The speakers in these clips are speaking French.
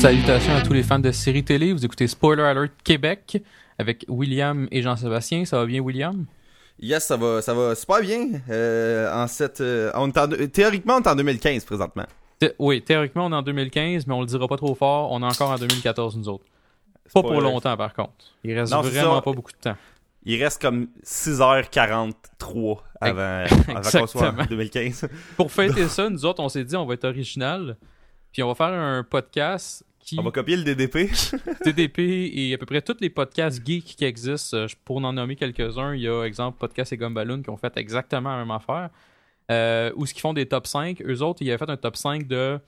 Salutations à tous les fans de séries télé. Vous écoutez Spoiler Alert Québec avec William et Jean-Sébastien. Ça va bien, William? Yes, ça va, ça va super bien. Euh, en cette, euh, on est en- théoriquement, on est en 2015 présentement. Thé- oui, théoriquement, on est en 2015, mais on le dira pas trop fort. On est encore en 2014, nous autres. Pas pour longtemps, par contre. Il reste Non, vraiment ça. pas beaucoup de temps. Il reste comme 6h43 avant, avant qu'on soit en Exactement. 2015. Pour fêter ça, nous autres, on s'est dit on va être original. Puis on va faire un podcast qui, On va copier le DDP. TDP et à peu près tous les podcasts geeks qui existent. euh, Pour en nommer quelques-uns, il y a, exemple, Podcast et Gumballoon qui ont fait exactement la même affaire. Euh, ou ce qui font des top 5. Eux autres, ils avaient fait un top 5 de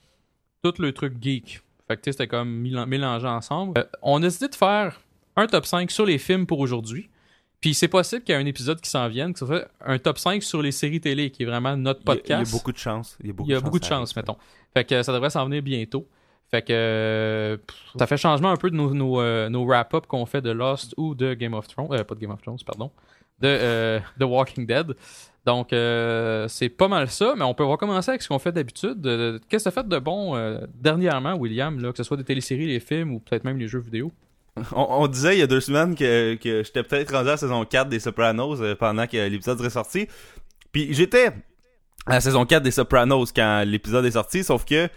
tout le truc geek. Fait que c'était comme mélan- mélangé ensemble. Euh, on a décidé de faire un top 5 sur les films pour aujourd'hui. Puis c'est possible qu'il y ait un épisode qui s'en vienne, que ce soit un top 5 sur les séries télé, qui est vraiment notre Il y a- podcast. Il y a beaucoup de chance. Il y a beaucoup, Il y a beaucoup de ça chance, mettons. Fait que ça devrait s'en venir bientôt. Fait que euh, ça fait changement un peu de nos, euh, nos wrap-up qu'on fait de Lost ou de Game of Thrones. Euh, pas de Game of Thrones, pardon. De euh, The Walking Dead. Donc, euh, c'est pas mal ça, mais on peut recommencer avec ce qu'on fait d'habitude. Euh, Qu'est-ce que tu fait de bon euh, dernièrement, William, que ce soit des téléséries, les films ou peut-être même les jeux vidéo? On, disait il y a deux semaines que, que j'étais peut-être rendu à la saison 4 des Sopranos euh, pendant que l'épisode serait sorti. Puis j'étais à la saison 4 des Sopranos quand l'épisode est sorti, sauf que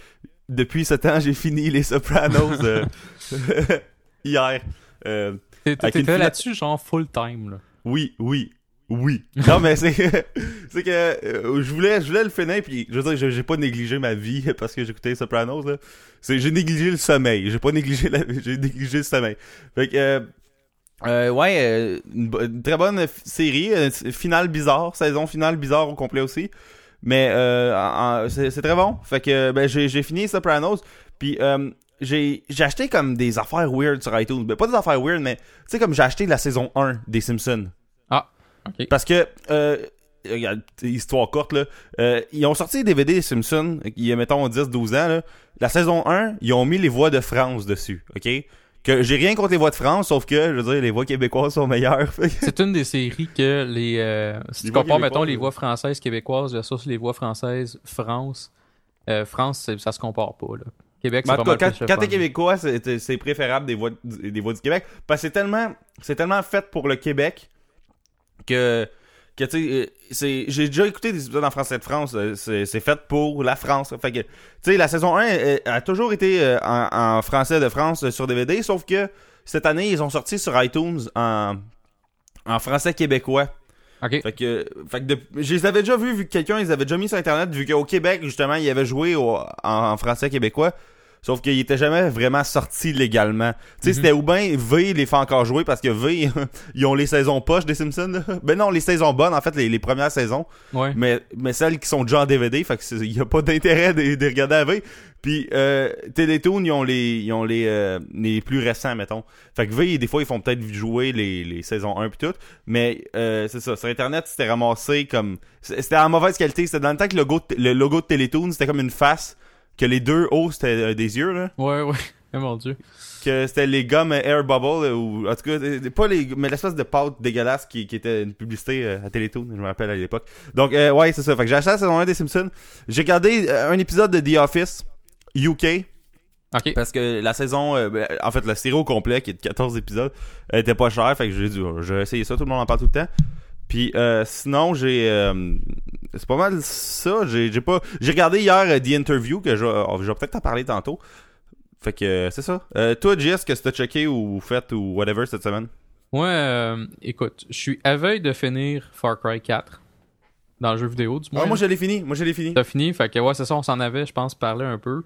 depuis ce temps, j'ai fini les Sopranos euh, hier. Euh, T'étais là-dessus, genre full-time. là. oui, oui, oui. Non, mais c'est c'est que euh, je voulais je voulais le finir puis je veux dire j'ai- pas négligé ma vie parce que j'écoutais les Sopranos j'ai négligé le sommeil, j'ai pas négligé la j'ai négligé le sommeil. Fait que euh, euh, ouais, euh, une, très bonne série, euh, finale bizarre, saison finale bizarre au complet aussi. Mais euh, c'est très bon. Fait que ben j'ai fini Sopranos puis euh, j'ai acheté comme des affaires weird sur iTunes. Ben, pas des affaires weird mais tu sais comme j'ai acheté la saison 1 des Simpsons. Ok. Parce que, euh, regarde, histoire courte, là, euh, ils ont sorti les DVD des Simpsons, il y a, mettons, 10-12 ans, là. La saison 1, ils ont mis les voix de France dessus, OK? Que j'ai rien contre les voix de France, sauf que, je veux dire, les voix québécoises sont meilleures. C'est une des séries que les. euh, si Les tu compares, mettons, les voix françaises québécoises versus les voix françaises France, euh, France, ça se compare pas. Là. Québec, c'est mal quand, quand t'es québécois, c'est préférable des voix, des voix du Québec. Parce que c'est tellement, c'est tellement fait pour le Québec que, que tu sais, euh, c'est, j'ai déjà écouté des épisodes en français de France. euh, C'est, fait pour la France. Fait que, tu sais, la saison 1 euh, a toujours été en, en français de France sur DVD, sauf que cette année, ils ont sorti sur iTunes en, en français québécois. Ok. Fait que, fait que de- je les avais déjà vus, vu que quelqu'un les avait déjà mis sur Internet, vu qu'au Québec, justement, il avait joué au- en, en français québécois. Sauf qu'il était jamais vraiment sorti légalement. Tu sais, Mhm. c'était ou bien V les fait encore jouer parce que V, ils ont les saisons poches des Simpsons. là. Ben non, les saisons bonnes, en fait, les, les premières saisons. Ouais. Mais, mais celles qui sont déjà en DVD, fait que c'est- il y a pas d'intérêt de, de regarder à V. Puis euh, Télétoon, ils ont les ils ont les, euh, les plus récents, mettons. Fait que V, des fois, ils font peut-être jouer les, les saisons 1 puis tout. Mais euh, c'est ça, sur Internet, c'était ramassé comme... C'était en mauvaise qualité. C'était dans le temps que le logo, le logo de Télétoon, c'était comme une face. Que les deux hauts, c'était euh, des yeux, là. Ouais, ouais. Eh, mon dieu. Que c'était les gommes Air Bubble, euh, ou en tout cas, euh, pas les... Mais l'espèce de pâte dégueulasse qui, qui était une publicité à Télétoon, je me rappelle à l'époque. Donc, euh, ouais, c'est ça. Fait que j'ai acheté la saison 1 des Simpsons. J'ai regardé un épisode de The Office UK. Ok. Parce que la saison, euh, ben, en fait, la série au complet, qui est de 14 épisodes, elle était pas chère. Fait que j'ai dit, oh, je vais essayer ça. Tout le monde en parle tout le temps. Puis euh, sinon, j'ai... euh, c'est pas mal ça. J'ai j'ai pas... J'ai regardé hier euh, The Interview, que je, oh, je vais peut-être t'en parler tantôt. Fait que euh, c'est ça. Euh, toi, Jess, que t'as checké ou fait ou whatever cette semaine? Ouais, euh, écoute, je suis à veille de finir Far Cry 4. Dans le jeu vidéo, du moins. Ah, moi, je l'ai fini. Moi, je l'ai fini. T'as fini, fait que ouais, c'est ça, on s'en avait, je pense, parlé un peu.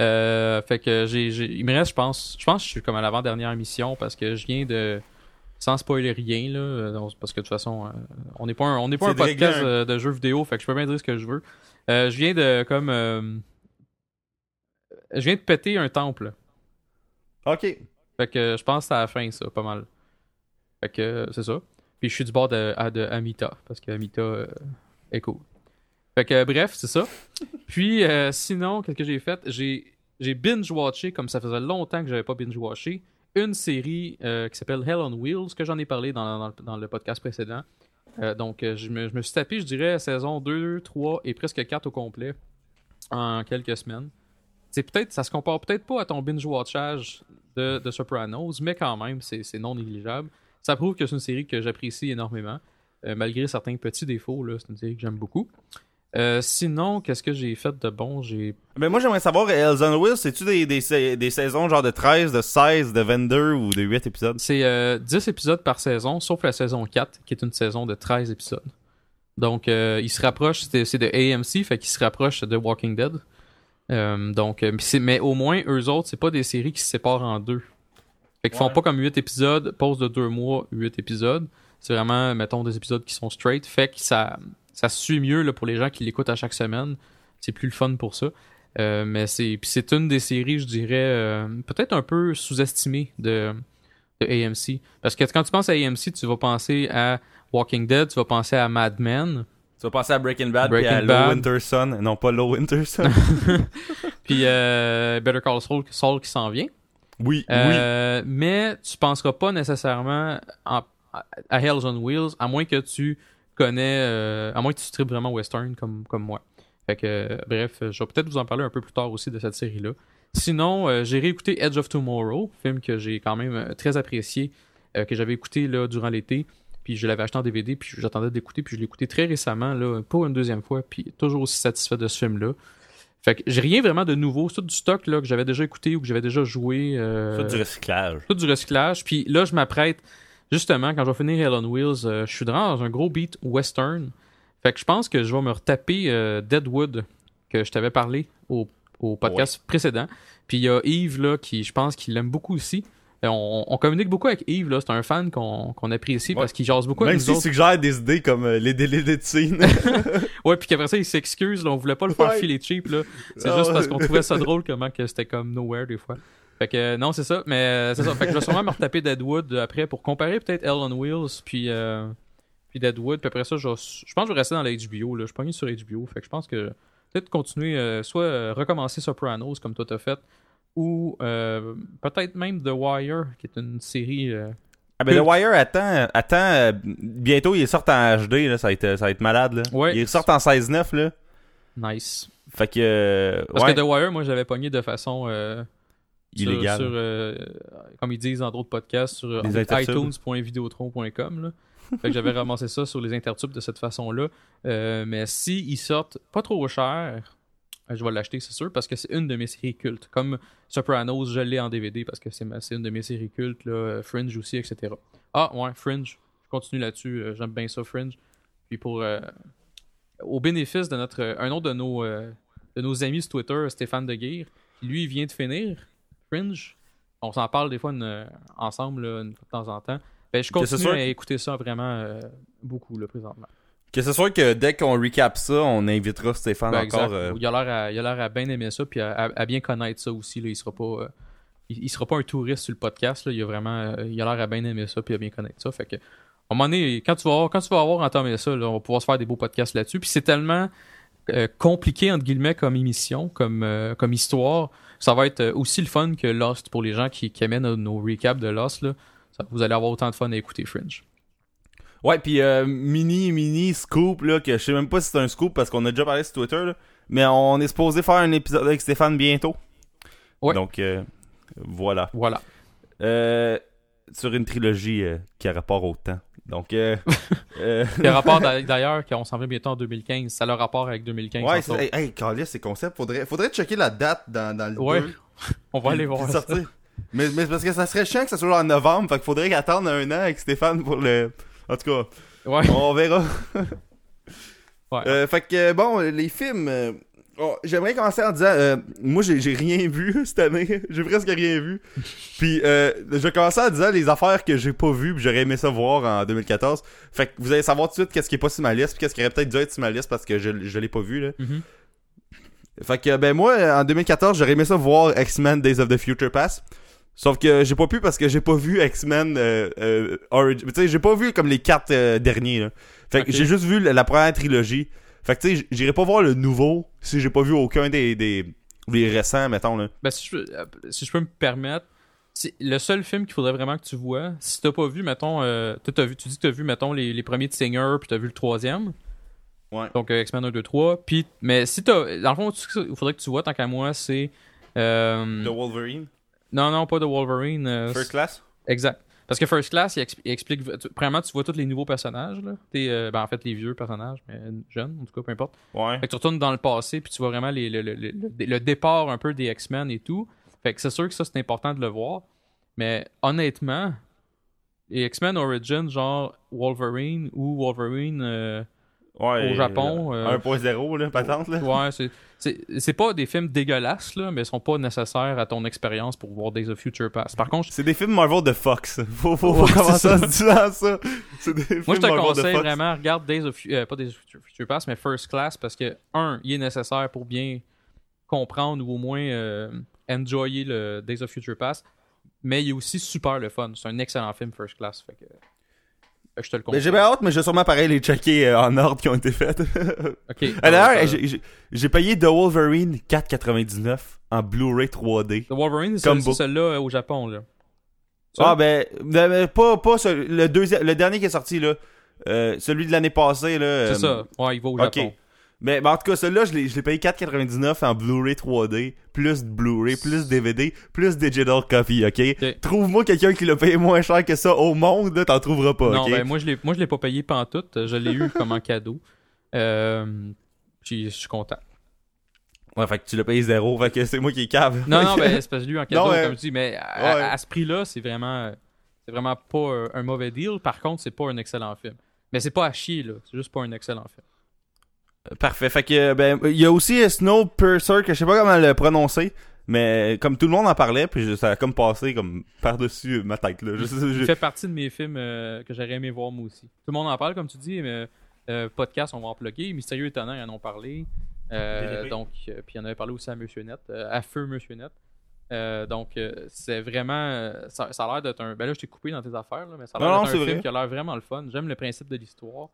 Euh, fait que j'ai, j'ai- il me reste, je pense, je pense que je suis comme à l'avant-dernière mission parce que je viens de, sans spoiler rien là, euh, parce que de toute façon, euh, on n'est pas un, on n'est pas un de podcast de jeux vidéo, fait que je peux bien dire ce que je veux. Euh, je viens de comme, euh, je viens de péter un temple. Ok. Fait que je pense que c'est à la fin, ça, pas mal. Fait que c'est ça. Puis je suis du bord de, à- de Amita, parce que Amita euh, est cool. Fait que bref, c'est ça. Puis euh, sinon, qu'est-ce que j'ai fait? J'ai j'ai binge-watché, comme ça faisait longtemps que j'avais pas binge-watché, une série euh, qui s'appelle Hell on Wheels, que j'en ai parlé dans, dans, le- podcast précédent. Euh, donc euh, je me, je me suis tapé, je dirais, saison 2, 3 et presque 4 au complet en quelques semaines. c'est peut-être, ça se compare peut-être pas à ton binge-watchage de, de Sopranos, mais quand même, c'est non négligeable. Ça prouve que c'est une série que j'apprécie énormément, malgré certains petits défauts. C'est une série que j'aime beaucoup. Euh, sinon, qu'est-ce que j'ai fait de bon? J'ai Mais moi, j'aimerais savoir, Hells on Wheels, c'est-tu des, des, sa- des saisons genre de 13, de 16, de 22 ou de 8 épisodes? C'est euh, 10 épisodes par saison, sauf la saison 4, qui est une saison de 13 épisodes. Donc, euh, il se rapproche, c'est de AMC, fait qu'il se rapproche de Walking Dead. Euh, donc, euh, mais au moins, eux autres, c'est pas des séries qui se séparent en deux. Fait qu'ils font Ouais. pas comme 8 épisodes, pause de 2 mois, 8 épisodes. C'est vraiment, mettons, des épisodes qui sont straight. Fait que ça, ça se suit mieux là, pour les gens qui l'écoutent à chaque semaine. C'est plus le fun pour ça. Euh, mais c'est c'est une des séries, je dirais, euh, peut-être un peu sous-estimée de, de AMC. Parce que quand tu penses à AMC, tu vas penser à Walking Dead, tu vas penser à Mad Men, Tu vas passer à Breaking Bad puis à Low. Winter Sun. Non, pas Low Winter Sun. puis euh, Better Call Saul, Saul qui s'en vient. oui, oui. Euh, Mais tu penseras pas nécessairement en- à, à Hells on Wheels, à moins que tu connais, euh, à moins que tu tripes vraiment western comme, comme moi. Fait que, euh, bref, je vais peut-être vous en parler un peu plus tard aussi de cette série-là. Sinon, euh, j'ai réécouté Edge of Tomorrow, film que j'ai quand même euh, très apprécié, que j'avais écouté là, durant l'été, puis je l'avais acheté en DVD, puis j'attendais d'écouter, puis je l'ai écouté très récemment, là, pour une deuxième fois, puis toujours aussi satisfait de ce film-là. Fait que j'ai rien vraiment de nouveau, c'est tout du stock là, que j'avais déjà écouté ou que j'avais déjà joué. euh, Ça, du recyclage. tout du recyclage. Puis là, je m'apprête, justement, quand je vais finir Hell on Wheels, euh, je suis dans un gros beat western. Fait que je pense que je vais me retaper euh, Deadwood, que je t'avais parlé au, au podcast précédent. Puis il y a Yves, là, qui, je pense qu'il l'aime beaucoup aussi. Euh, On, on communique beaucoup avec Yves, là. C'est un fan qu'on apprécie parce qu'il jase beaucoup Même avec nous s'il autres. suggère des idées comme euh, les délais de. Ouais, puis qu'après ça, il s'excuse, là. On voulait pas le faire Ouais. filer cheap, là. C'est juste parce qu'on trouvait ça drôle comment que c'était comme nowhere des fois. Fait que euh, non, c'est ça, mais euh, c'est ça. Fait que je vais sûrement me retaper Deadwood après pour comparer peut-être Hell on Wheels puis euh, puis Deadwood, puis après ça je, je pense que je vais rester dans la HBO là, je suis pogné sur HBO, fait que je pense que peut-être continuer euh, soit recommencer Sopranos comme toi t'as fait ou euh, peut-être même The Wire qui est une série Ah ben The Wire attend, attend euh, bientôt il sort en HD là, ça va être ça va être malade là. Ouais. Il sort en 16-9 là. nice. Fait que euh, Parce ouais, que The Wire, moi j'avais pogné de façon euh, illégal. Sur, euh, comme ils disent dans d'autres podcasts, sur euh, iTunes.videotron.com. fait que j'avais ramassé ça sur les intertubes de cette façon-là. Euh, mais si ils sortent pas trop cher, je vais l'acheter, c'est sûr, parce que c'est une de mes séries cultes. Comme Sopranos, je l'ai en DVD parce que c'est une de mes séries cultes. Là, Fringe aussi, etc. Ah, ouais, Fringe. Je continue là-dessus. euh, J'aime bien ça, Fringe. Puis pour. au bénéfice de notre. Un autre de nos, de nos amis sur Twitter, Stéphane Deguire, lui il vient de finir Fringe. On s'en parle des fois une- ensemble, là, une fois de temps en temps. Ben, je continue soit- à écouter ça vraiment euh, beaucoup, là, présentement. Que ce soit que dès qu'on recap ça, on invitera Stéphane Ben, encore. euh, Il a l'air à, bien aimer ça, puis à, à- à bien connaître ça aussi. Là. Il sera pas. euh, il, il sera pas un touriste sur le podcast. Là. Il a vraiment. euh, il a l'air à bien aimer ça, puis à bien connaître ça. Fait que. À un moment donné, quand tu vas avoir, quand tu vas avoir entamé ça, là, on va pouvoir se faire des beaux podcasts là-dessus. Puis c'est tellement euh, compliqué entre guillemets comme émission, comme euh, comme histoire. Ça va être euh, aussi le fun que Lost pour les gens qui, qui aiment nos, recaps de Lost. Là. Ça- vous allez avoir autant de fun à écouter Fringe. Ouais, puis euh, mini mini scoop là que je sais même pas si c'est un scoop parce qu'on a déjà parlé sur Twitter là, mais on est supposé faire un épisode avec Stéphane bientôt. Ouais. Donc voilà. Voilà. Sur une trilogie qui a rapport au temps. Donc euh, euh, Il y a rapport d'a- d'ailleurs qu'on s'en va bientôt en 2015. Ça a le rapport avec 2015. ouais, c'est hey, hey, Carlis, c'est concept, faudrait faudrait checker la date dans, dans le Ouais, On va aller voir ça. Mais, mais parce que ça serait chiant que ça soit en novembre, fait qu'il faudrait attendre un an avec Stéphane pour le en tout cas, Ouais. on verra. Ouais. Euh, fait que bon, les films. Oh, J'aimerais commencer en disant, euh, moi j'ai rien vu cette année, j'ai presque rien vu. Puis euh, je vais commencer en disant les affaires que j'ai pas vues, puis j'aurais aimé ça voir en 2014. Fait que vous allez savoir tout de suite qu'est-ce qui est pas sur ma liste, puis qu'est-ce qui aurait peut-être dû être sur ma liste parce que je, je l'ai pas vu là. Mhm. Fait que ben moi en 2014 j'aurais aimé ça voir X-Men Days of the Future Past. Sauf que j'ai pas pu parce que j'ai pas vu X-Men euh, euh, Origin. Tu sais, j'ai pas vu comme les quatre euh, derniers là. Fait que j'ai juste vu la, la première trilogie. Fait que tu sais, j'irai pas voir le nouveau si j'ai pas vu aucun des des, des récents mettons là. Ben, si, je, peux- euh, si je peux me permettre, le seul film qu'il faudrait vraiment que tu vois, si t'as pas vu, mettons, euh, vu, tu dis que t'as vu, mettons, les, les premiers de Singer, puis t'as vu le troisième. Ouais. Donc, euh, X-Men 1, 2, 3. Puis, mais si t'as. Dans le fond, qu'il faudrait que tu vois, tant qu'à moi, c'est Euh, The Wolverine. Non, non, pas de Wolverine. euh, First Class? Exact. Parce que First Class, il, expl- il explique. tu- Premièrement, tu vois tous les nouveaux personnages. Là. T'es, euh, ben, en fait, les vieux personnages, mais jeunes, en tout cas, peu importe. Ouais. Fait que tu retournes dans le passé, puis tu vois vraiment les- le, le- le- le- le départ un peu des X-Men et tout. Fait que c'est sûr que ça, c'est important de le voir. Mais honnêtement, les X-Men Origins, genre Wolverine ou Wolverine. euh, Ouais. Au Japon, euh, euh, 1.0, là, patente, là. ouais, c'est, c'est, pas des films dégueulasses, là, mais ils sont pas nécessaires à ton expérience pour voir Days of Future Past. Par contre, C'est des films Marvel de Fox. Faut, faut, faut Ouais, commencer à se dire ça. C'est des Moi, je films te Marvel conseille vraiment, regarde Days of euh, pas Days of Future, Future Past, mais First Class, parce que, un, il est nécessaire pour bien comprendre ou au moins euh, enjoyer le Days of Future Past, mais il est aussi super le fun. C'est un excellent film, First Class. Fait que je te le conseille. j'ai bien hâte, mais je vais sûrement pareil les checker euh, en ordre qui ont été faites. Ok. D'ailleurs, Euh, j'ai- payé The Wolverine 4,99 en Blu-ray 3D. The Wolverine, c'est celui-là euh, au Japon. Là. Ça? Ah ben, ben, ben, pas, pas ce- le, deuxième, le dernier qui est sorti, là. Euh, celui de l'année passée, là. c'est ça. Ouais, il va au Ok. Japon. Mais, ben, en tout cas, celui-là, je l'ai payé 4,99 en Blu-ray 3D, plus Blu-ray, plus DVD, plus Digital Copy, ok? Trouve-moi quelqu'un qui l'a payé moins cher que ça au monde, t'en trouveras pas, Non, ok? ben moi je l'ai pas payé pantoute, je l'ai eu comme un cadeau. Euh, puis je suis content. Ouais, fait que tu l'as payé zéro, fait que c'est moi qui est cave. Non, non, ben, c'est parce que eu en cadeau, Non, ouais. comme tu dis, mais à, Ouais. à ce prix-là, c'est vraiment, c'est vraiment pas un mauvais deal. Par contre, c'est pas un excellent film. Mais c'est pas à chier, là. C'est juste pas un excellent film. Parfait. Fait que, ben, il y a aussi Snowpiercer, que je sais pas comment le prononcer, mais comme tout le monde en parlait, puis ça a comme passé comme par-dessus ma tête, là. Je, sais- je- Il fait partie de mes films euh, que j'aurais aimé voir moi aussi. Tout le monde en parle, comme tu dis, mais euh, podcast, on va en plugger. Mystérieux Étonnant, ils en ont parlé. Euh, donc, euh, puis il en avait parlé aussi à Monsieur Net, euh, à Feu Monsieur Net. Euh, donc, euh, c'est vraiment. ça, ça a l'air d'être un. Ben là, je t'ai coupé dans tes affaires, là, mais ça a l'air d'être un film vrai. qui a l'air vraiment le fun. J'aime le principe de l'histoire.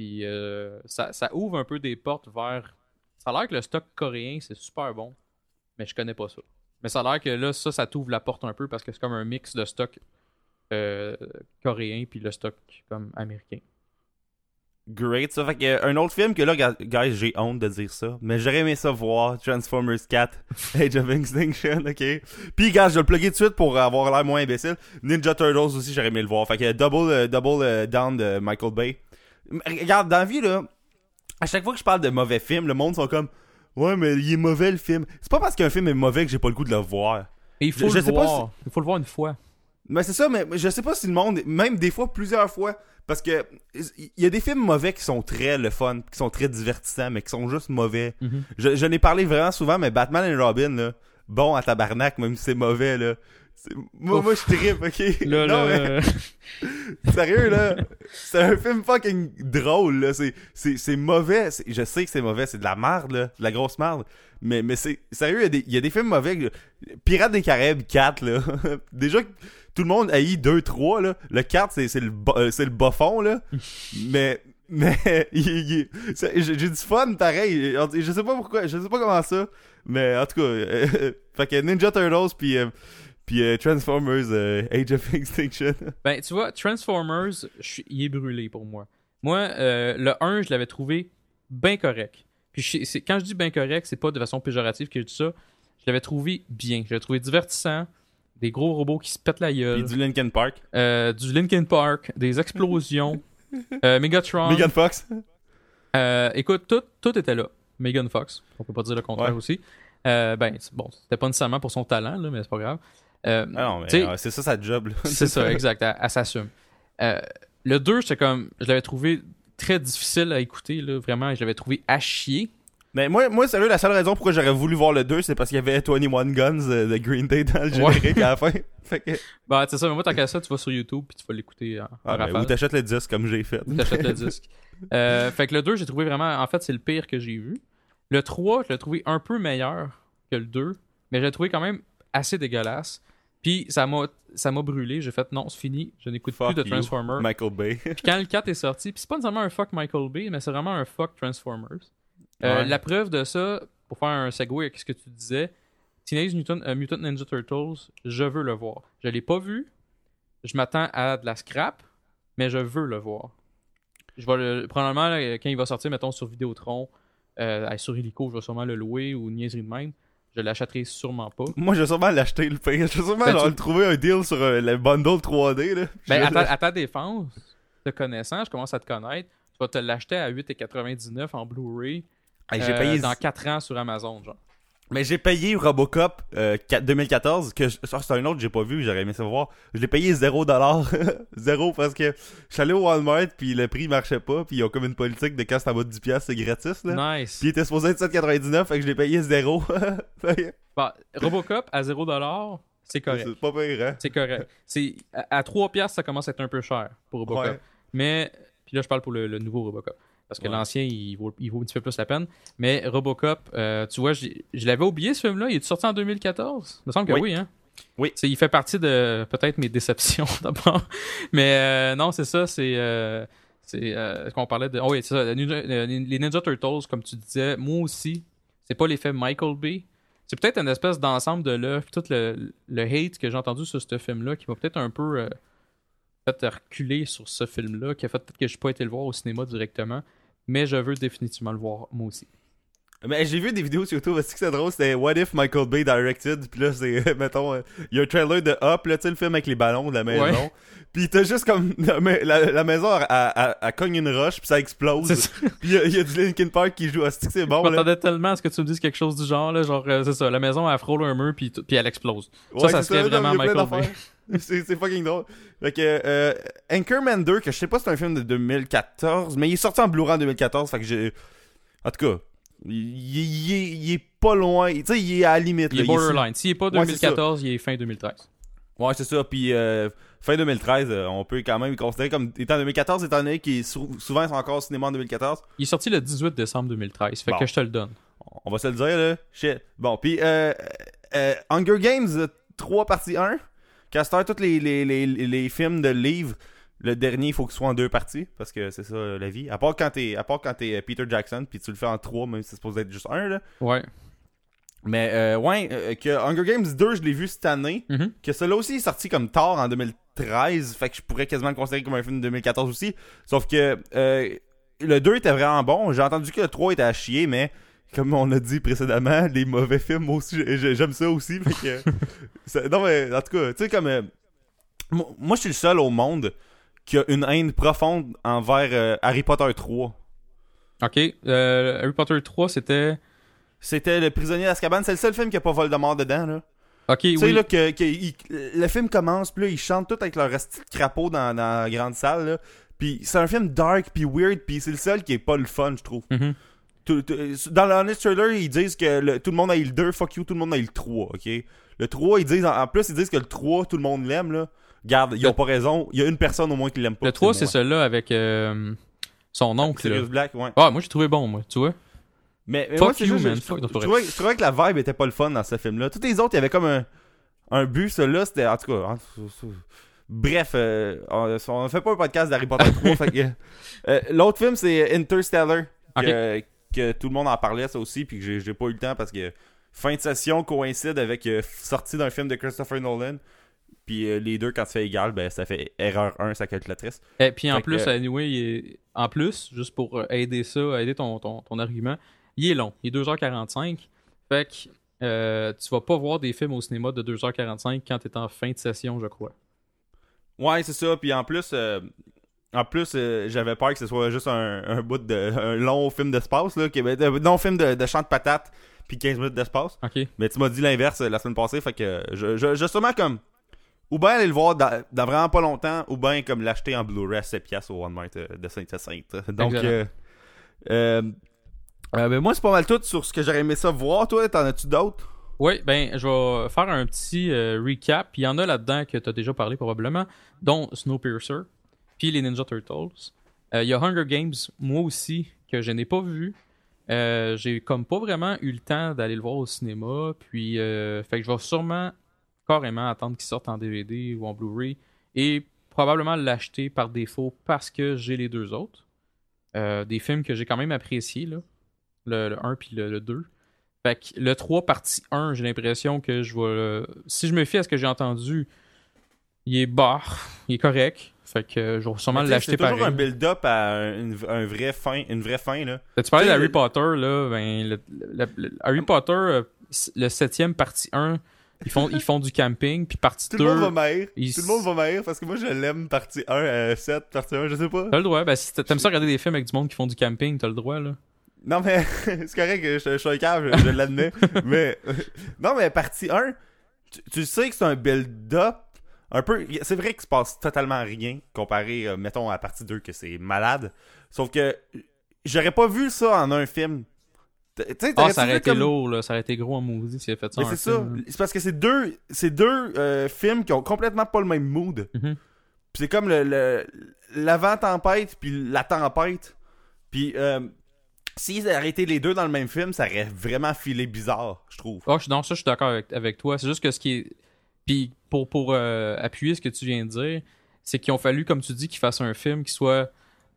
Puis, euh, ça, ouvre un peu des portes vers. Ça a l'air que le stock coréen, c'est super bon, mais je connais pas ça. Mais ça a l'air que là, ça, ça t'ouvre la porte un peu parce que c'est comme un mix de stock euh, coréen puis le stock comme américain. Great, ça. Fait que, euh, un autre film que là, guys, j'ai honte de dire ça, mais j'aurais aimé ça voir, Transformers 4, Age of Extinction, ok? Puis, gars, je vais le plugger tout de suite pour avoir l'air moins imbécile. Ninja Turtles aussi, j'aurais aimé le voir. Fait que, double, double down de Michael Bay. Regarde, dans la vie, là, à chaque fois que je parle de mauvais films, le monde sont comme, ouais, mais il est mauvais le film. C'est pas parce qu'un film est mauvais que j'ai pas le goût de le voir. Et il faut Je- le je sais pas voir. Il faut le voir une fois. Mais c'est ça, mais je sais pas si le monde, même des fois, plusieurs fois, parce que il y a des films mauvais qui sont très le fun, qui sont très divertissants, mais qui sont juste mauvais. Mhm. Je, je n'ai parlé vraiment souvent, mais Batman et Robin, là, bon à tabarnak, même si c'est mauvais, là. Moi, moi je trippe, ok? Là, non, là, mais sérieux, là. C'est un film fucking drôle, là. C'est, c'est, c'est mauvais. Je sais que c'est mauvais, c'est de la merde, là. De la grosse merde. Mais, mais c'est, sérieux, il y, a y a des films mauvais. Pirates des Caraïbes 4, là. Déjà tout le monde haït 2, 3, là. Le 4, c'est, c'est le, euh, c'est le bas fond, là. mais, mais, j'ai du fun, pareil. Je sais pas pourquoi, je sais pas comment ça. Mais, en tout cas, euh, fait que Ninja Turtles, puis, euh, puis euh, Transformers euh, Age of Extinction. Ben, tu vois, Transformers, il est brûlé pour moi. Moi, euh, le 1, je l'avais trouvé bien correct. Puis je- quand je dis bien correct, c'est pas de façon péjorative que je dis ça. Je l'avais trouvé bien. Je l'avais trouvé divertissant. Des gros robots qui se pètent la Puis gueule. du Linkin Park. euh, du Linkin Park. Des explosions. euh, Megatron. Megan Fox. Euh, écoute, tout, tout était là. Megan Fox, on peut pas dire le contraire Ouais. aussi. Euh, ben, bon, c'était pas nécessairement pour son talent, là, mais c'est pas grave. Euh, Ah c'est ça sa job, c'est ça, exact, elle, elle s'assume. Euh, le 2, j'étais comme, je l'avais trouvé très difficile à écouter, là, vraiment, je l'avais trouvé à chier. Mais moi, moi, sérieux, la seule raison pourquoi j'aurais voulu voir le 2, c'est parce qu'il y avait 21 Guns euh, de Green Day dans le Ouais. générique à la fin. Fait que... Bah, c'est ça, mais moi, tant qu'à ça, tu vas sur YouTube puis tu vas l'écouter en, en Ah, ben, ou t'achètes le disque comme j'ai fait. Ou t'achètes le disque. Euh, fait que le 2, j'ai trouvé vraiment. En fait, c'est le pire que j'ai vu. Le 3, je l'ai trouvé un peu meilleur que le 2, mais je l'ai trouvé quand même assez dégueulasse. Puis ça m'a ça m'a brûlé. J'ai fait non, c'est fini. Je n'écoute plus de you, Transformers. Michael Bay. Puis quand le 4 est sorti, puis c'est pas nécessairement un fuck Michael Bay, mais c'est vraiment un fuck Transformers. Euh, Ouais. La preuve de ça, pour faire un segue avec ce que tu disais, Teenage Mutant, euh, Mutant Ninja Turtles, je veux le voir. Je l'ai pas vu. Je m'attends à de la scrap, mais je veux le voir. Je vais le, probablement là, quand il va sortir, mettons sur Vidéotron, euh, sur Illico, je vais sûrement le louer ou niaiserie de même. Je l'achèterai sûrement pas. Moi, je vais sûrement l'acheter, le pire. Je vais sûrement Ben, genre, tu- trouver un deal sur euh, le bundle 3D, là. Ben, à, ta, à ta défense, te connaissant, je commence à te connaître, tu vas te l'acheter à 8,99 en Blu-ray Hey, j'ai euh, payé... dans 4 ans sur Amazon, genre. Mais j'ai payé Robocop euh, 4 2014, que je- ça, c'est un autre que j'ai pas vu, j'aurais aimé ça voir. Je l'ai payé 0$. Zéro parce que je suis allé au Walmart, puis le prix marchait pas, puis ils ont comme une politique de quand c'est en bas de 10$, c'est gratis, là. Nice. Puis il était supposé être 7,99, fait que je l'ai payé 0. Fait que Bah, Robocop à 0$, c'est correct. c'est pas pire, hein? C'est correct. C'est, à, à 3$, piastres, ça commence à être un peu cher pour Robocop. Ouais. Mais, puis là, je parle pour le, le nouveau Robocop. Parce que Ouais. l'ancien, il vaut, il vaut un petit peu plus la peine. Mais Robocop, euh, tu vois, je l'avais oublié ce film-là. Il est sorti en 2014 Il me semble que Oui. oui, hein? Oui. Il fait partie de peut-être mes déceptions d'abord. Mais euh, non, c'est ça. C'est. Euh, c'est euh, qu'on parlait de. Oh oui, c'est ça. les Ninja- Les Ninja Turtles, comme tu disais, moi aussi, c'est pas l'effet Michael Bay. C'est peut-être une espèce d'ensemble de l'œuvre, tout le, le hate que j'ai entendu sur ce film-là qui m'a peut-être un peu fait reculer sur ce film-là, qui a fait peut-être que je n'ai pas été le voir au cinéma directement, mais je veux définitivement le voir moi aussi. Mais j'ai vu des vidéos sur YouTube, c'est que c'est drôle, c'était What if Michael Bay directed, puis là c'est, mettons, il y a un trailer de Up, là, tu sais, le film avec les ballons de la maison, Ouais. puis t'as juste comme, la, la- la maison, elle, elle- elle cogne une roche, puis ça explose, ça. puis il y, y a du Linkin Park qui joue, c'est que c'est bon, Je m'attendais tellement à ce que tu me dises quelque chose du genre, là, genre, euh, c'est ça, la maison, elle frôle un mur, puis, puis elle explose. Ouais, ça c'est serait non, vraiment Michael Bay. c'est fucking drôle. Fait que, euh, Anchorman 2, que je sais pas si c'est un film de 2014, mais il est sorti en Blu-ray en 2014, fait que j'ai, en tout cas, il, est, il est pas loin, tu sais, il est à la limite, Il là, est borderline. S'il est pas Ouais, c'est ça. 2014, il est fin 2013. Ouais, c'est ça. Puis euh, fin 2013, euh, on peut quand même le considérer comme étant 2014, étant donné qu'il est sou- souvent encore au cinéma en 2014. Il est sorti le 18 décembre 2013, fait Bon. que je te le donne. On va se le dire, là. Shit. Bon, puis euh, Hunger Games euh, 3 partie 1. Castor, tous les, les, les, les films de livres, le dernier, il faut qu'il soit en deux parties, parce que c'est ça euh, la vie. À part quand t'es, à part quand t'es euh, Peter Jackson, puis tu le fais en trois, même si c'est supposé être juste un, là. Ouais. Mais euh, ouais, euh, que Hunger Games 2, je l'ai vu cette année. Mhm. Que celui-là aussi est sorti comme tard en 2013, fait que je pourrais quasiment le considérer comme un film de 2014 aussi. Sauf que euh, le 2 était vraiment bon. J'ai entendu que le 3 était à chier, mais comme on a dit précédemment, les mauvais films aussi, j'ai- j'aime ça aussi. Fait que, ça- non mais en tout cas, tu sais comme moi, je suis le seul au monde qui a une haine profonde envers euh, Harry Potter 3. Ok. Euh, Harry Potter 3, c'était. C'était Le prisonnier d'Azkaban, c'est le seul film qui a pas Voldemort dedans là. Ok, Tu sais, oui. là, que, que il- le film commence, puis là, ils chantent tout avec leur esti de crapaud dans, dans la grande salle, là. Puis c'est un film dark, puis weird, puis c'est le seul qui est pas le fun, je trouve. Mhm. Tout- dans le Honest Trailer, ils disent que le- tout le monde a eu le 2, fuck you, tout le monde a eu le 3, ok? Le 3, ils disent, en, en plus, ils disent que le 3, tout le monde l'aime, là. Garde, ils Le- ont pas raison, il y a une personne au moins qui l'aime pas. Le 3, c'est celui-là avec euh, son oncle. là. Sirius Black, ouais. Ah, moi j'ai trouvé bon, moi, tu vois. Mais, mais Fuck moi, c'est you, juste, man, je, fuck, trouvais, je trouvais que la vibe était pas le fun dans ce film-là. Tous les autres, il y avait comme un, un but, celui-là, c'était, en tout cas, en- bref, euh, on, on fait pas un podcast d'Harry Potter 3, fait que, euh, l'autre film, c'est Interstellar, que, que tout le monde en parlait, ça aussi, puis que j'ai, j'ai pas eu le temps parce que fin de session coïncide avec euh, sortie d'un film de Christopher Nolan, puis euh, les deux, quand tu fais égal, ben, ça fait erreur 1, sa calculatrice. Et puis en Fait que- plus, anyway, est- en plus, juste pour euh, aider ça, aider ton, ton, ton argument, il est long. Il est 2h45. Fait que euh, tu vas pas voir des films au cinéma de 2h45 quand t'es en fin de session, je crois. Ouais, c'est ça. Puis en plus, euh, en plus, euh, j'avais peur que ce soit juste un, un bout de un long film d'espace là, qui un long film de, de champ de patates puis 15 minutes d'espace. Ok. Mais tu m'as dit l'inverse euh, la semaine passée, fait que je, je, justement comme ou bien aller le voir dans, dans vraiment pas longtemps, ou bien comme l'acheter en Blu-ray à 7 piastres au Walmart euh, de Saint-Hyacinthe. Donc, euh, euh, euh, ben, moi, c'est pas mal tout sur ce que j'aurais aimé ça voir. Toi, t'en as-tu d'autres? Oui, ben, je vais faire un petit recap. Il y en a là-dedans que tu as déjà parlé probablement, dont Snowpiercer, puis les Ninja Turtles. Il y a Hunger Games, moi aussi, que je n'ai pas vu. J'ai comme pas vraiment eu le temps d'aller le voir au cinéma. Puis, euh, fait que je vais sûrement carrément attendre qu'il sorte en DVD ou en Blu-ray et probablement l'acheter par défaut parce que j'ai les deux autres. Euh, des films que j'ai quand même appréciés, là. Le, le 1 puis le, le 2. Fait que le 3 partie 1, j'ai l'impression que je vais. euh, si je me fie à ce que j'ai entendu, il est bas, il est correct. Fait que euh, je vais sûrement l'acheter C'est toujours pareil. un build-up à un, un vrai fin, une vraie fin là. Tu parlais d'Harry Potter, là? Ben, le- Harry Potter, euh, le septième, partie 1, ils font, ils font du camping, puis partie Tout 2. le monde va ils- Tout le monde va m'haïr parce que moi, je l'aime partie 1, euh, 7, partie 1, je sais pas. T'as le droit, ben, si t'a- t'aimes ça regarder des films avec du monde qui font du camping, t'as le droit, là. Non, mais c'est correct, je, je suis un cave, je, je l'admets. mais non, mais partie 1, tu, tu sais que c'est un build-up. Un peu, c'est vrai qu'il se passe totalement rien comparé, euh, mettons, à partie 2 que c'est malade. Sauf que j'aurais pas vu ça en un film. Ah, t'aurais-tu ça aurait été comme- lourd, là. Ça aurait été gros en maudit s'il avait fait ça. Mais c'est ça. C'est parce que c'est deux, c'est deux euh, films qui ont complètement pas le même mood. Mhm. Puis c'est comme le, le- l'avant-tempête puis la tempête. Puis euh, s'ils avaient arrêté les deux dans le même film, ça aurait vraiment filé bizarre, je trouve. Ah, je- non, ça, je suis d'accord avec, avec toi. C'est juste que ce qui est. Puis pour, pour euh, appuyer ce que tu viens de dire, c'est qu'il ont fallu, comme tu dis, qu'ils fassent un film qui soit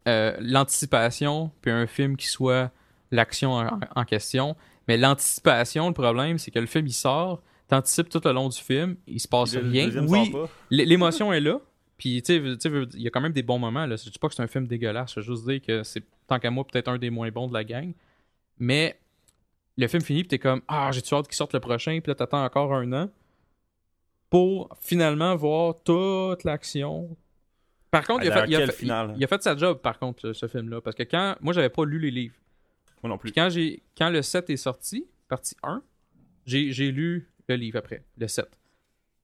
euh, l'anticipation, puis un film qui soit l'action en, en question. Mais l'anticipation, le problème, c'est que le film, il sort, t'anticipes tout le long du film, il se passe Le rien. Oui, L'émotion est là. Puis, tu sais, tu sais, il y a quand même des bons moments. Là. Je dis pas que c'est un film dégueulasse. Je veux juste dire que c'est, tant qu'à moi, peut-être un des moins bons de la gang. Mais le film finit, puis t'es comme, ah, j'ai-tu hâte qu'il sorte le prochain, puis là, t'attends encore un an pour finalement voir toute l'action. Par contre, il a, fait, il, a fait, final? il- il a fait sa job, par contre, ce, ce film-là. Parce que quand. Moi, j'avais pas lu les livres. Moi non plus. Puis quand, j'ai, quand le 7 est sorti, partie 1, j'ai, j'ai lu le livre après, le 7.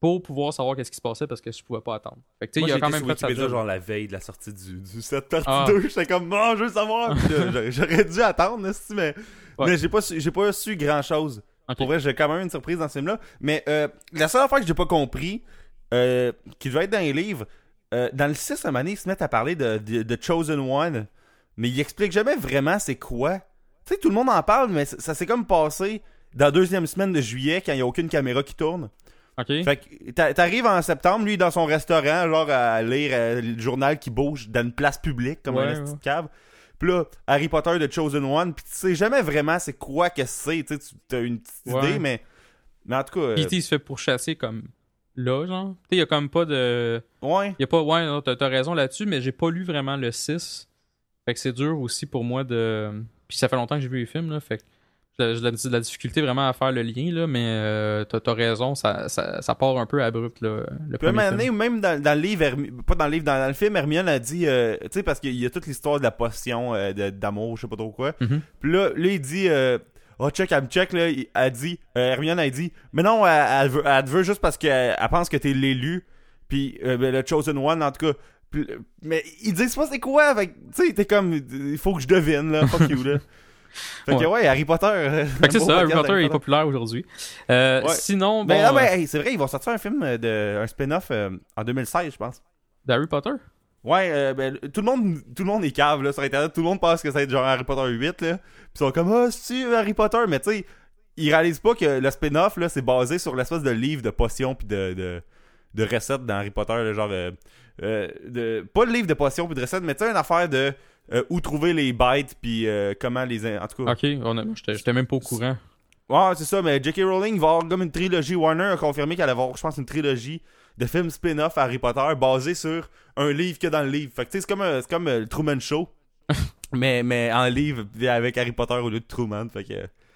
Pour pouvoir savoir qu'est-ce qui se passait parce que je pouvais pas attendre. Fait que Moi, il a quand même fait job. genre la veille de la sortie du, du 7 partie Ah. 2. J'étais comme, non, je veux savoir. J'aurais- dû attendre, mais, Ouais. mais j'ai pas, su- j'ai pas su grand chose. Pour vrai, j'ai quand même une surprise dans ce film-là. Mais euh, la seule affaire que j'ai pas compris, euh, qui devait être dans les livres, euh, dans le 6, à ils se mettent à parler de, de, de Chosen One, mais ils expliquent jamais vraiment c'est quoi. Tu sais, tout le monde en parle, mais ça, ça s'est comme passé dans la deuxième semaine de juillet quand il y a aucune caméra qui tourne. Ok. Fait que t'a- t'arrives en septembre, lui, dans son restaurant, genre à lire euh, le journal qui bouge dans une place publique, comme Ouais, un ouais. cave. Puis là, Harry Potter de Chosen One, puis tu sais jamais vraiment c'est quoi que c'est, tu as une petite Ouais. idée, mais, mais en tout cas, euh, il se fait pourchasser comme là, genre. Tu sais, il y a comme pas de. ouais. Y a pas. Ouais, t'as raison là-dessus, mais j'ai pas lu vraiment le 6. Fait que c'est dur aussi pour moi de. Puis ça fait longtemps que j'ai vu les films, là. Fait que j'ai de la, difficulté vraiment à faire le lien, là. Mais euh, t'as, t'as raison, ça, ça, ça part un peu abrupt, là. Le Puis premier film. donné, même dans, dans le livre, Hermi- pas dans le livre, dans, dans le film, Hermione a dit, euh, tu sais, parce qu'il y a toute l'histoire de la potion euh, d'amour, je sais pas trop quoi. Mhm. Puis là, là, il dit, euh, oh, check, elle me check, là, il- elle dit, euh, Hermione a dit, mais non, elle, elle veut, elle veut juste parce qu'elle elle pense que t'es l'élu, puis euh, ben, le chosen one, en tout cas. Mais ils disent pas c'est quoi, fait tu sais, t'es comme, il faut que je devine, là, fuck you, là. Fait que ouais, Harry Potter. euh, Fait que c'est ça, Harry Potter est populaire aujourd'hui. Euh, Ouais. Sinon, bon, Mais ben, hey, c'est vrai, ils vont sortir un film de un spin-off euh, en 2016, je pense. d'Harry Potter? Ouais, euh, ben, tout le monde tout le monde est cave là sur internet, tout le monde pense que ça va être genre Harry Potter 8 là. Puis ils sont comme ah, c'est Harry Potter, mais tu sais, ils réalisent pas que le spin-off là, c'est basé sur l'espèce de livre de potions puis de, de de recettes dans Harry Potter, là, genre euh, euh, de pas le livre de potions puis de recettes, mais tu sais une affaire de euh, où trouver les bêtes puis euh, comment les en tout cas. Ok, j'étais, même pas au courant. Ouais, c'est ça, mais J.K. Rowling va avoir comme une trilogie. Warner a confirmé qu'elle allait avoir, je pense, une trilogie de films spin-off Harry Potter basée sur un livre que dans le livre. Fait que tu sais, c'est comme, un- c'est comme le Truman Show. mais, mais en livre, avec Harry Potter au lieu de Truman. Fait que.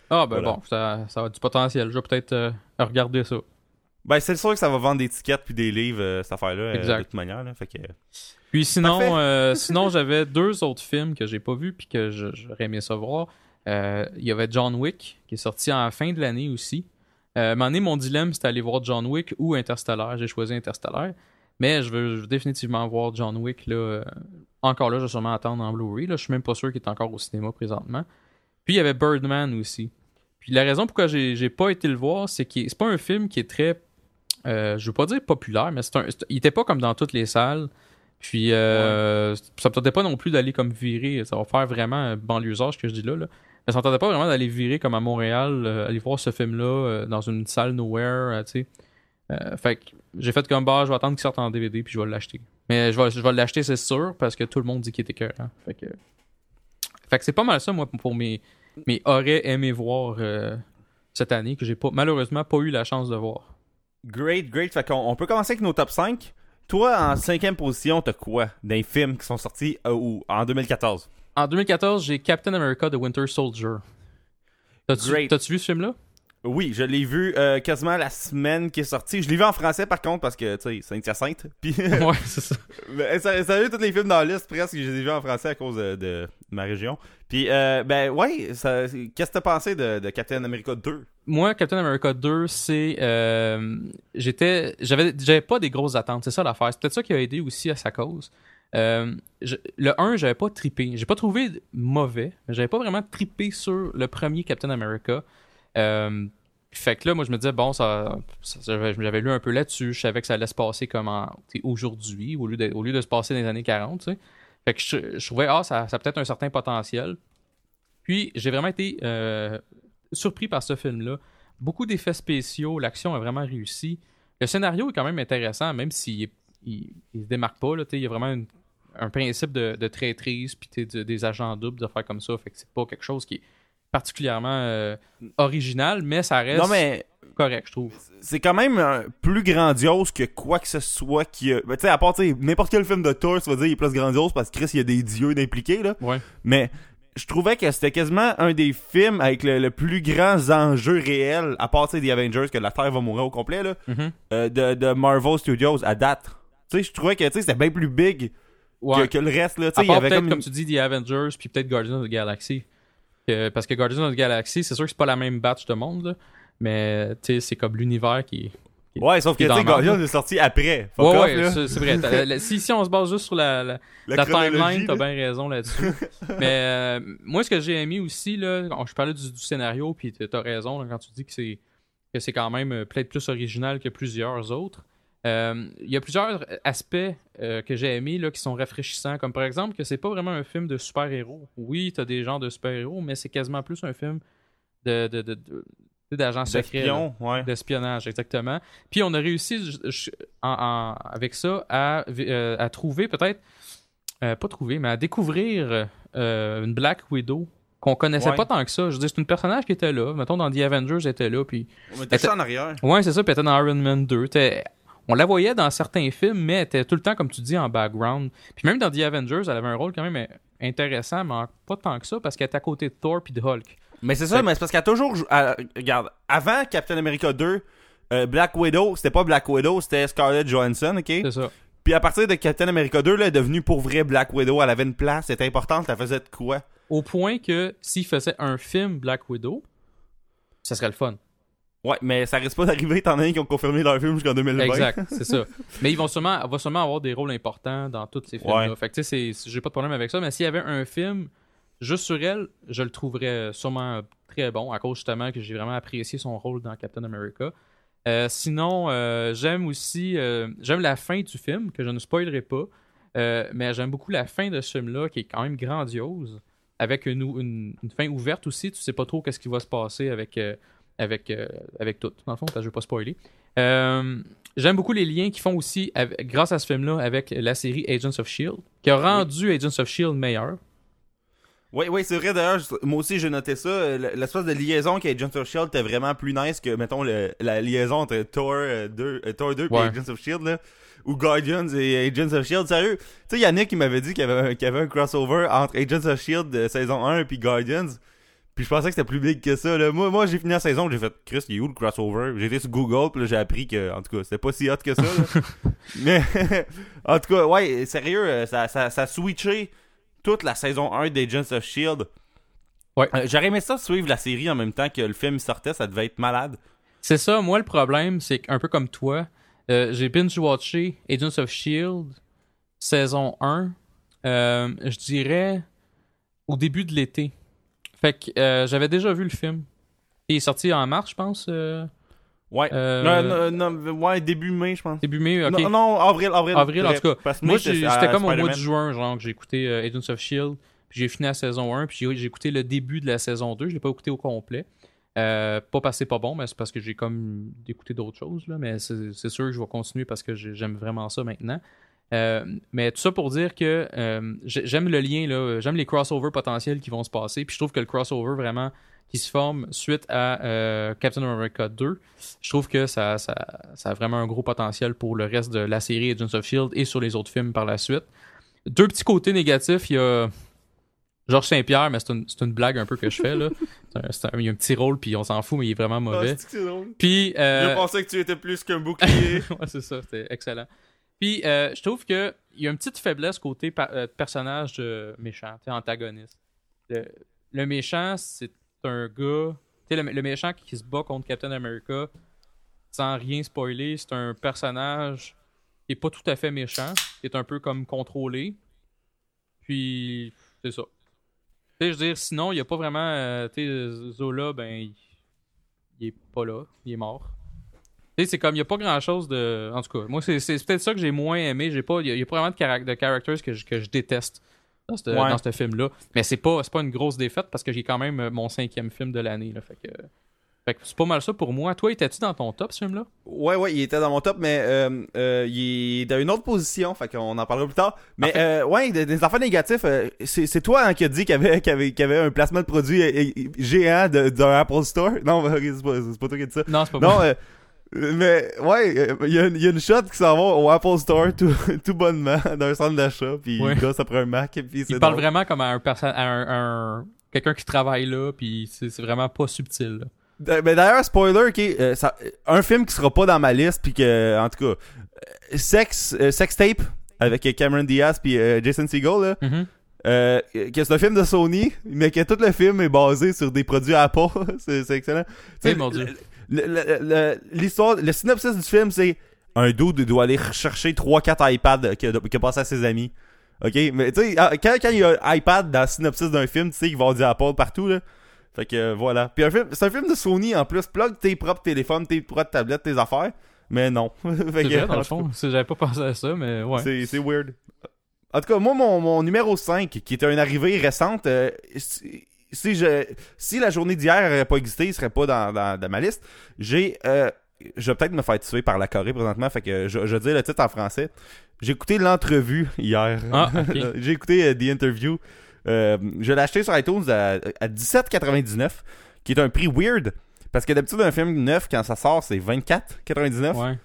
Ah, ben Voilà. bon, ça, ça a du potentiel. Je vais peut-être regarder ça. Ben, c'est sûr que ça va vendre des tickets puis des livres, euh, cette affaire-là, euh, de toute manière. Là, fait que. Puis sinon, euh, sinon j'avais deux autres films que j'ai pas vus puis que j'aurais aimé savoir. Euh, Il y avait John Wick qui est sorti en fin de l'année aussi. Euh, à un moment donné, mon dilemme c'était aller voir John Wick ou Interstellar. J'ai choisi Interstellar. Mais je veux, je veux définitivement voir John Wick là. euh, encore là, je vais sûrement attendre en Blu-ray. Je suis même pas sûr qu'il est encore au cinéma présentement. Puis il y avait Birdman aussi. Puis la raison pourquoi j'ai pas été le voir, c'est que c'est pas un film qui est très. Euh, je veux pas dire populaire, mais c'est un, il était pas comme dans toutes les salles. Puis euh, ça me tentait pas non plus d'aller comme virer. Ça va faire vraiment un banlieusard ce que je dis là. là. Mais ça me tentait pas vraiment d'aller virer comme à Montréal, euh, aller voir ce film-là dans une salle nowhere, tu sais. Fait que j'ai fait comme bah, je vais attendre qu'il sorte en DVD puis je vais l'acheter. Mais je vais, je vais l'acheter, c'est sûr, parce que tout le monde dit qu'il était cœur. Fait que, fait que c'est pas mal ça, moi, pour mes, mes auraient aimé voir cette année, que j'ai pas malheureusement pas eu la chance de voir. Great, great. Fait qu'on on peut commencer avec nos top 5. Toi, en cinquième position, t'as quoi Des films qui sont sortis euh, où En 2014. En 2014, j'ai Captain America The Winter Soldier. T'as-tu Great. t'as-tu vu ce film-là? Oui, je l'ai vu euh, quasiment la semaine qui est sortie. Je l'ai vu en français par contre parce que, tu sais, Saint-Hyacinthe. Puis, ouais, c'est ça. Ça, ça, tous les films dans la liste presque, je les ai vus en français à cause de, de ma région. Puis, euh, ben, ouais, qu'est-ce que t'as pensé de, de Captain America 2 Moi, Captain America 2, c'est. euh, J'étais. J'avais j'avais pas des grosses attentes. C'est ça l'affaire. C'est peut-être ça qui a aidé aussi à sa cause. Euh, je- le 1, j'avais pas trippé. J'ai pas trouvé mauvais. mais J'avais pas vraiment trippé sur le premier Captain America. Euh, fait que là, moi, je me disais, bon, ça, ça- j'avais lu un peu là-dessus. Je savais que ça allait se passer comme aujourd'hui, au, lieu de- au lieu de se passer dans les années 40. tu sais. Fait que je, je trouvais, ah, ça, ça a peut-être un certain potentiel. Puis, j'ai vraiment été euh, surpris par ce film-là. Beaucoup d'effets spéciaux, l'action a vraiment réussi. Le scénario est quand même intéressant, même s'il il, se démarque pas. Là, il y a vraiment un principe de, traîtrise, puis tu sais, de- des agents doubles, de faire comme ça. Fait que c'est pas quelque chose qui est particulièrement euh, original, mais ça reste Non, mais correct, je trouve. c'est quand même euh, plus grandiose que quoi que ce soit qui a. Ben, tu sais, à part, n'importe quel film de Thor, tu vas dire, il est plus grandiose parce que Chris, il y a des dieux impliqués, là. Ouais. Mais je trouvais que c'était quasiment un des films avec le, le plus grand enjeu réel, à part, sais, des Avengers, que la Terre va mourir au complet, là, Mhm. euh, de, de Marvel Studios à date. Tu sais, je trouvais que, tu sais, c'était bien plus big Ouais. que, que le reste, là. À sais, il y part avait comme. comme, tu dis, The Avengers, puis peut-être Guardians of the Galaxy. Que- parce que Guardians of the Galaxy, c'est sûr que c'est pas la même batch de monde, là, mais c'est comme l'univers qui qui- Ouais, sauf que, est Guardians est sorti après. Fuck Ouais, off, ouais, là. c'est vrai. La- si, si on se base juste sur la, la, La la chronologie, timeline, t'as bien raison là-dessus. Mais euh, moi, ce que j'ai aimé aussi, là, quand je parlais du, du scénario, puis t'as raison là, quand tu dis que c'est que c'est quand même euh, peut-être plus original que plusieurs autres. Euh, Il y a plusieurs aspects euh, que j'ai aimés là, qui sont rafraîchissants, comme par exemple que c'est pas vraiment un film de super-héros. Oui, t'as des genres de super-héros, mais c'est quasiment plus un film de, de, de, de- d'agents secrets. ouais. D'espionnage, exactement. Puis on a réussi en- en- avec ça à, euh, à trouver peut-être, euh, pas trouver, mais à découvrir euh, une Black Widow qu'on connaissait Ouais. pas tant que ça. Je veux dire, c'est une personnage qui était là. Mettons, dans The Avengers, elle était là. Puis... On mettait ça en arrière. Ouais, c'est ça. Puis elle était dans Iron Man 2. T'es- On la voyait dans certains films, mais elle était tout le temps, comme tu dis, en background. Puis même dans The Avengers, elle avait un rôle quand même intéressant, mais pas tant que ça, parce qu'elle était à côté de Thor puis de Hulk. Mais c'est ça, mais c'est parce qu'elle a toujours. jou- elle- regarde, avant Captain America 2, euh, Black Widow, c'était pas Black Widow, c'était Scarlett Johansson, ok? C'est ça. Puis à partir de Captain America 2, là, elle est devenue pour vrai Black Widow. Elle avait une place, c'était importante, elle faisait de quoi? Au point que s'il faisait un film Black Widow, ça serait le fun. Ouais, mais ça risque pas d'arriver étant donné qu'ils ont confirmé leur film jusqu'en 2020. Exact, c'est ça. Mais ils vont sûrement, elle va sûrement avoir des rôles importants dans tous ces films-là. Ouais. Fait que tu sais, j'ai pas de problème avec ça. Mais s'il y avait un film juste sur elle, je le trouverais sûrement très bon, à cause justement que j'ai vraiment apprécié son rôle dans Captain America. Euh, sinon, euh, j'aime aussi, euh, j'aime la fin du film, que je ne spoilerai pas. Mais j'aime beaucoup la fin de ce film-là, qui est quand même grandiose, avec une, ou- une, une fin ouverte aussi. Tu sais pas trop qu'est-ce qui va se passer avec, avec, euh, avec tout, dans le fond, parce que je veux pas spoiler. Euh, J'aime beaucoup les liens qu'ils font aussi, avec- grâce à ce film-là, avec la série Agents of S.H.I.E.L.D., qui a rendu Agents of S.H.I.E.L.D. meilleur. Oui, oui, c'est vrai d'ailleurs. Moi aussi, j'ai noté ça. euh, L'espèce de liaison avec Agents of Shield était vraiment plus nice que, mettons, le- la liaison entre Thor euh, 2, euh, Thor 2 et Ouais. Agents of Shield, là. Ou Guardians et Agents of Shield. Sérieux, tu sais, Yannick, il m'avait dit qu'il y, avait un- qu'il y avait un crossover entre Agents of Shield de saison 1 et Guardians. Puis je pensais que c'était plus big que ça, là. Moi, moi j'ai fini la saison, j'ai fait, Chris, il est où le crossover? J'ai été sur Google, puis j'ai appris que, en tout cas, c'était pas si hot que ça. Mais, en tout cas, ouais, sérieux, euh, ça, ça, ça a switché toute la saison 1 d'Agents of Shield. Ouais. Euh, J'aurais aimé ça suivre la série en même temps que le film sortait, ça devait être malade. C'est ça, moi, le problème, c'est qu'un peu comme toi, euh, j'ai binge-watché Agents of S.H.I.E.L.D. saison 1, euh, je dirais au début de l'été. Fait que euh, j'avais déjà vu le film. Il est sorti en mars, je pense. euh, Ouais. Euh, Non, non, non, ouais, début mai, je pense. début mai, ok. Non, non, avril, avril. Avril, en tout cas. Moi, c'était comme au mois de juin, genre, que j'ai écouté euh, Agents of S.H.I.E.L.D., puis j'ai fini la saison 1, puis j'ai écouté le début de la saison 2, je l'ai pas écouté au complet. Euh, pas parce que c'est pas bon, mais c'est parce que j'ai comme écouté d'autres choses, là, mais c'est sûr que je vais continuer parce que j'ai- j'aime vraiment ça maintenant. Euh, mais tout ça pour dire que euh, j'ai- j'aime le lien, là, j'aime les crossovers potentiels qui vont se passer, puis je trouve que le crossover vraiment qui se forme suite à euh, Captain America 2, je trouve que ça, ça, ça a vraiment un gros potentiel pour le reste de la série Agents of S.H.I.E.L.D. et sur les autres films par la suite. Deux petits côtés négatifs, il y a Georges Saint-Pierre, mais c'est une, une blague un peu que je fais, là. Un- un- il y a un petit rôle, puis on s'en fout, mais il est vraiment Ah, mauvais. drôle. Puis, euh, Je pensais que tu étais plus qu'un bouclier. ouais, c'est ça, c'était excellent. Puis, euh, je trouve que il y a une petite faiblesse côté euh, personnage de méchant, antagoniste. Le, méchant, c'est un gars. Le, le méchant qui se bat contre Captain America, sans rien spoiler, c'est un personnage qui est pas tout à fait méchant, qui est un peu comme contrôlé. Puis, c'est ça. Je veux dire, sinon, il y a pas vraiment. euh, Zola, ben, il, il est pas là, il est mort. C'est comme, il y a pas grand chose de. En tout cas, moi, c'est c'est peut-être ça que j'ai moins aimé. J'ai pas, il y, a- pas vraiment de, de characters que je, que je déteste dans ce Ouais. dans ce film-là. Mais c'est pas, c'est pas une grosse défaite parce que j'ai quand même euh, mon cinquième film de l'année. là. Fait que, fait que c'est pas mal ça pour moi. Toi, étais-tu dans ton top, ce film-là? Ouais, ouais, il était dans mon top, mais euh, euh, il est dans une autre position, fait qu'on en parlera plus tard. Mais euh, ouais, des, négatifs, euh, c'est c'est toi hein, qui a dit qu'il y avait, un placement de produit géant de- d'un Apple Store. Non, c'est pas, c'est pas toi qui dit ça. Non, c'est pas moi. Mais ouais, il y, a une- il y a une shot qui s'en va au Apple Store tout, tout bonnement d'un centre d'achat, puis Ouais. il gosse après un Mac, et puis c'est Il parle drôle. vraiment comme à un perso- à un, un- quelqu'un qui travaille là, puis c'est vraiment pas subtil. là. Mais d'ailleurs, spoiler, ok, euh, ça- un film qui sera pas dans ma liste, puis que, en tout cas, euh, Sex, euh, Sex Tape, avec Cameron Diaz puis euh, Jason Segel, là, Mhm. euh, que c'est un film de Sony, mais que tout le film est basé sur des produits Apple. c'est c'est excellent. Eh, mon Dieu. L'histoire, le synopsis du film, c'est un dude doit aller chercher 3-4 iPads qu'il a passé à ses amis. Ok, mais tu sais, ah, quand, quand il y a un iPad dans le synopsis d'un film, tu sais qu'il va y avoir du Apple partout, là. Fait que euh, voilà. Puis un film, c'est un film de Sony en plus. Plug tes propres téléphones, tes propres tablettes, tes affaires. Mais non. Fait C'est que, vrai, dans le fond. J'avais pas pensé à ça, mais ouais. c'est, c'est weird. En tout cas, moi, mon, mon numéro 5, qui était une arrivée récente, euh, si, je, si la journée d'hier n'aurait pas existé, il serait pas dans, dans, dans ma liste. J'ai, euh, je vais peut-être me faire tuer par la Corée présentement, fait que je, je vais dire le titre en français. J'ai écouté l'entrevue hier. Ah. J'ai écouté euh, The Interview. Euh, je l'ai acheté sur iTunes à, à 17,99, qui est un prix weird. Parce que d'habitude, un film neuf, quand ça sort, c'est 24,99. Ouais.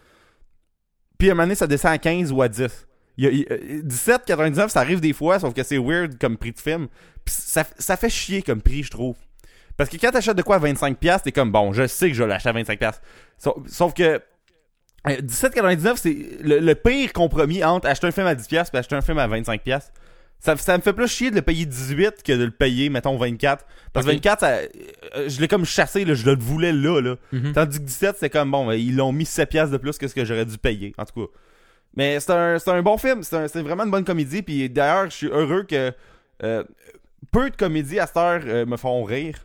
Puis à un moment donné, ça descend à 15 ou à 10. Il y a- il- euh, 17,99, ça arrive des fois, sauf que c'est weird comme prix de film. Puis ça, ça fait chier comme prix, je trouve. Parce que quand t'achètes de quoi à 25$, t'es comme, bon, je sais que je vais l'acheter à 25$. Sauf, sauf que euh, 17,99, c'est le, le pire compromis entre acheter un film à 10$ et acheter un film à 25$. Ça, ça me fait plus chier de le payer 18 que de le payer, mettons, 24. Parce que Ok. 24, ça- euh, je l'ai comme chassé, là, je le voulais là, là. Mhm. Tandis que 17, c'est comme bon, ben, ils l'ont mis 7 piastres de plus que ce que j'aurais dû payer, en tout cas. Mais c'est un, un bon film, c'est un- vraiment une bonne comédie. Puis d'ailleurs, je suis heureux que euh, peu de comédies à cette heure euh, me font rire.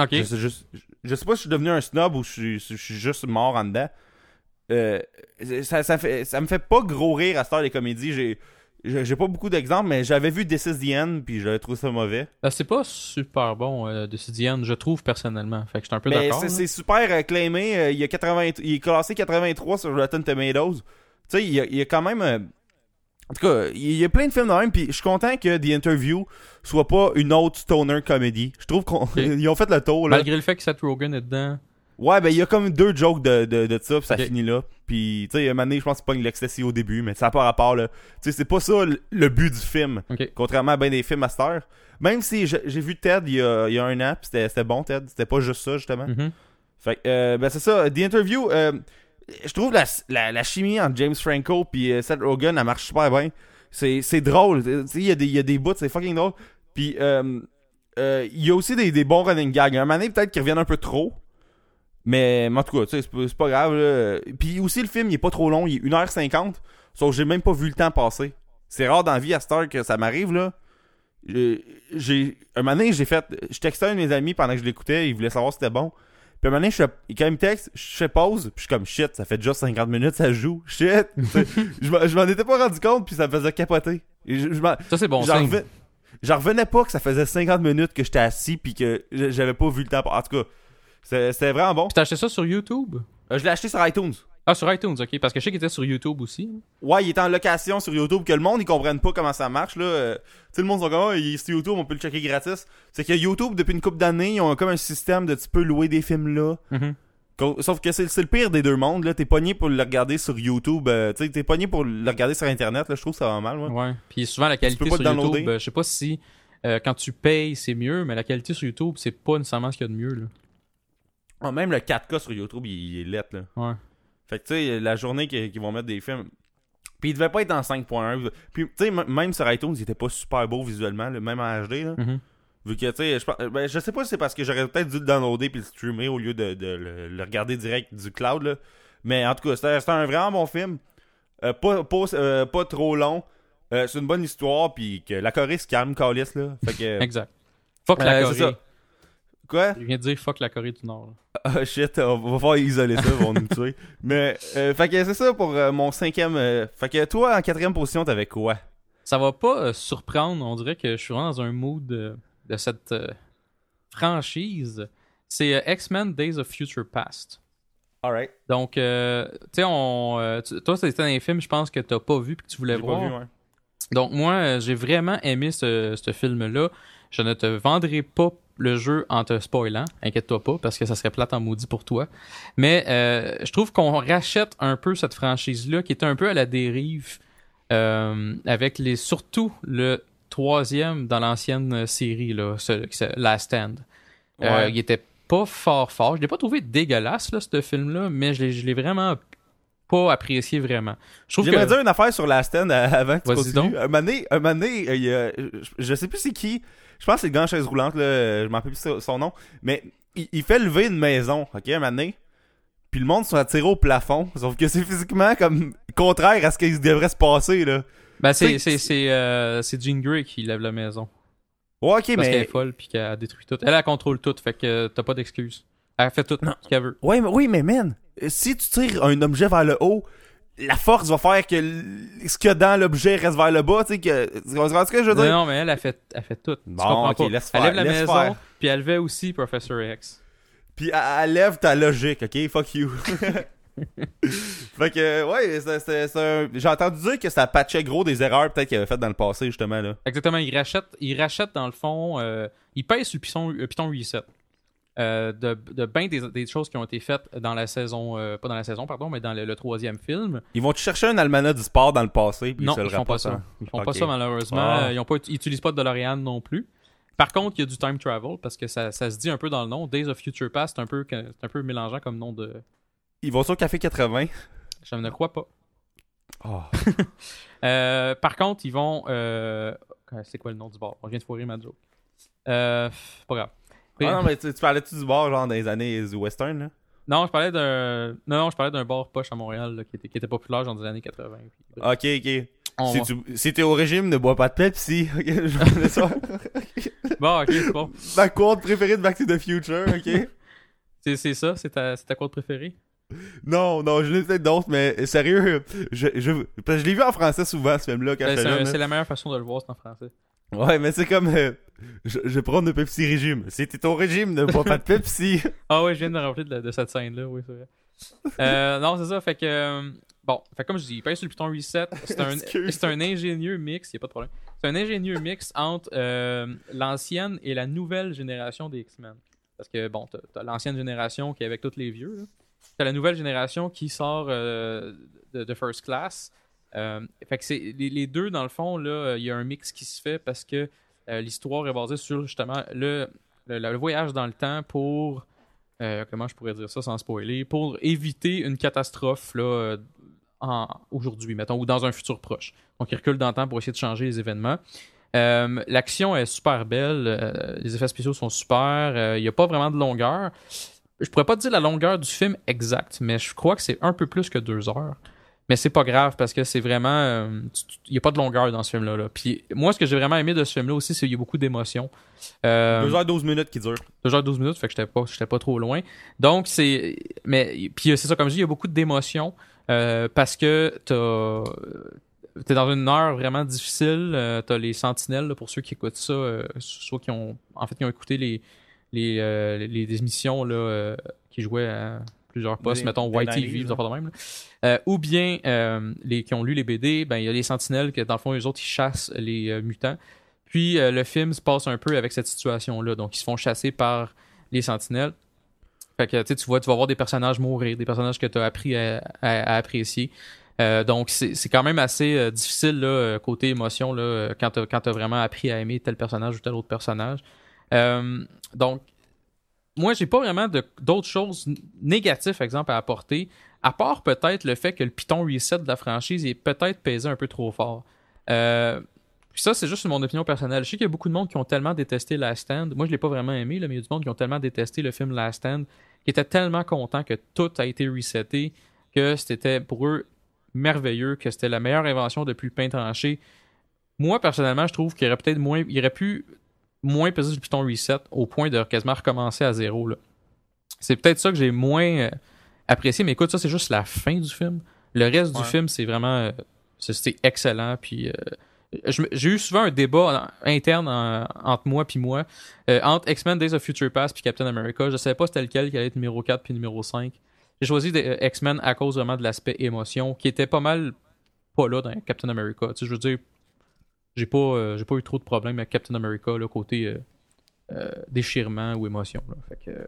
Ok. Je, sais, juste- je, je sais pas si je suis devenu un snob ou je suis, je suis juste mort en dedans. Euh, ça, ça, fait, ça me fait pas gros rire à cette heure les comédies. J'ai, pas beaucoup d'exemples, mais j'avais vu This is the End, puis j'avais trouvé ça mauvais. C'est pas super bon euh, Sidiane, je trouve personnellement. Fait que je suis un peu d'accord. c'est, super claimé. euh, il, y a 80, il est classé 83 sur Rotten Tomatoes. Tu sais, il y a, il y a quand même. euh, en tout cas, il y a plein de films de même. Puis je suis content que The Interview soit pas une autre stoner comédie. Je trouve qu'ils ont fait le tour. Là. Malgré le fait que Seth Rogen est dedans. Ouais, ben il y a comme deux jokes de, de, de ça, puis ça finit là. Puis, tu sais, un moment donné, je pense que c'est pas une l'ecstasy au début, mais ça n'a pas rapport, là. Tu sais, c'est pas ça le, le but du film. Contrairement à bien des films à cette heure. Même si j'ai vu Ted il y a, il y a un an, puis c'était bon, Ted. C'était pas juste ça, justement. Mhm. Fait que, euh, ben c'est ça. The Interview, euh, je trouve la, la, la chimie entre James Franco puis euh, Seth Rogen, elle marche super bien. C'est drôle. Il y, a des- y a des bouts, c'est fucking drôle. Puis, euh, euh, il y a aussi des, des bons running gags. Un moment peut-être qu'ils reviennent un peu trop. Mais, en tout cas, c'est pas, grave. Puis aussi, le film, il est pas trop long. Il est 1h50. Sauf que j'ai même pas vu le temps passer. C'est rare dans la vie à cette heure que ça m'arrive, là. J'ai-. Un moment j'ai fait. Je textais un de mes amis pendant que je l'écoutais. Il voulait savoir si c'était bon. Puis un moment donné, je fais- quand il me texte, je fais pause. Puis je suis comme shit, ça fait déjà 50 minutes, ça joue. Shit. Tu je m'en- je m'en étais pas rendu compte, puis ça me faisait capoter. Et je- je m'en- Ça, c'est bon J'en revenais pas que ça faisait 50 minutes que j'étais assis puis que j'avais pas vu le temps. En tout cas, c'est- c'était vraiment bon. Puis t'as acheté ça sur YouTube? Euh, je l'ai acheté sur iTunes. Ah, sur iTunes, ok. Parce que je sais qu'il était sur YouTube aussi. Ouais, il est en location sur YouTube, que le monde, ils comprennent pas comment ça marche, là. Euh, tu sais, le monde sont comme, il est sur YouTube, on peut le checker gratis. C'est que YouTube, depuis une couple d'années, ils ont comme un système de tu peux louer des films là. Mhm. Co- Sauf que c'est le pire des deux mondes, là. T'es pogné pour le regarder sur YouTube. euh, tu sais, t'es pogné pour le regarder sur Internet, là. Je trouve ça va mal, ouais. Ouais. Puis souvent, la qualité sur YouTube, euh, je sais pas si euh, quand tu payes, c'est mieux, mais la qualité sur YouTube, c'est pas nécessairement ce qu'il y a de mieux. Là. Ah, même le 4K sur YouTube, il, il est lettre, là. Ouais. Fait que, tu sais, la journée qu'ils vont mettre des films. Puis il devait pas être en 5.1. Puis, tu sais, même sur iTunes, il était pas super beau visuellement, là, même en HD, là. Mhm. Vu que, tu sais, je, pense- ben, je sais pas si c'est parce que j'aurais peut-être dû le downloader puis le streamer au lieu de, de le, le regarder direct du cloud, là. Mais en tout cas, c'était c'était un vraiment bon film. Euh, pas, pas, euh, pas trop long. Euh, c'est une bonne histoire, puis que la Corée se calme, calice, là. Fait que. Exact. Fuck la Euh, Corée. Quoi? Je viens de dire fuck la Corée du Nord. Ah shit, on va falloir isoler ça, ils vont nous tuer. Mais, euh, fait que c'est ça pour euh, mon cinquième. euh, fait que toi, en quatrième position, t'avais quoi? Ça va pas euh, surprendre, on dirait que je suis vraiment dans un mood de cette euh, franchise. C'est X-Men Days of Future Past. Alright. Donc, euh, tu sais, on, toi, c'était un film, je pense, que t'as pas vu et que tu voulais voir. pas vu, ouais. Donc, moi, j'ai vraiment aimé ce, ce film-là. Je ne te vendrai pas le jeu en te spoilant, inquiète-toi pas, parce que ça serait plate en maudit pour toi. Mais euh, je trouve qu'on rachète un peu cette franchise-là, qui était un peu à la dérive, euh, avec les surtout le troisième dans l'ancienne série, là, ce, ce Last Stand. Euh, il était pas fort fort. Je l'ai pas trouvé dégueulasse, là, ce film-là, mais je l'ai- vraiment pas apprécié vraiment. Je trouve J'aimerais que... dire une affaire sur la stand avant que tu continues. donc. Un moment donné, un moment donné, il y a- je, je sais plus c'est qui. Je pense que c'est le gars en chaise roulante, là, je m'en rappelle plus son- nom. Mais il, il fait lever une maison, ok, un moment donné. Puis le monde sont attirés au plafond. Sauf que c'est physiquement comme contraire à ce qu'il devrait se passer, là. Ben, c'est, c'est, c'est, euh, c'est Jean Grey qui lève la maison. Ouais, ok, Parce qu'elle mais. est folle puis qu'elle détruit tout. Elle, elle contrôle tout, fait que t'as pas d'excuses. Elle fait tout ce qu'elle veut. Ouais, mais, oui, mais man, si tu tires un objet vers le haut, la force va faire que ce qu'il y a dans l'objet reste vers le bas, tu sais, que. Tu comprends ce que je veux dire? non, mais elle, elle fait, elle fait tout. Bon, ok, pas. laisse Elle faire, lève la laisse maison, faire. puis elle levait aussi Professor X. Puis elle, elle lève ta logique, ok? Fuck you. fait que, ouais, c'est- un- j'ai entendu dire que ça patchait gros des erreurs peut-être qu'il avait faites dans le passé, justement, là. Exactement, il rachète, il rachète dans le fond, euh, il pèse sur le Python, le Python Reset. Euh, de de bien des, des choses qui ont été faites dans la saison, euh, pas dans la saison, pardon, mais dans le, le troisième film. Ils vont chercher un almanach du sport dans le passé, puis non, ils ils font pas ça. hein. Ils font Ok. pas ça malheureusement. Ah. Euh, Ils, ont pas, de DeLorean non plus. Par contre, il y a du time travel parce que ça, ça se dit un peu dans le nom. Days of Future Past, c'est un peu, un peu mélangeant comme nom de. Ils vont sur Café 80. Je ne crois pas. Oh. Euh, par contre, ils vont. C'est quoi le nom du bar On vient de foirer ma joke. Pas grave. Ah non, mais tu, tu parlais-tu du bar, genre, dans les années du western, là? Non, je parlais d'un. Non, non, je parlais d'un bar poche à Montréal là, qui, était, qui était populaire genre des années 80. puis bref. Ok, ok. On Si tu si t'es au régime, ne bois pas de Pepsi. Ok, je ça. Bon, ok, c'est bon. Ma quote préférée de Back to the Future, ok? C'est c'est ça, c'est ta, c'est ta quote préférée? Non, non, je l'ai peut-être d'autres, mais sérieux, je, je, parce que je l'ai vu en français souvent, ce film-là, quand Ben, C'est un- jeune. c'est la meilleure façon de le voir, c'est en français. Ouais, mais c'est comme, euh, je, je prends de Pepsi régime. T'es au régime, ne bois pas de Pepsi. Ah ouais, je viens de me rappeler de, la- de cette scène-là, oui, c'est vrai. Euh, non, c'est ça, fait que... euh, bon, fait comme je dis, il pèse sur le Python Reset. C'est un, c'est un ingénieux mix, y a pas de problème. C'est un ingénieux mix entre euh, l'ancienne et la nouvelle génération des X-Men. Parce que, bon, t'as, t'as l'ancienne génération qui est avec tous les vieux, là. T'as la nouvelle génération qui sort de, de First Class. Fait que c'est les, les deux, dans le fond, là, il y a un mix qui se fait parce que l'histoire est basée sur, justement, le, voyage dans le temps pour... euh, comment je pourrais dire ça sans spoiler, pour éviter une catastrophe là, euh, aujourd'hui, mettons, ou dans un futur proche. Donc, il recule dans le temps pour essayer de changer les événements. Euh, L'action est super belle, euh, les effets spéciaux sont super, euh, il n'y a pas vraiment de longueur. Je pourrais pas te dire la longueur du film exacte, mais je crois que c'est un peu plus que deux heures. Mais c'est pas grave parce que c'est vraiment. euh, Il n'y a pas de longueur dans ce film-là. Là. Puis moi, ce que j'ai vraiment aimé de ce film-là aussi, c'est qu'il y a beaucoup d'émotions. Euh, 2h12 minutes qui dure. 2h12 minutes, fait que j'étais pas, j'étais pas trop loin. Donc, c'est. Mais, puis c'est ça, comme je dis, il y a beaucoup d'émotions euh, parce que t'as. T'es dans une heure vraiment difficile. euh, t'as les sentinelles, là, pour ceux qui écoutent ça, euh, soit qui ont. En fait, qui ont écouté les, les, euh, émissions là, euh, qui jouaient à plusieurs postes, Des- mettons YTV, 90s, des affaires de même. là. Euh, ou bien euh, les qui ont lu les BD, ben il y a les sentinelles que dans le fond, les autres, ils chassent les euh, mutants. Puis le film se passe un peu avec cette situation-là. Donc, ils se font chasser par les sentinelles. Fait que tu sais, tu vois, tu vas voir des personnages mourir, des personnages que tu as appris à, à- à apprécier. Donc, c'est quand même assez difficile, là, côté émotion, là, quand t'as quand t'as vraiment appris à aimer tel personnage ou tel autre personnage. Donc, moi, j'ai pas vraiment d'autres choses négatives, exemple, à apporter, à part peut-être le fait que le Python Reset de la franchise est peut-être pesé un peu trop fort. Euh, ça, c'est juste mon opinion personnelle. Je sais qu'il y a beaucoup de monde qui ont tellement détesté Last Stand. Moi, je l'ai pas vraiment aimé, mais il y a du monde qui ont tellement détesté le film Last Stand, qui étaient tellement contents que tout a été reseté, que c'était pour eux merveilleux, que c'était la meilleure invention depuis le pain tranché. Moi, personnellement, je trouve qu'il aurait peut-être moins, il aurait pu moins peser sur le Python Reset au point de quasiment recommencer à zéro. là. C'est peut-être ça que j'ai moins euh, apprécié, mais écoute, ça, c'est juste la fin du film. Le reste du film, c'est vraiment. euh, c'est- C'était excellent. Puis. euh, j'ai eu souvent un débat interne en- entre moi puis moi, euh, entre X-Men Days of Future Past puis Captain America. Je savais pas c'était lequel qui allait être numéro 4 puis numéro 5. J'ai choisi des- euh, X-Men à cause vraiment de l'aspect émotion, qui était pas mal pas là dans Captain America. Tu sais, je veux dire, j'ai pas, euh, j'ai pas eu trop de problèmes avec Captain America, là, côté euh, euh, déchirement ou émotion. là. Fait que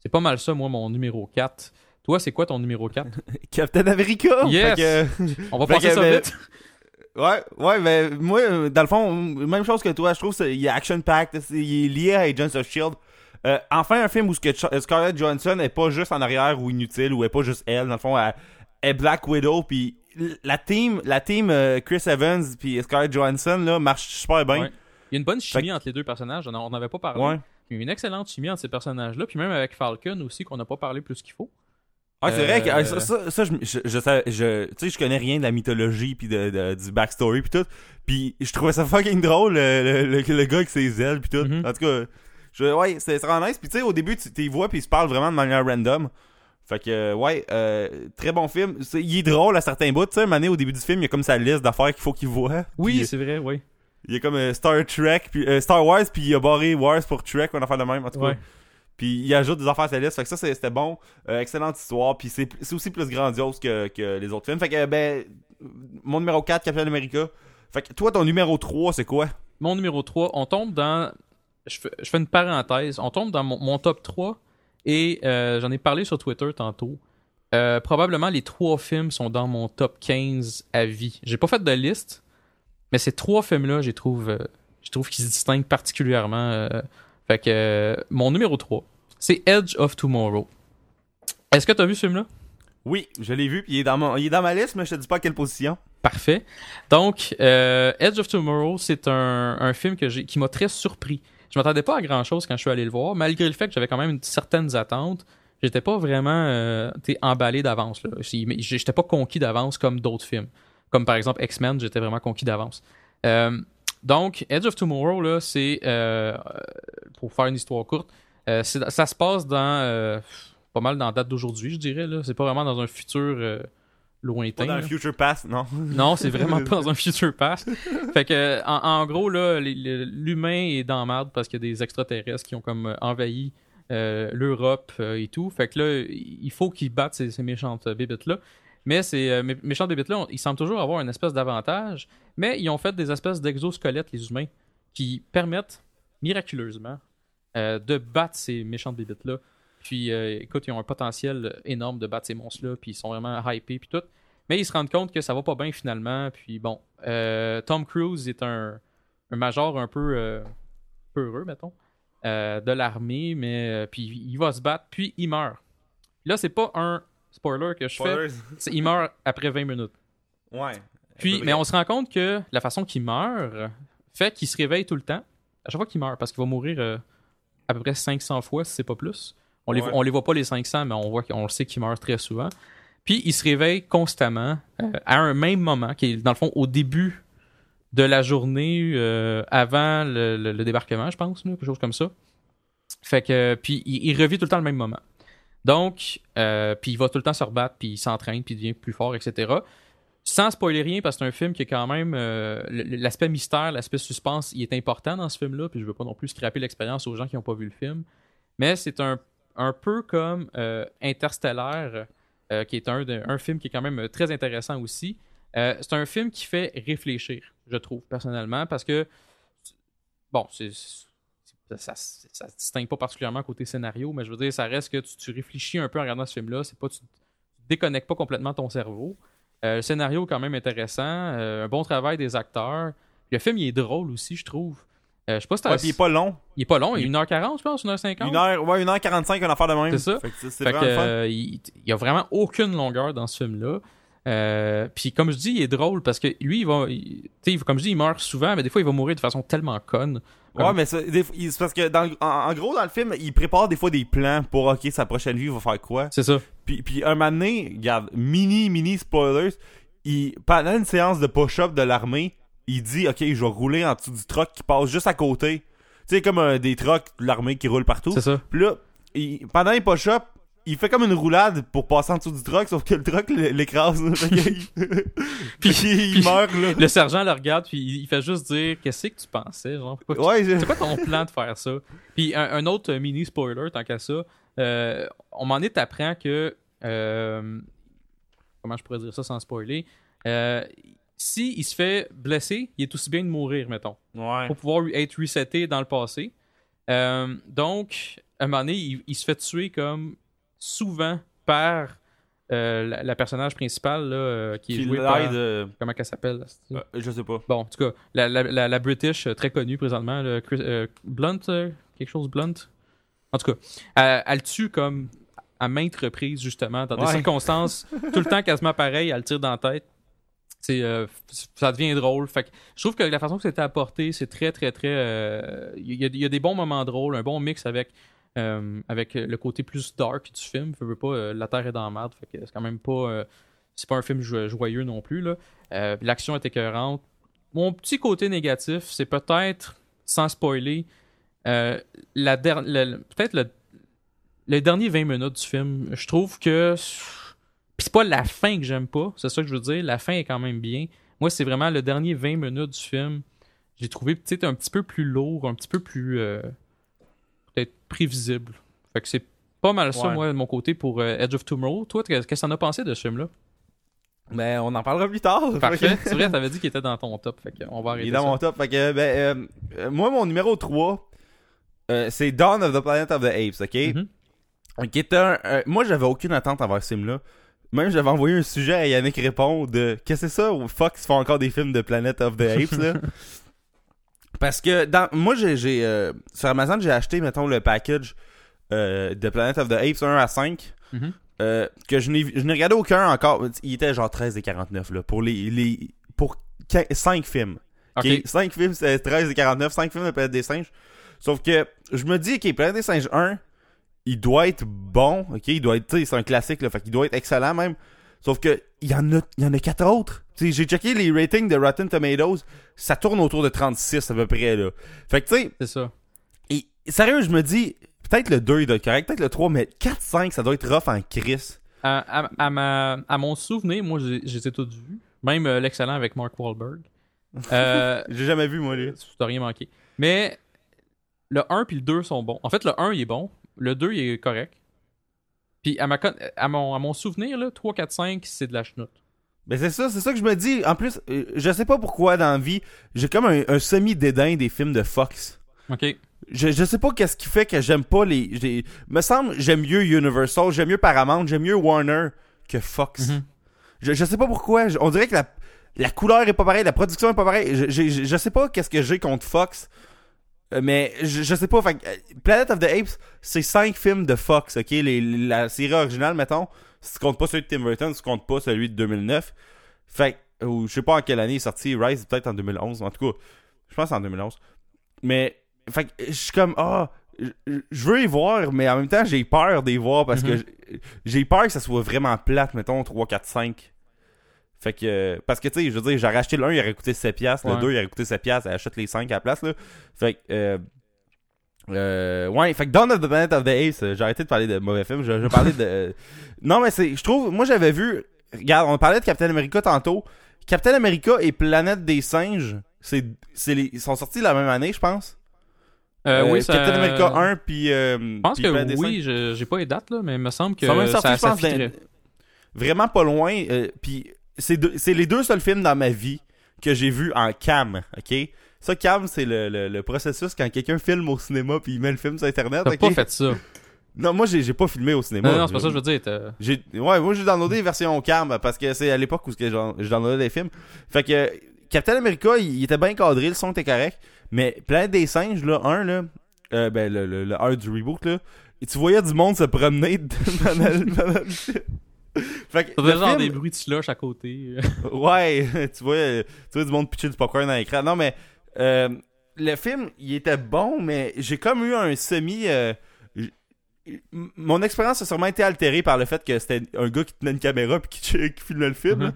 c'est pas mal ça, moi, mon numéro 4. Toi, c'est quoi ton numéro 4 Captain America! Yes! Fait que- On va Fait passer que, ça ben, vite. Ouais, ouais, mais moi, euh, dans le fond, même chose que toi, je trouve qu'il est action-packed, c'est- il est lié à Agents of S.H.I.E.L.D. Euh, enfin, un film où Scarlett Johansson est pas juste en arrière ou inutile, ou est pas juste elle, dans le fond, elle est Black Widow, puis la team, la team euh, Chris Evans puis Scarlett Johansson, là, marche super bien. Ouais. Il y a une bonne chimie entre les deux personnages, on n'en avait pas parlé. Ouais. Il y a une excellente chimie entre ces personnages-là, puis même avec Falcon aussi, qu'on n'a pas parlé plus qu'il faut. Ouais, c'est vrai que Euh, euh, ça, ça, ça, je, je, je, sais- je- tu sais, je connais rien de la mythologie puis de, de- du backstory puis tout. Puis je trouvais ça fucking drôle le, le, le, le gars avec ses ailes puis tout. Mhm. En tout cas, ouais, c'est vraiment nice. Puis tu sais, au début, tu tu les vois puis ils se parlent vraiment de manière random. Fait que ouais, euh, très bon film. Il est drôle à certains bouts. Tu sais, année au début du film, il y a comme sa liste d'affaires qu'il faut qu'il voit. Oui, c'est vrai, oui. il y a comme euh, Star Trek puis euh, Star Wars puis il a barré Wars pour Trek ou une affaire de même en tout cas. Ouais. Puis il ajoute des affaires à sa liste. Fait que ça, c'était bon. Euh, excellente histoire. Puis c'est c'est aussi plus grandiose que, que les autres films. Fait que, ben, mon numéro 4, Captain America. Fait que toi, ton numéro 3, c'est quoi? Mon numéro 3, on tombe dans. Je fais, je fais une parenthèse. On tombe dans mon, mon top 3 et euh, j'en ai parlé sur Twitter tantôt. Euh, probablement les trois films sont dans mon top 15 à vie. J'ai pas fait de liste, mais ces trois films-là, je les trouve, euh, je trouve qu'ils se distinguent particulièrement. fait que mon numéro 3, c'est Edge of Tomorrow. Est-ce que tu as vu ce film-là? Oui, je l'ai vu. Puis il est, dans mon, il est dans ma liste, mais je te dis pas à quelle position. Parfait. Donc, Edge of Tomorrow, c'est un, un film que qui m'a très surpris. Je m'attendais pas à grand chose quand je suis allé le voir, malgré le fait que j'avais quand même une, certaines attentes. J'étais pas vraiment euh, emballé d'avance. J'étais pas conquis d'avance comme d'autres films. Comme par exemple X-Men, j'étais vraiment conquis d'avance. Euh, donc, Edge of Tomorrow, c'est euh, pour faire une histoire courte, ça se passe dans pas mal dans la date d'aujourd'hui, je dirais. C'est pas vraiment dans un futur lointain. Pas dans le Future Past, non. Non, c'est vraiment pas dans un future past. Fait que, en, en gros, là, l'humain est dans la merde parce qu'il y a des extraterrestres qui ont comme euh, envahi euh, l'Europe euh, et tout. Fait que là, il faut qu'ils battent ces, ces méchantes bébites-là. Mais ces euh, mé- méchantes bébites-là, ils semblent toujours avoir une espèce d'avantage. Mais ils ont fait des espèces d'exosquelettes, les humains, qui permettent miraculeusement de battre ces méchantes bébites-là. Puis, euh, écoute, ils ont un potentiel énorme de battre ces monstres-là, puis ils sont vraiment hypés, puis tout. Mais ils se rendent compte que ça va pas bien finalement. Puis bon, euh, Tom Cruise est un, un major un peu, euh, peu heureux, mettons, euh, de l'armée, mais puis il va se battre, puis il meurt. Là, c'est pas un spoiler que je fais, Spoilers. il meurt après 20 minutes. Ouais. Puis, mais on se rend compte que la façon qu'il meurt fait qu'il se réveille tout le temps. À chaque fois qu'il meurt, parce qu'il va mourir à peu près 500 fois, si c'est pas plus. On les, Ouais. on les voit pas les 500, mais on voit qu'on le sait qu'il meurt très souvent. Puis il se réveille constamment euh, à un même moment, qui est dans le fond au début de la journée euh, avant le, le- le débarquement, je pense, là, quelque chose comme ça. Fait que puis il, il revit tout le temps le même moment. Donc, euh, puis il va tout le temps se rebattre, puis il s'entraîne, puis il devient plus fort, etc. Sans spoiler rien, parce que c'est un film qui est quand même euh, l'aspect mystère, l'aspect suspense, il est important dans ce film-là, puis je veux pas non plus scraper l'expérience aux gens qui n'ont pas vu le film. Mais c'est un, un peu comme euh, Interstellar, euh, qui est un, un film qui est quand même euh, très intéressant aussi. Euh, c'est un film qui fait réfléchir, je trouve, personnellement, parce que, bon, c'est, ça, ça se distingue pas particulièrement côté scénario, mais je veux dire, ça reste que tu, réfléchis un peu en regardant ce film-là, c'est pas, tu, tu déconnectes pas complètement ton cerveau. Le scénario est quand même intéressant. un bon travail des acteurs. Le film, il est drôle aussi, je trouve. Euh, je sais pas si Ouais, puis il est pas long. il est pas long, il est 1h40, je pense, 1h50. Une heure, ouais, 1h45, une affaire de même. C'est ça. Fait que c'est Fait vraiment euh, il, il y a vraiment aucune longueur dans ce film-là. Euh, puis comme je dis, il est drôle parce que lui, il va, il- tu sais, comme je dis, il meurt souvent, mais des fois, il va mourir de façon tellement conne. Comme- Ouais, mais c'est parce que dans, le- en, en gros, dans le film, il prépare des fois des plans pour, ok, sa prochaine vie, il va faire quoi. C'est ça. Puis, puis un moment donné, regarde, mini, mini spoilers, il, pendant une séance de push-up de l'armée, il dit, ok, je vais rouler en dessous du truck qui passe juste à côté. Tu sais, comme un, des trucks de l'armée qui roulent partout. C'est ça. Puis là, il- pendant les push-up, il fait comme une roulade pour passer en dessous du truck, sauf que le truck l'écrase. Puis- il meurt, là. Le sergent le regarde, puis il fait juste dire Qu'est-ce que tu pensais genre, tu- Ouais, C'est quoi ton plan de faire ça? Puis un, un autre mini spoiler, tant qu'à ça, euh, on m'en est apprend que. euh, comment je pourrais dire ça sans spoiler? Euh, si il se fait blesser, il est aussi bien de mourir, mettons. Ouais. Pour pouvoir être reseté dans le passé. Euh, donc, à un moment donné, il, il se fait tuer comme souvent par euh, la, la personnage principale là, euh, qui est jouée par. euh, Comment qu'elle s'appelle? je sais pas. Bon, en tout cas, la, la, la, la British très connue présentement, le Chris- Blunt, quelque chose Blunt? En tout cas, elle, elle le tue comme à maintes reprises, justement, dans des Ouais. circonstances tout le temps quasiment pareil, elle le tire dans la tête. Euh, ça devient drôle. Fait que je trouve que la façon que c'était apporté, c'est très, très, très. euh, Il il y a des bons moments drôles, un bon mix avec, euh, avec le côté plus dark du film. Pas, euh, la terre est dans la merde. Fait que c'est quand même pas. euh, c'est pas un film jo- joyeux non plus. Euh, L'action est écœurante. Mon petit côté négatif, c'est peut-être, sans spoiler, euh, la le- peut-être le, les derniers 20 minutes du film. Je trouve que. Puis c'est pas la fin que j'aime pas, c'est ça que je veux dire. La fin est quand même bien. Moi, c'est vraiment le dernier 20 minutes du film. J'ai trouvé peut-être un petit peu plus lourd, un petit peu plus. euh, peut-être prévisible. Fait que c'est pas mal ça, Ouais. moi, de mon côté, pour euh, Edge of Tomorrow. Toi, qu'est-ce que t'en as pensé de ce film-là? Mais on en parlera plus tard. Parfait. C'est vrai, t'avais dit qu'il était dans ton top. Fait que on va arrêter Il est dans ça. mon top. Fait que, ben, euh, moi, mon numéro 3, euh, c'est Dawn of the Planet of the Apes, ok? Mhm. Qui est un. moi, j'avais aucune attente envers ce film-là. Même, j'avais envoyé un sujet à Yannick Répond de Qu'est-ce que c'est ça? Ou Fox font encore des films de Planet of the Apes, là? Parce que, dans, moi, j'ai. j'ai, euh, sur Amazon, j'ai acheté, mettons, le package euh, de Planet of the Apes 1 à 5. Mhm. euh, que je n'ai je n'ai regardé aucun encore. Il était genre 13 et 49, là. Pour les. les pour 5 films. Ok? Ok, 5 films, c'est 13 et 49, 5 films de Planète des Singes. Sauf que je me dis, ok, Planète des Singes 1, il doit être bon, ok, il doit être, tu sais, c'est un classique, là, fait qu'il doit être excellent même. Sauf que, il y en a, il y en a 4 autres. Tu sais, j'ai checké les ratings de Rotten Tomatoes, ça tourne autour de 36 à peu près, là. Fait que, tu sais, C'est ça. et, sérieux, je me dis, peut-être le 2, il doit être correct, peut-être le 3, mais 4, 5, ça doit être rough en crise. À, à- à ma, à mon souvenir, moi, ai tous vus. Même euh, l'excellent avec Mark Wahlberg. Euh, J'ai jamais vu, moi, lui. T'as rien manqué. Mais le 1 puis le 2 sont bons. En fait, le 1 il est bon. Le 2 il est correct. Puis à, ma con- à, mon, à mon souvenir, là, 3, 4, 5, c'est de la chenoute. Ben c'est ça, c'est ça que je me dis. En plus, euh, je sais pas pourquoi dans la vie, j'ai comme un, un semi-dédain des films de Fox. Ok. Je, je sais pas qu'est-ce qui fait que j'aime pas les. j'ai- Me semble j'aime mieux Universal, j'aime mieux Paramount, j'aime mieux Warner que Fox. Mhm. je, je sais pas pourquoi. on dirait que la, la couleur est pas pareille, la production est pas pareille. Je, je, je- je sais pas qu'est-ce que j'ai contre Fox. Euh, Mais je, je sais pas. Fait, que, euh, Planet of the Apes, c'est cinq films de Fox, ok? Les, la série originale, mettons. Si tu comptes pas celui de Tim Burton, si tu comptes pas celui de 2009. Fait que, ou je sais pas en quelle année il est sorti. Rise, peut-être en 2011. En tout cas, je pense en 2011. Mais, fait que, je suis comme, ah, je- je veux y voir, mais en même temps, j'ai peur d'y voir parce que Mhm. j- j'ai peur que ça soit vraiment plate, mettons, 3, 4, 5. Fait que, parce que, tu sais, je veux dire, j'aurais acheté le 1, il aurait coûté 7$, piastres, le Ouais. 2, il aurait coûté 7$, piastres, elle achète les 5 à la place, là. Fait que, euh, euh, ouais, fait que Dawn of the Planet of the Apes, euh, j'ai arrêté de parler de mauvais films, je, je parlais de... non, mais c'est, je trouve, moi j'avais vu, regarde, on parlait de Captain America tantôt, Captain America et Planète des Singes, c'est, c'est les, ils sont sortis la même année, je pense. Euh, Euh, oui, ça... Captain America 1 puis Je pense puis que Planète oui, je- j'ai pas les dates, là, mais il me semble que même ça, je pense, dans- vraiment pas loin. Puis c'est les deux seuls films dans ma vie que j'ai vus en cam, ok? Ça, cam, c'est le, le, le processus quand quelqu'un filme au cinéma puis il met le film sur Internet, T'as pas fait ça. Non, moi, j'ai pas filmé au cinéma. Non, non, c'est pas ça que je veux dire. J'ai ouais, moi j'ai downloadé les versions cam parce que c'est à l'époque où je downloadais les films. Fait que Captain America, il, il était bien cadré, le son était correct, mais Planète des singes là, un là, euh, ben le le, le un du reboot là, et tu voyais du monde se promener pendant le film. Fait que le genre film- des bruits de slush à côté. Ouais, tu vois, tu vois du monde pitcher du popcorn dans l'écran. Non, mais euh, le film, il était bon, mais j'ai comme eu un semi. euh, mon expérience a sûrement été altérée par le fait que c'était un gars qui tenait une caméra puis qui, qui filmait le film. Là.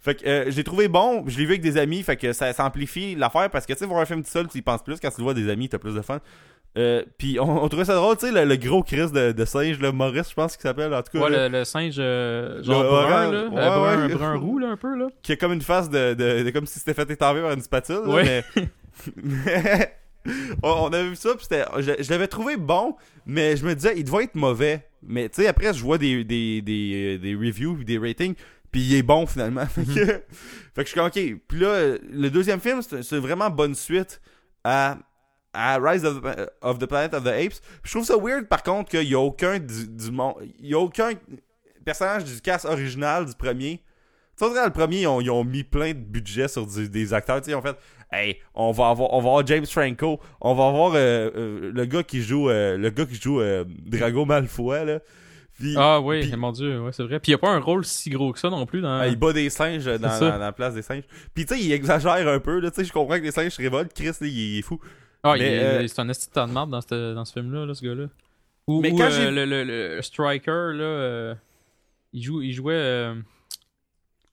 Fait que euh, j'ai trouvé bon, je l'ai vu avec des amis, fait que ça, ça amplifie l'affaire parce que tu sais, voir un film tout seul, tu y penses plus. Quand tu le vois des amis, t'as plus de fun. Euh, puis on, on trouvait ça drôle, tu sais, le, le gros Chris de, de singe, le Maurice, je pense qu'il s'appelle, en tout cas. Ouais, là. le, le singe euh, genre Le brun, orange, là. ouais, euh, brun, ouais. brun roux, là, un peu, là. qui a comme une face de, de, de- comme si c'était fait étamper par une spatule. là, Ouais. mais, mais- on, on avait vu ça, puis c'était, je, je l'avais trouvé bon, mais je me disais, il devait être mauvais. Mais tu sais, après, je vois des, des, des, euh, des reviews, des ratings, puis il est bon finalement. fait, que, fait que je suis comme, ok. Puis là, le deuxième film, c'est vraiment bonne suite à, à Rise of the, of the Planet of the Apes. Puis je trouve ça weird, par contre, qu'il y a aucun du, du monde, il y a aucun personnage du cast original du premier. Tu sais, dans le premier, ils ont, ils ont mis plein de budget sur du- des acteurs. Tu sais, ils ont fait, hey, on va avoir, on va avoir James Franco, on va avoir euh, euh, le gars qui joue, euh, le gars qui joue Drago Malfoy là. Puis, Ah oui, puis- mon dieu, ouais, c'est vrai. Puis il y a pas un rôle si gros que ça non plus dans. ah, il bat des singes dans, la place des singes. Puis tu sais, il exagère un peu. là. Tu sais, je comprends que les singes se révoltent. Chris, là, il est fou. Ah, il Mais, est- euh, c'est un esti de temps de marde dans, ce- dans ce film-là, là, ce gars-là. Ou, Mais quand euh, le, le, le Striker, là, euh, il, joue, il jouait. euh,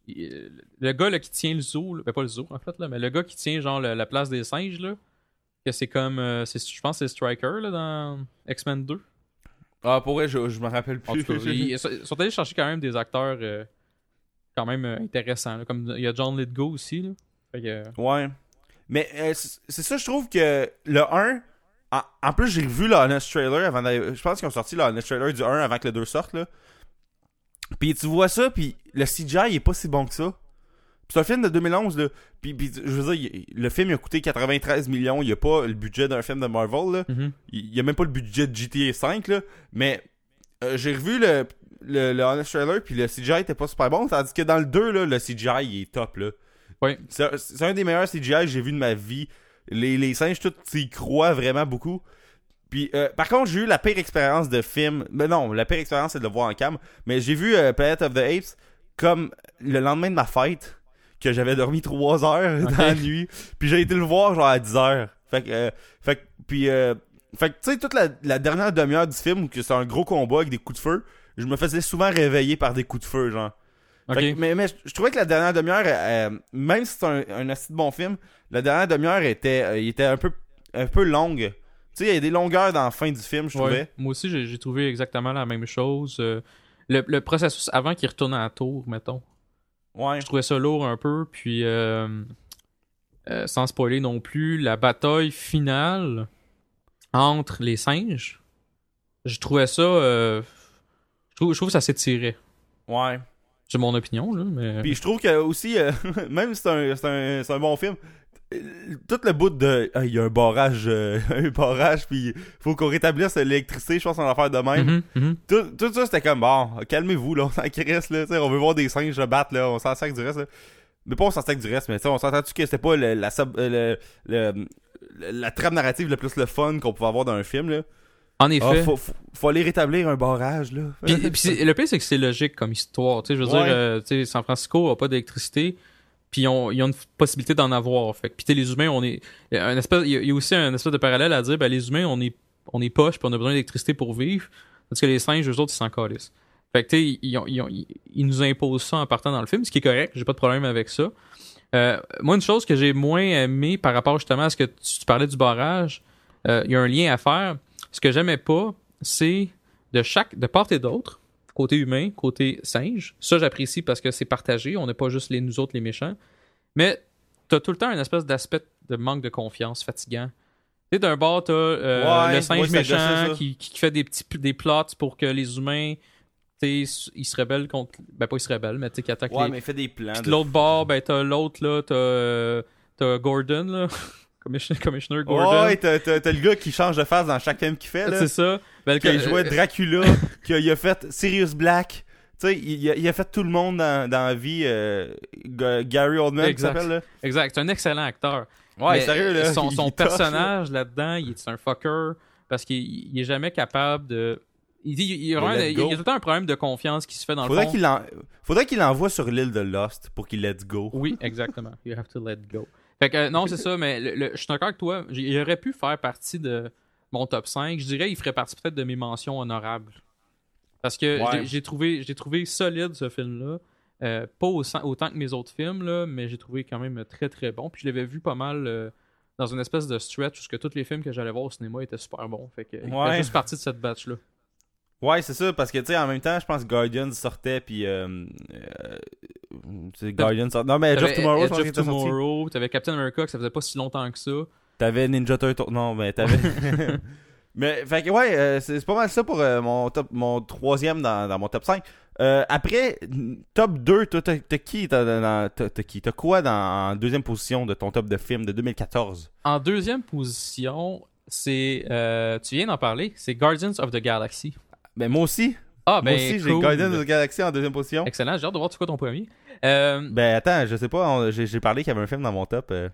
il- le gars là, qui tient le zoo, là, ben pas le zoo en fait, là, mais le gars qui tient genre la place des singes, là, que c'est comme. euh, c'est- je pense que c'est Striker là, dans X-Men 2. Ah, pour vrai, je, je me rappelle En plus. tout cas, ils, ils sont allés chercher quand même des acteurs euh, quand même euh, intéressants. là, comme il y a John Lithgow aussi. Là. Fait que, euh, Ouais. Mais euh, c'est ça, je trouve que le 1. En, en plus, j'ai vu le Honest Trailer avant Je pense qu'ils ont sorti le Honest Trailer du 1 avant que le 2 sorte. Là. Puis tu vois ça, puis le CGI il est pas si bon que ça. Puis c'est un film de 2011. Là. Puis, puis je veux dire, le film il a coûté 93 millions. Il a pas le budget d'un film de Marvel. Là. mhm. Il il y a même pas le budget de GTA 5 là, mais euh, j'ai revu le, le, le Honest Trailer puis le CGI était pas super bon, tandis que dans le 2 là, le CGI il est top là. C'est un des meilleurs CGI que j'ai vu de ma vie. Les, les singes tout y croient vraiment beaucoup. Puis euh, par contre, j'ai eu la pire expérience de film. Mais non, la pire expérience c'est de le voir en cam, mais j'ai vu euh, Planet of the Apes comme le lendemain de ma fête que j'avais dormi 3 heures dans la nuit, puis j'ai été le voir genre à 10 heures. Fait que euh, fait puis euh, fait que, tu sais, toute la, la dernière demi-heure du film, où que c'est un gros combat avec des coups de feu, je me faisais souvent réveiller par des coups de feu, genre. Ok. Fait que- mais, mais je, je trouvais que la dernière demi-heure, euh, même si c'est un, un assez bon film, la dernière demi-heure était, euh, il était un peu, un peu longue. Tu sais, il y a des longueurs dans la fin du film, je Ouais. trouvais. Moi aussi, j'ai trouvé exactement la même chose. Euh, le, le processus avant qu'il retourne à la tour, mettons. Ouais. Je trouvais ça lourd un peu. Puis, euh, euh, sans spoiler non plus, la bataille finale entre les singes, je trouvais ça. euh, je, trouve, je trouve que ça s'étirait. Ouais. C'est mon opinion, là, mais. Puis je trouve que aussi, euh, même si c'est un, c'est un, c'est un bon film, euh, tout le bout de. ah, Il y a un barrage, euh, un barrage, puis faut qu'on rétablisse l'électricité, je pense, en affaire de même. Mhm, mhm. tout, tout ça, c'était comme, bon, calmez-vous, là, on s'en crisse, là, tu sais, on veut voir des singes se battre, là, on s'en sac du reste, là. Mais pas on s'en sac du reste, mais on s'entend-tu que c'était pas le- la, sub- euh, le- la trame narrative le plus le fun qu'on pouvait avoir dans un film, là? En Ah, effet. faut, faut, faut aller rétablir un barrage, là. Puis, le pire, c'est que c'est logique comme histoire. Tu sais, je veux Ouais. dire, euh, tu sais, San Francisco a pas d'électricité, puis ils ont, ils ont une possibilité d'en avoir. Fait puis les humains, on est. Il y, a un espèce, il y a- il y a aussi un espèce de parallèle à dire, ben, les humains, on est, on est poche, puis on a besoin d'électricité pour vivre. Parce que les singes, eux autres, ils s'en calissent. Fait que, tu sais, ils, ont- ils, ont- ils- ils nous imposent ça en partant dans le film, ce qui est correct, j'ai pas de problème avec ça. Euh, moi, une chose que j'ai moins aimé par rapport justement à ce que tu, tu parlais du barrage, euh, il y a un lien à faire. Ce que j'aimais pas, c'est de chaque, de part et d'autre, côté humain, côté singe. Ça, j'apprécie parce que c'est partagé. On n'est pas juste les nous autres les méchants. Mais t'as tout le temps une espèce d'aspect de manque de confiance fatigant. Tu sais, d'un bord, t'as euh, Ouais, le singe ouais, méchant ça. qui, qui fait des petits des plots pour que les humains, ils se rebellent contre. Ben, pas ils se rebellent, mais tu sais, qui attaquent Ouais, les. mais il fait des plans. Puis de- l'autre bord, ben, t'as l'autre, là, t'as, t'as Gordon, là. Commissioner, Commissioner Gordon. Ouais, t'as, le gars qui change de face dans chaque film qu'il fait, là. c'est ça. Ben, Qui joué euh, Dracula, qui a, il a fait Sirius Black. Tu sais, il, a- il a fait tout le monde dans, dans la vie. euh, Ga- Gary Oldman, Exact. s'appelle, là. Exact, c'est un excellent acteur. Ouais, Mais, sérieux, là. euh, Son, il- son là. personnage là-dedans, il est un fucker parce qu'il il est jamais capable de. Il, dit, il, y a De vraiment- let il y a go. tout le temps un problème de confiance qui se fait dans Faudrait le fond. qu'il en... Faudrait qu'il l'envoie sur l'île de Lost pour qu'il let go. Oui, exactement. You have to let go. Fait que euh, non, c'est ça, mais le- le- je suis d'accord avec toi. Il aurait pu faire partie de mon top 5. Je dirais il ferait partie peut-être de mes mentions honorables. Parce que Ouais. j'ai- trouvé, j'ai trouvé solide ce film-là. Euh, pas au- autant que mes autres films, là, mais j'ai trouvé quand même très très bon. Puis je l'avais vu pas mal euh, dans une espèce de stretch où que tous les films que j'allais voir au cinéma étaient super bons. Fait que il fait Ouais. juste partie de cette batch-là. Ouais, c'est ça, parce que, tu sais, en même temps, je pense que Guardians sortait, puis... Euh, euh, c'est Guardians sortait... Non, mais Edge of Tomorrow, je Edge pense of. Tomorrow, t'avais Captain America que ça faisait pas si longtemps que ça. T'avais Ninja Turtle. Non, mais t'avais. mais, fait que, ouais, euh, c'est pas mal ça pour euh, mon, top, mon troisième dans, dans mon top 5. Euh, après, top 2, toi, t'as qui T'as qui? T'as quoi dans, en deuxième position de ton top de film de 2014 En deuxième position, c'est. euh, tu viens d'en parler, c'est Guardians of the Galaxy. Ben, moi aussi. Ah, ben. moi aussi, j'ai. Guardians of the Galaxy en deuxième position. Excellent, j'ai hâte de voir c'est quoi ton premier. Euh, Ben, attends, je sais pas, j'ai parlé qu'il y avait un film dans mon top. euh,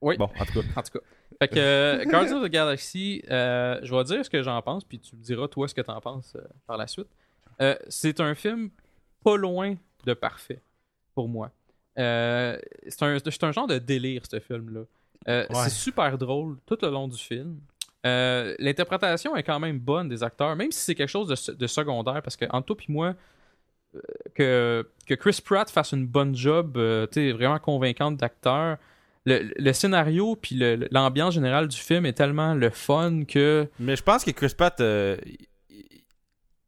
oui, Bon, en tout cas. en tout cas. Fait que euh, Guardians of the Galaxy, je vais dire ce que j'en pense, puis tu me diras toi ce que t'en penses par la suite. C'est un film pas loin de parfait pour moi. C'est un, c'est un genre de délire, ce film-là. Ouais. C'est super drôle tout le long du film. Euh, L'interprétation est quand même bonne des acteurs, même si c'est quelque chose de, se- de secondaire, parce que entre toi et moi, euh, que, que Chris Pratt fasse une bonne job, euh, vraiment convaincante d'acteur, le, le scénario puis l'ambiance générale du film est tellement le fun que Mais je pense que Chris Pratt, euh,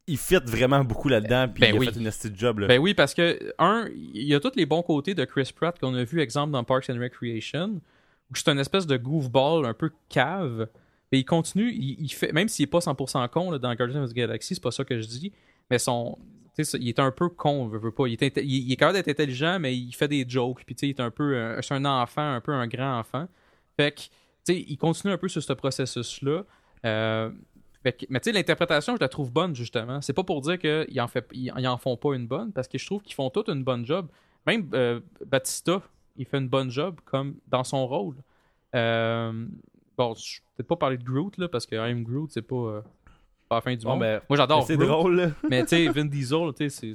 il- fit vraiment beaucoup là-dedans, puis Ben il a oui. fait une petite job, là. Ben oui, parce que, un, il y a tous les bons côtés de Chris Pratt qu'on a vu, exemple, dans Parks and Recreation, où c'est une espèce de goofball un peu cave. Mais il continue, il, fait, même s'il est pas 100% con dans Guardians of the Galaxy, c'est pas ça que je dis, mais son. il est un peu con, veut, veut pas. Il est, il, il est capable d'être intelligent, mais il fait des jokes. Puis, il est un peu. un- C'est un enfant, un peu un grand enfant. Fait que, il continue un peu sur ce processus-là. Euh, mais tu sais, l'interprétation, je la trouve bonne, justement. C'est pas pour dire qu'ils en font pas une bonne, parce que je trouve qu'ils font toute une bonne job. Même euh, Batista, il fait une bonne job comme dans son rôle. Euh, bon, je vais peut-être pas parler de Groot, là, parce que I'm Groot, c'est pas, euh, pas la fin du Bon, monde. ben, Moi, j'adore c'est Groot, drôle, là. mais tu sais, Vin Diesel, tu sais, c'est...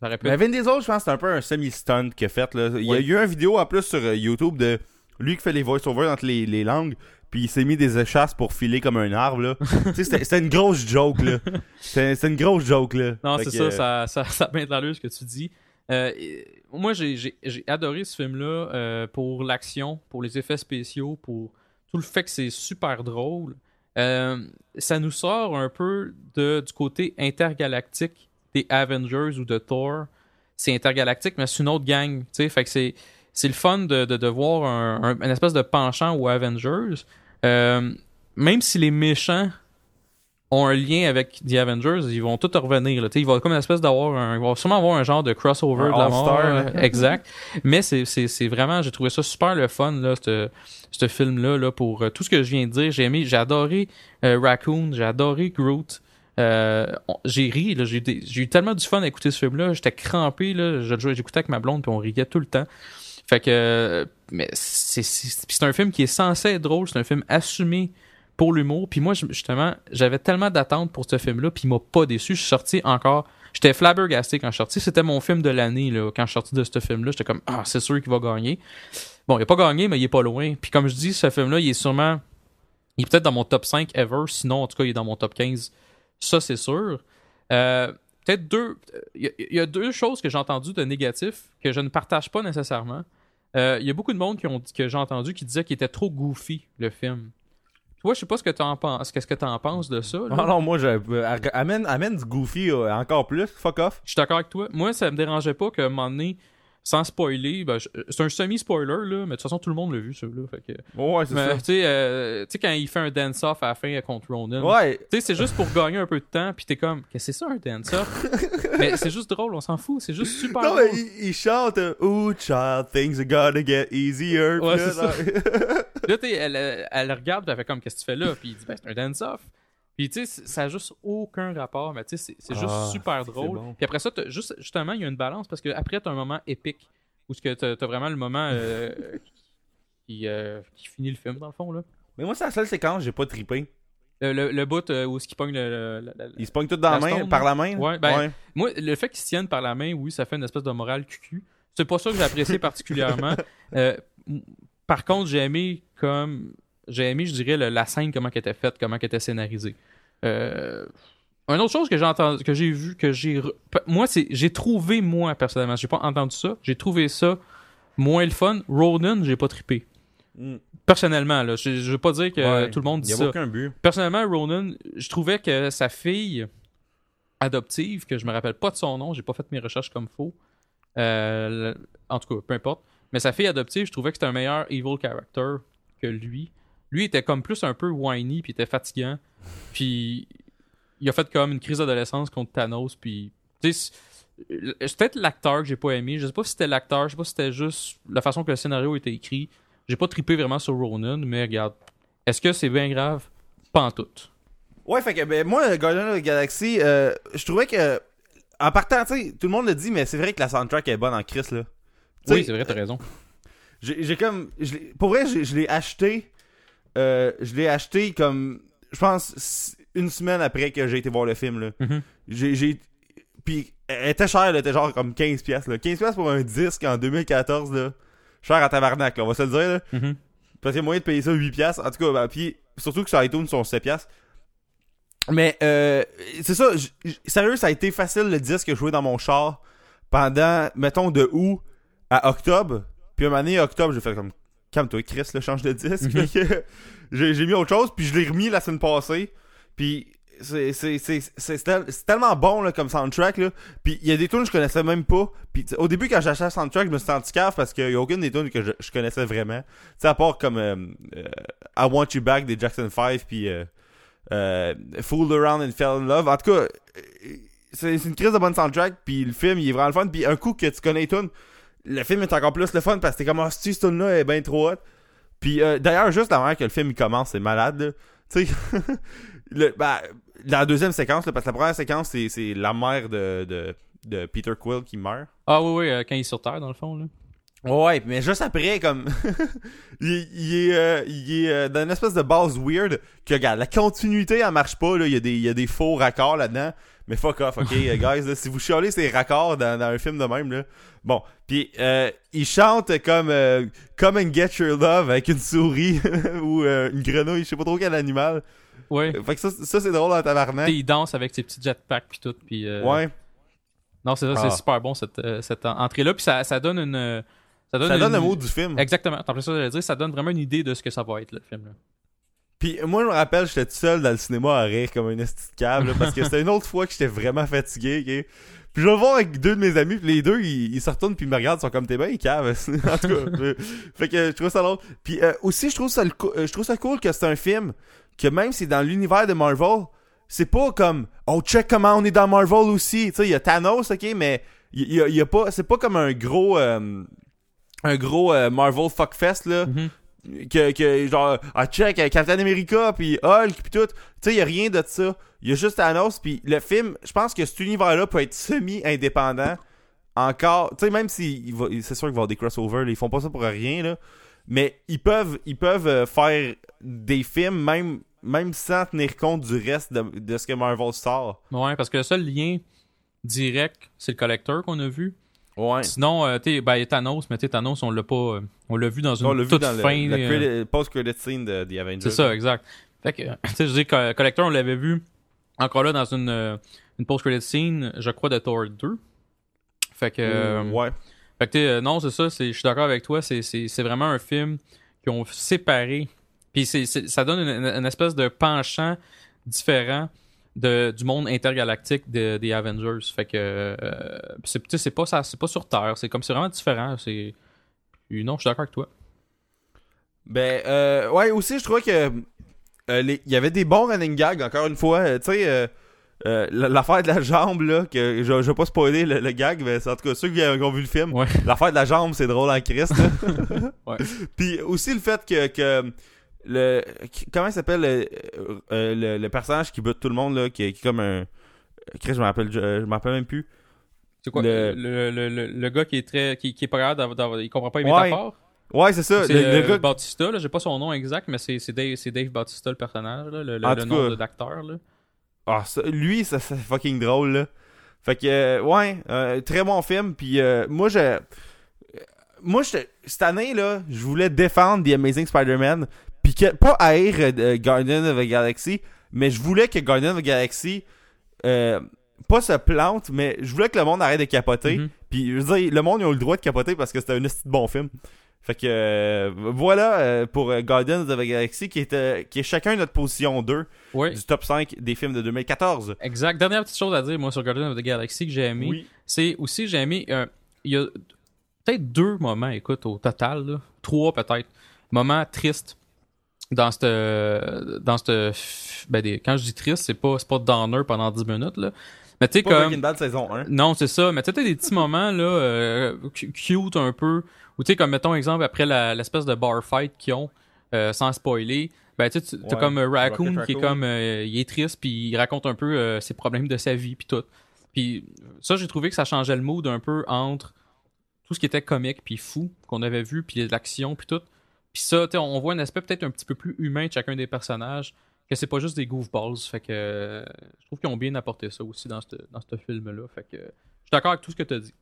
Ça aurait pu Mais être- Vin Diesel, je pense que c'est un peu un semi-stunt qu'il a fait. Là. Il y a eu une vidéo en plus sur euh, YouTube de lui qui fait les voice-overs entre les, les langues, puis il s'est mis des échasses pour filer comme un arbre. Là. tu sais, c'était c'était une grosse joke. là. C'était c'était une grosse joke. Là. Non, Fait c'est que, ça, euh, ça, ça, ça a bien de l'allure ce que tu dis. Euh, et- moi, j'ai j'ai- j'ai adoré ce film-là euh, pour l'action, pour les effets spéciaux, pour tout le fait que c'est super drôle. Euh, ça nous sort un peu de, du côté intergalactique des Avengers ou de Thor. C'est intergalactique, mais c'est une autre gang. Fait que c'est c'est le fun de, de, voir un, un- espèce de penchant aux Avengers. Euh, même si les méchants ont un lien avec The Avengers, ils vont tous revenir. Là. Tu sais, Il va comme une espèce d'avoir un. Il va sûrement avoir un genre de crossover Un de la mort. là. là. exact. Mais c'est, c'est, c'est vraiment. J'ai trouvé ça super le fun, là, ce ce film-là, là, pour euh, tout ce que je viens de dire. J'ai aimé, j'ai adoré euh, Raccoon, j'ai adoré Groot. Euh, j'ai ri, là, j'ai, eu des- j'ai eu tellement du fun à écouter ce film-là. J'étais crampé, là, j'écoutais avec ma blonde, puis on riait tout le temps. Fait que, euh, mais c'est, c'est, c'est un film qui est censé être drôle, c'est un film assumé pour l'humour. Puis moi, justement, j'avais tellement d'attentes pour ce film-là, puis il m'a pas déçu. Je suis sorti encore. J'étais flabbergasté quand je suis sorti. C'était mon film de l'année, là. Quand je suis sorti de ce film-là, j'étais comme, ah, c'est sûr qu'il va gagner. Bon, il a pas gagné, mais il est pas loin. Puis comme je dis, ce film-là, il est sûrement. Il est peut-être dans mon top 5 ever. Sinon, en tout cas, il est dans mon top 15. Ça, c'est sûr. Euh, peut-être deux. Il y, a- deux choses que j'ai entendues de négatifs que je ne partage pas nécessairement. Euh, il y a beaucoup de monde qui ont, que j'ai entendu qui disait qu'il était trop goofy, le film. Toi, je sais pas ce que tu en penses. Qu'est-ce que tu en penses de ça? là? Ah non, moi, je, euh, amène, amène du Goofy euh, encore plus. Fuck off. Je suis d'accord avec toi. Moi, ça me dérangeait pas qu'à un moment donné, sans spoiler, ben, je- c'est un semi-spoiler, là, mais de toute façon, tout le monde l'a vu, celui-là. Fait que... Ouais, c'est ça. tu sais, euh, tu sais, quand il fait un dance-off à la fin contre Ronan, Ouais. tu sais, c'est juste pour gagner un peu de temps, puis t'es comme, qu'est-ce que c'est ça un dance-off? mais c'est juste drôle, on s'en fout, c'est juste super Non, drôle. mais il, il chante euh, Ooh, child, things are gonna get easier. Ouais, c'est ça. Là, tu elle, elle, elle le regarde, puis elle fait comme, qu'est-ce que tu fais là? Puis il dit, ben, c'est un dance-off. Puis, tu sais, ça a juste aucun rapport, mais tu sais, c'est- c'est juste Ah, super drôle. bon. Puis après ça, juste, justement, il y a une balance parce que après, t'as un moment épique où t'as t'as vraiment le moment euh, qui, euh, qui finit le film, dans le fond, là. Mais moi, c'est la seule séquence, j'ai pas trippé. Le, le, le bout euh, où ce qui pogne le. le- Ils se pognent tout dans la, main, stone, par la main? Ouais, ben, Moi, le fait qu'ils se tiennent par la main, oui, ça fait une espèce de morale cucu. C'est pas ça que j'ai apprécié particulièrement. Euh, par contre, j'ai aimé comme. J'ai aimé, je dirais, le- la scène, comment elle était faite, comment elle était scénarisée. Euh, une autre chose que j'ai entendu, que j'ai vu, que j'ai. re- Moi, c'est. J'ai trouvé, moi, personnellement, j'ai pas entendu ça. J'ai trouvé ça moins le fun. Ronan, j'ai pas trippé. Mm. Personnellement, là. Je, je veux pas dire que Ouais. tout le monde dit y ça. aucun but. Personnellement, Ronan, je trouvais que sa fille adoptive, que je me rappelle pas de son nom, j'ai pas fait mes recherches comme faux. Euh, en tout cas, peu importe. Mais sa fille adoptive, je trouvais que c'était un meilleur evil character que lui. Lui était comme plus un peu whiny, puis était fatigant. Puis il a fait comme une crise d'adolescence contre Thanos, puis tu sais, c'est peut-être l'acteur que j'ai pas aimé. Je sais pas si c'était l'acteur, je sais pas si c'était juste la façon que le scénario était écrit. J'ai pas trippé vraiment sur Ronan, mais regarde, est-ce que c'est bien grave? Pas en tout. Ouais, fait que ben, moi, Guardian of the Galaxy, euh, je trouvais que. En partant, tu sais, tout le monde le dit, mais c'est vrai que la soundtrack est bonne en Chris, là. Oui, c'est vrai, t'as raison. J'ai comme. pour vrai, je l'ai acheté. Euh, je l'ai acheté comme. Je pense une semaine après que j'ai été voir le film, là. Mhm. J'ai- Puis, elle était chère, elle était genre comme 15$, piastres, là. 15$ piastres pour un disque en 2014, là. Cher à tabarnak, là, on va se le dire, là. Mhm. Parce qu'il y a moyen de payer ça 8$. piastres. En tout cas, ben, puis surtout que sur iTunes, ils sont 7$. piastres. Mais, euh, c'est ça. j- j- sérieux, ça a été facile le disque que je jouais dans mon char pendant, mettons, de août à octobre. Puis un moment donné, octobre, j'ai fait comme, calme-toi, Chris, là, change de disque. Mhm. J'ai mis autre chose, puis je l'ai remis la semaine passée. Puis c'est c'est- c'est- c'est tel- c'est tellement bon là, comme soundtrack. Là. Puis il y a des tunes que je connaissais même pas. Puis au début, quand acheté le soundtrack, je me suis senti cave parce qu'il y a aucune des tunes que je, je connaissais vraiment. Tu sais, à part comme euh, euh, I Want You Back des Jackson 5, puis euh, Fooled Around and Fell in Love. En tout cas, c'est c'est une crise de bonne soundtrack. Puis le film, il est vraiment le fun. Puis un coup que tu connais les tunes, le film est encore plus le fun parce que t'es comme, ah, si cette tune-là est bien trop hot. Puis euh, d'ailleurs, juste la manière que le film il commence, c'est malade. là. Tu sais, bah, la deuxième séquence, là, parce que la première séquence, c'est, c'est la mère de, de, de Peter Quill qui meurt. Ah oui, oui, euh, quand il est sur Terre, dans le fond. Là. Ouais, mais juste après, comme. il, il est, euh, il est euh, dans une espèce de base weird que, regarde, la continuité, elle marche pas, là. Il y a des, il y a des faux raccords là-dedans. Mais fuck off, ok, guys, là, si vous chialez ces raccords dans, dans un film de même, là. Bon, puis euh, il chante comme euh, Come and Get Your Love avec une souris ou une grenouille, je sais pas trop quel animal. Ouais. Fait que ça, ça c'est drôle dans tabarnak. Puis il danse avec ses petits jetpacks puis tout. Puis, Ouais. Non, c'est ça, Ah. c'est super bon cette, cette en- entrée-là. Puis ça, ça donne une. Ça donne, Ça donne une- le mot du film. Exactement. T'as ça de dire, ça donne vraiment une idée de ce que ça va être le film. Là. Puis moi, je me rappelle, j'étais tout seul dans le cinéma à rire comme un esti de là, parce que c'était une autre fois que j'étais vraiment fatigué, ok? Puis je vais le voir avec deux de mes amis, puis les deux, ils, ils se retournent puis ils me regardent, ils sont comme t'es bien cave. en tout cas, euh, fait que je trouve ça drôle. Puis euh, aussi, je trouve ça, le euh, je trouve ça cool que c'est un film que même si dans l'univers de Marvel, c'est pas comme oh check comment on est dans Marvel aussi. Tu sais, il y a Thanos, ok, mais il y, a- y a pas, c'est pas comme un gros, euh, un gros euh, Marvel fuckfest là. Mhm. que, que genre ah check euh, Captain America puis Hulk puis tout. Tu sais y a rien de ça. Il y a juste Thanos puis le film je pense que cet univers là peut être semi indépendant encore. Tu sais même si c'est sûr qu'il va y avoir des crossovers là, ils font pas ça pour rien là. Mais ils peuvent ils peuvent euh, faire des films même même sans tenir compte du reste de, de ce que Marvel sort. Ouais, parce que le seul lien direct, c'est le collecteur qu'on a vu. Ouais Sinon, euh, tu ben, Thanos, mais tu sais, Thanos, on l'a pas. euh, on l'a vu dans une on l'a vu toute dans le, fin. la euh, credit- post-credit scene de The Avengers C'est ça, exact. Fait que, tu sais, je dis que Collector, on l'avait vu encore là dans une, euh, une post-credit scene, je crois, de Thor 2. Fait que, euh, ouais fait que, tu sais, euh, non, c'est ça, c'est- je suis d'accord avec toi, c'est- c'est c'est vraiment un film qui ont séparé. Puis c'est- c'est- ça donne une, une espèce de penchant différent de, du monde intergalactique de- des Avengers. Fait que euh, c'est tu sais, c'est pas ça, c'est pas sur Terre, c'est comme c'est vraiment différent. C'est non, je suis d'accord avec toi. Ben, euh, ouais, aussi, je trouvais que euh, il y avait des bons running gags, encore une fois. euh, tu sais, l'affaire de la jambe, là, que je, je vais pas spoiler le, le gag, mais c'est en tout cas ceux qui, ont vu le film. Ouais. L'affaire de la jambe, c'est drôle en Christ. Ouais. Puis aussi le fait que, que le. Comment il s'appelle le, euh, le, le personnage qui bute tout le monde, là, qui, est- qui est comme un. Chris, je me rappelle, je, je m'en rappelle même plus. C'est quoi? Le- le... Le, le, le gars qui est très qui, qui est pas il comprend pas les Ouais. métaphores? Ouais, c'est ça. C'est Le, euh, gars. Bautista, là, j'ai pas son nom exact, mais c'est c'est Dave, c'est Dave Bautista le personnage, là, le, le- nom d'acteur. là. Ah, ça- lui, ça, c'est fucking drôle, là. Fait que, euh, ouais, euh, très bon film. Puis, euh, moi, je. euh, Moi, je, cette année, là, je voulais défendre The Amazing Spider-Man. Puis, que, pas haïr euh, Guardian of the Galaxy, mais je voulais que Guardian of the Galaxy. euh, pas se plante, mais je voulais que le monde arrête de capoter. Mhm. Puis, je veux dire, le monde, ils ont le droit de capoter parce que c'était un bon film. Fait que, euh, voilà euh, pour euh, Guardians of the Galaxy, qui est, qui est chacun notre position 2 Ouais, du top 5 des films de 2014. exact. Dernière petite chose à dire, moi, sur Guardians of the Galaxy que j'ai aimé, Oui. c'est aussi, j'ai aimé, il y a peut-être deux moments, écoute, au total, là, trois peut-être, moments tristes dans cette, dans cette, ben, des, quand je dis triste, c'est pas, c'est pas downer pendant 10 minutes, là. Mais tu sais, Pas comme, Breaking Bad saison 1. Non, c'est ça. Mais tu sais, t'as des petits moments, là, euh, cu- cute un peu. Ou tu sais, comme, mettons, exemple, après l'espèce de bar fight qu'ils ont, euh, sans spoiler, ben tu t'as Ouais. comme euh, Raccoon Rocket qui est comme, euh, il est triste, puis il raconte un peu ses problèmes de sa vie, puis tout. Puis ça, j'ai trouvé que ça changeait le mood un peu entre tout ce qui était comique puis fou qu'on avait vu, puis l'action, puis tout. Puis ça, on voit un aspect peut-être un petit peu plus humain de chacun des personnages, que c'est pas juste des goofballs. Fait que euh, je trouve qu'ils ont bien apporté ça aussi dans ce dans film-là. Fait que je suis d'accord avec tout ce que tu as dit.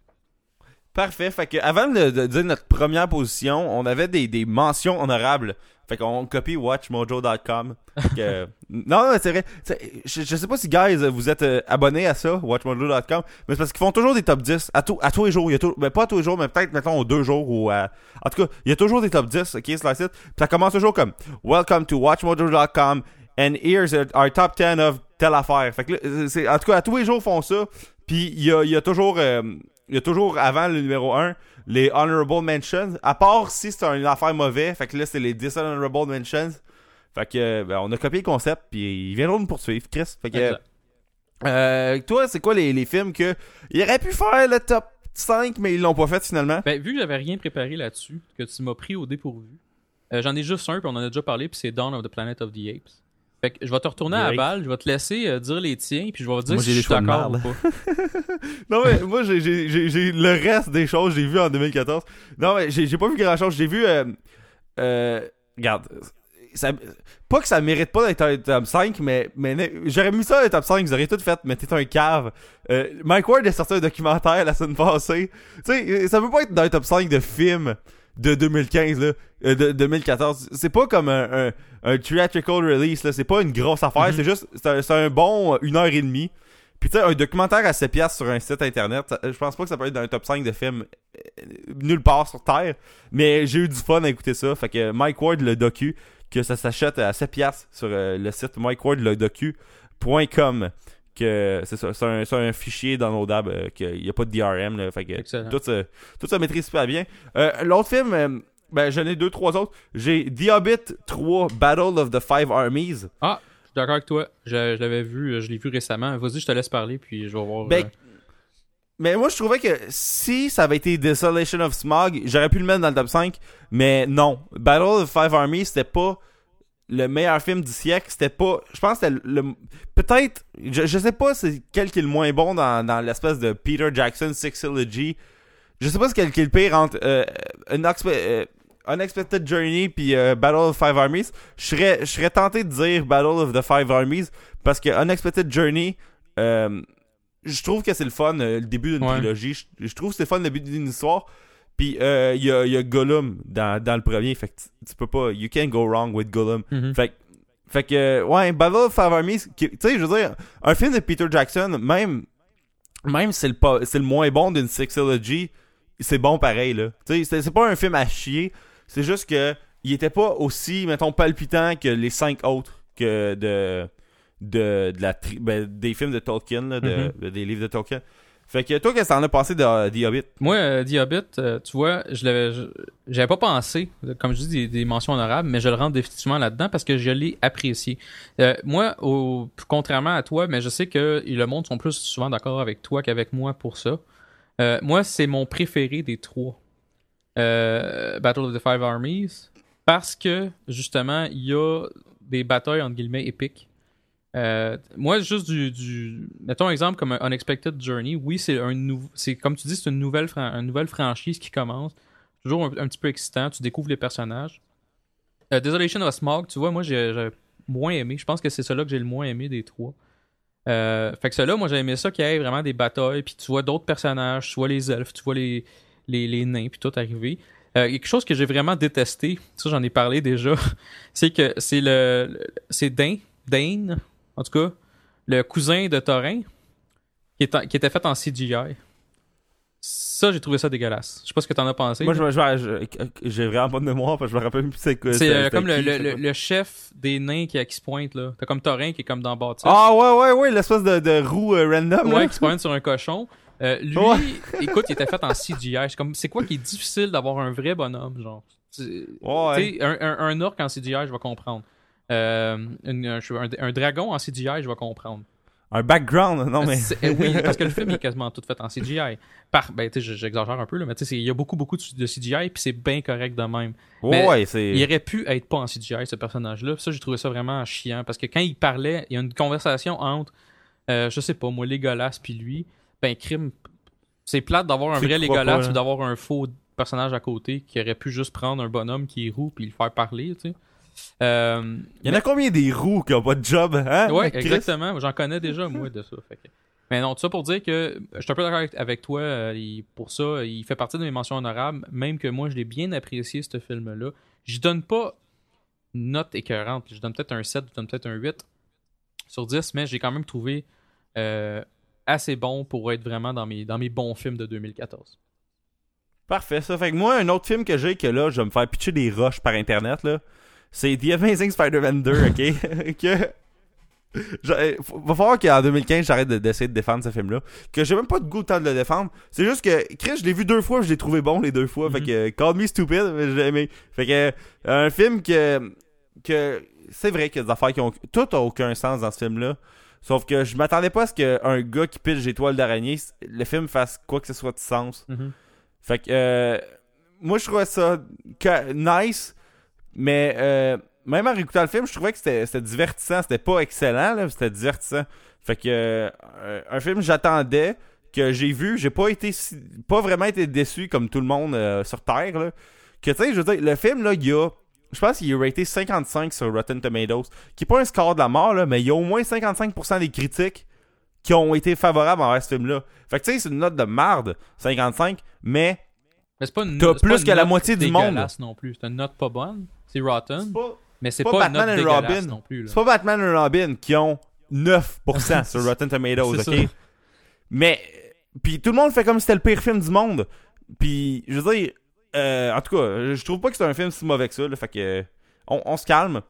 Parfait. Fait que avant de, de dire notre première position, on avait des, des mentions honorables. Fait qu'on copie watchmojo.com. Que- non, non, c'est vrai. Je, je sais pas si, guys, vous êtes euh, abonnés à ça, watchmojo.com, mais c'est parce qu'ils font toujours des top 10 à, tout, à tous les jours. Il y a tout, ben, pas à tous les jours, mais peut-être, mettons, aux deux jours ou à... En tout cas, il y a toujours des top 10, ok, sur la site. Puis ça commence toujours comme « Welcome to watchmojo.com and here's our top 10 of telle affaire. » Fait que là, c'est, en tout cas, à tous les jours, ils font ça. Puis il y a, y a toujours... euh, il y a toujours avant le numéro 1 les honorable mentions à part si c'est une affaire mauvaise fait que là c'est les dishonorable mentions. Fait que ben, on a copié le concept puis ils viendront nous poursuivre Chris. Fait que euh, toi c'est quoi les, les films que ils auraient pu faire le top 5 mais ils l'ont pas fait finalement? Ben, vu que j'avais rien préparé là-dessus, que tu m'as pris au dépourvu, euh, j'en ai juste un, puis on en a déjà parlé, puis c'est Dawn of the Planet of the Apes. Fait que je vais te retourner à la balle, je vais te laisser euh, dire les tiens, puis je vais te dire Moi, si j'ai je suis d'accord ou merde. pas. non mais moi j'ai- le reste des choses j'ai vu en 2014 non mais j'ai pas vu grand chose j'ai vu euh, euh, regarde ça, pas que ça mérite pas d'être un top 5 mais, mais j'aurais mis ça dans le top 5 vous auriez tout fait mais t'es un cave. Euh, Mike Ward a sorti un documentaire la semaine passée. Tu sais ça peut pas être dans le top 5 de films de 2015 là euh, de 2014 c'est pas comme un, un, un theatrical release là c'est pas une grosse affaire Mhm. c'est juste c'est un, bon euh, une heure et demie puis tu sais, un documentaire à 7 piastres sur un site internet, ça- je pense pas que ça peut être dans un top 5 de films euh, nulle part sur Terre. Mais j'ai eu du fun à écouter ça. Fait que Mike Ward le docu, que ça s'achète à 7 piastres sur euh, le site mikewardledocu.com. Que c'est ça, c'est un, un fichier downloadable, euh, qu'il y a pas de DRM. Là, fait que Excellent. tout, se- tout ça maîtrise super bien. Euh, L'autre film, euh, ben j'en ai deux, trois autres. J'ai The Hobbit 3 Battle of the Five Armies. Ah, je suis d'accord avec toi. Je, je l'avais vu, euh, je l'ai vu récemment. Vas-y, je te laisse parler, puis je vais voir. Ben, Mais moi, je trouvais que si ça avait été Desolation of Smog, j'aurais pu le mettre dans le top 5. Mais non. Battle of Five Armies, c'était pas le meilleur film du siècle. C'était pas. Je pense que c'était le. Peut-être. Je, je sais pas c'est quel qui est le moins bon dans, dans l'espèce de Peter Jackson Sixology. Je sais pas ce quel qui est le pire entre euh, Unexpe- euh, Unexpected Journey puis euh, Battle of Five Armies. Je serais, je serais tenté de dire Battle of the Five Armies parce que Unexpected Journey. je trouve que c'est le fun, le début d'une Ouais. trilogie. Je, je trouve que c'est le fun, le début d'une histoire. Puis euh, il y, a, y a Gollum dans, dans le premier. Fait que tu, tu peux pas. You can't go wrong with Gollum. mhm. Fait, que- fait que, euh, ouais, Battle of Five Armies, tu sais, je veux dire, un film de Peter Jackson, même, même si c'est le, pas- c'est le moins bon d'une sexology, c'est bon pareil, là. Tu sais, c'est- c'est pas un film à chier, c'est juste que il était pas aussi, mettons, palpitant que les cinq autres que de, de, de la tri- ben, des films de Tolkien, là, de, Mhm. de- des livres de Tolkien. Fait que toi, qu'est-ce que t'en as passé de The Hobbit? Moi, euh, The Hobbit, euh, tu vois, je l'avais, j'avais pas pensé, comme je dis, des, mentions honorables, mais je le rentre définitivement là-dedans parce que je l'ai apprécié. Euh, moi, contrairement à toi, mais je sais que le monde sont plus souvent d'accord avec toi qu'avec moi pour ça. Euh, moi, c'est mon préféré des trois. Battle of the Five Armies, parce que justement, il y a des batailles entre guillemets épiques. Euh, moi, juste du, du. Mettons un exemple comme un Unexpected Journey. Oui, c'est un nouveau. Comme tu dis, c'est une nouvelle, nouvelle franchise qui commence. Toujours un, petit peu excitant. Tu découvres les personnages. Euh, Desolation of Smog, tu vois, moi, j'ai moins aimé. Je pense que c'est celui-là que j'ai le moins aimé des trois. Euh, fait que celui-là, moi, j'ai aimé ça qu'il y ait vraiment des batailles. Puis tu vois d'autres personnages. Tu vois les elfes, tu vois les, les, nains, puis tout arriver. Euh, quelque chose que j'ai vraiment détesté, ça j'en ai parlé déjà, c'est que c'est le- c'est Dane, Dane, en tout cas, le cousin de Thorin, qui, est en- qui était fait en CGI. Ça, j'ai trouvé ça dégueulasse. Je sais pas ce que t'en as pensé. Moi, j'ai vraiment pas de mémoire parce que je me rappelle plus c'est quoi. c'est euh, comme le, qui, le, c'est le- quoi. le chef des nains qui, qui se pointe là. T'as comme Thorin qui est comme dans Bâtisse. Ah ouais, ouais, ouais, l'espèce de, de roue euh, random. là. Ouais, qui se pointe sur un cochon. Euh, lui, Ouais. écoute, il était fait en CGI. C'est comme, c'est quoi qui est difficile d'avoir un vrai bonhomme, genre? Ouais. Tu sais, un, un, un orc en CGI, je vais comprendre. Euh, une- un, dragon en CGI, je vais comprendre. Un background, non mais. Eh oui, parce que le film est quasiment tout fait en CGI. Par, ben, tu sais, j'exagère un peu, là, mais tu sais, c'est- il y a beaucoup, beaucoup de, de CGI, puis c'est bien correct de même. mais ouais, c'est. Il aurait pu être pas en CGI, ce personnage-là. Puis Ça, j'ai trouvé ça vraiment chiant, parce que quand il parlait, il y a une conversation entre, euh, je sais pas, moi, Legolas puis lui. Ben, crime, c'est plate d'avoir un Tu vrai Legolas pas, hein. d'avoir un faux personnage à côté qui aurait pu juste prendre un bonhomme qui est roux puis le faire parler, tu sais. Euh, Il y en a combien des roues qui ont pas de job, hein? Chris? exactement. J'en connais déjà, moi, de ça. Fait que- Mais non, tout ça pour dire que je suis un peu d'accord avec, toi. euh, pour ça, il fait partie de mes mentions honorables. Même que moi, je l'ai bien apprécié, ce film-là. Je donne pas une note écœurante. Je donne peut-être un 7, je donne peut-être un 8 sur 10, mais j'ai quand même trouvé euh, assez bon pour être vraiment dans mes, dans mes bons films de 2014. Parfait, ça. Fait que moi, un autre film que j'ai, que là, je vais me faire pitcher des roches par internet, là, c'est The Amazing Spider-Man 2, ok? que. faut- Va falloir qu'en 2015, j'arrête de- d'essayer de défendre ce film-là. Que j'ai même pas de goût temps de le défendre. C'est juste que, Chris, je l'ai vu deux fois, je l'ai trouvé bon les deux fois. Fait Mhm. que, Call Me Stupid, mais j'ai aimé. Fait que, un film que. que c'est vrai qu'il y a des affaires qui ont. Tout a aucun sens dans ce film-là. Sauf que je m'attendais pas à ce qu'un gars qui pitche des toiles d'araignée, le film fasse quoi que ce soit de sens. Fait que euh, moi je trouvais ça nice, mais euh, même en réécoutant le film, je trouvais que c'était divertissant, c'était pas excellent c'était divertissant. Fait que euh, un film j'attendais que j'ai vu, j'ai pas été si- pas vraiment été déçu comme tout le monde euh, sur terre là. Que tu sais, je veux dire le film là, il y a je pense qu'il est raté 55 sur Rotten Tomatoes, qui est pas un score de la mort là, mais il y a au moins 55% des critiques qui ont été favorables envers ce film-là. Fait que tu sais, c'est une note de marde, 55, mais Mais c'est pas une T'as pas plus une que la moitié du monde. dégueulasse non plus. C'est une note pas bonne. C'est rotten. pas, Mais c'est pas Batman note Robin. non plus. c'est pas Batman et Robin qui ont 9% sur Rotten Tomatoes, ok? ça. Mais, puis tout le monde fait comme si c'était le pire film du monde. Puis, je veux dire, euh, en tout cas, je trouve pas que c'est un film si mauvais que ça, là, fait que, on, on se calme.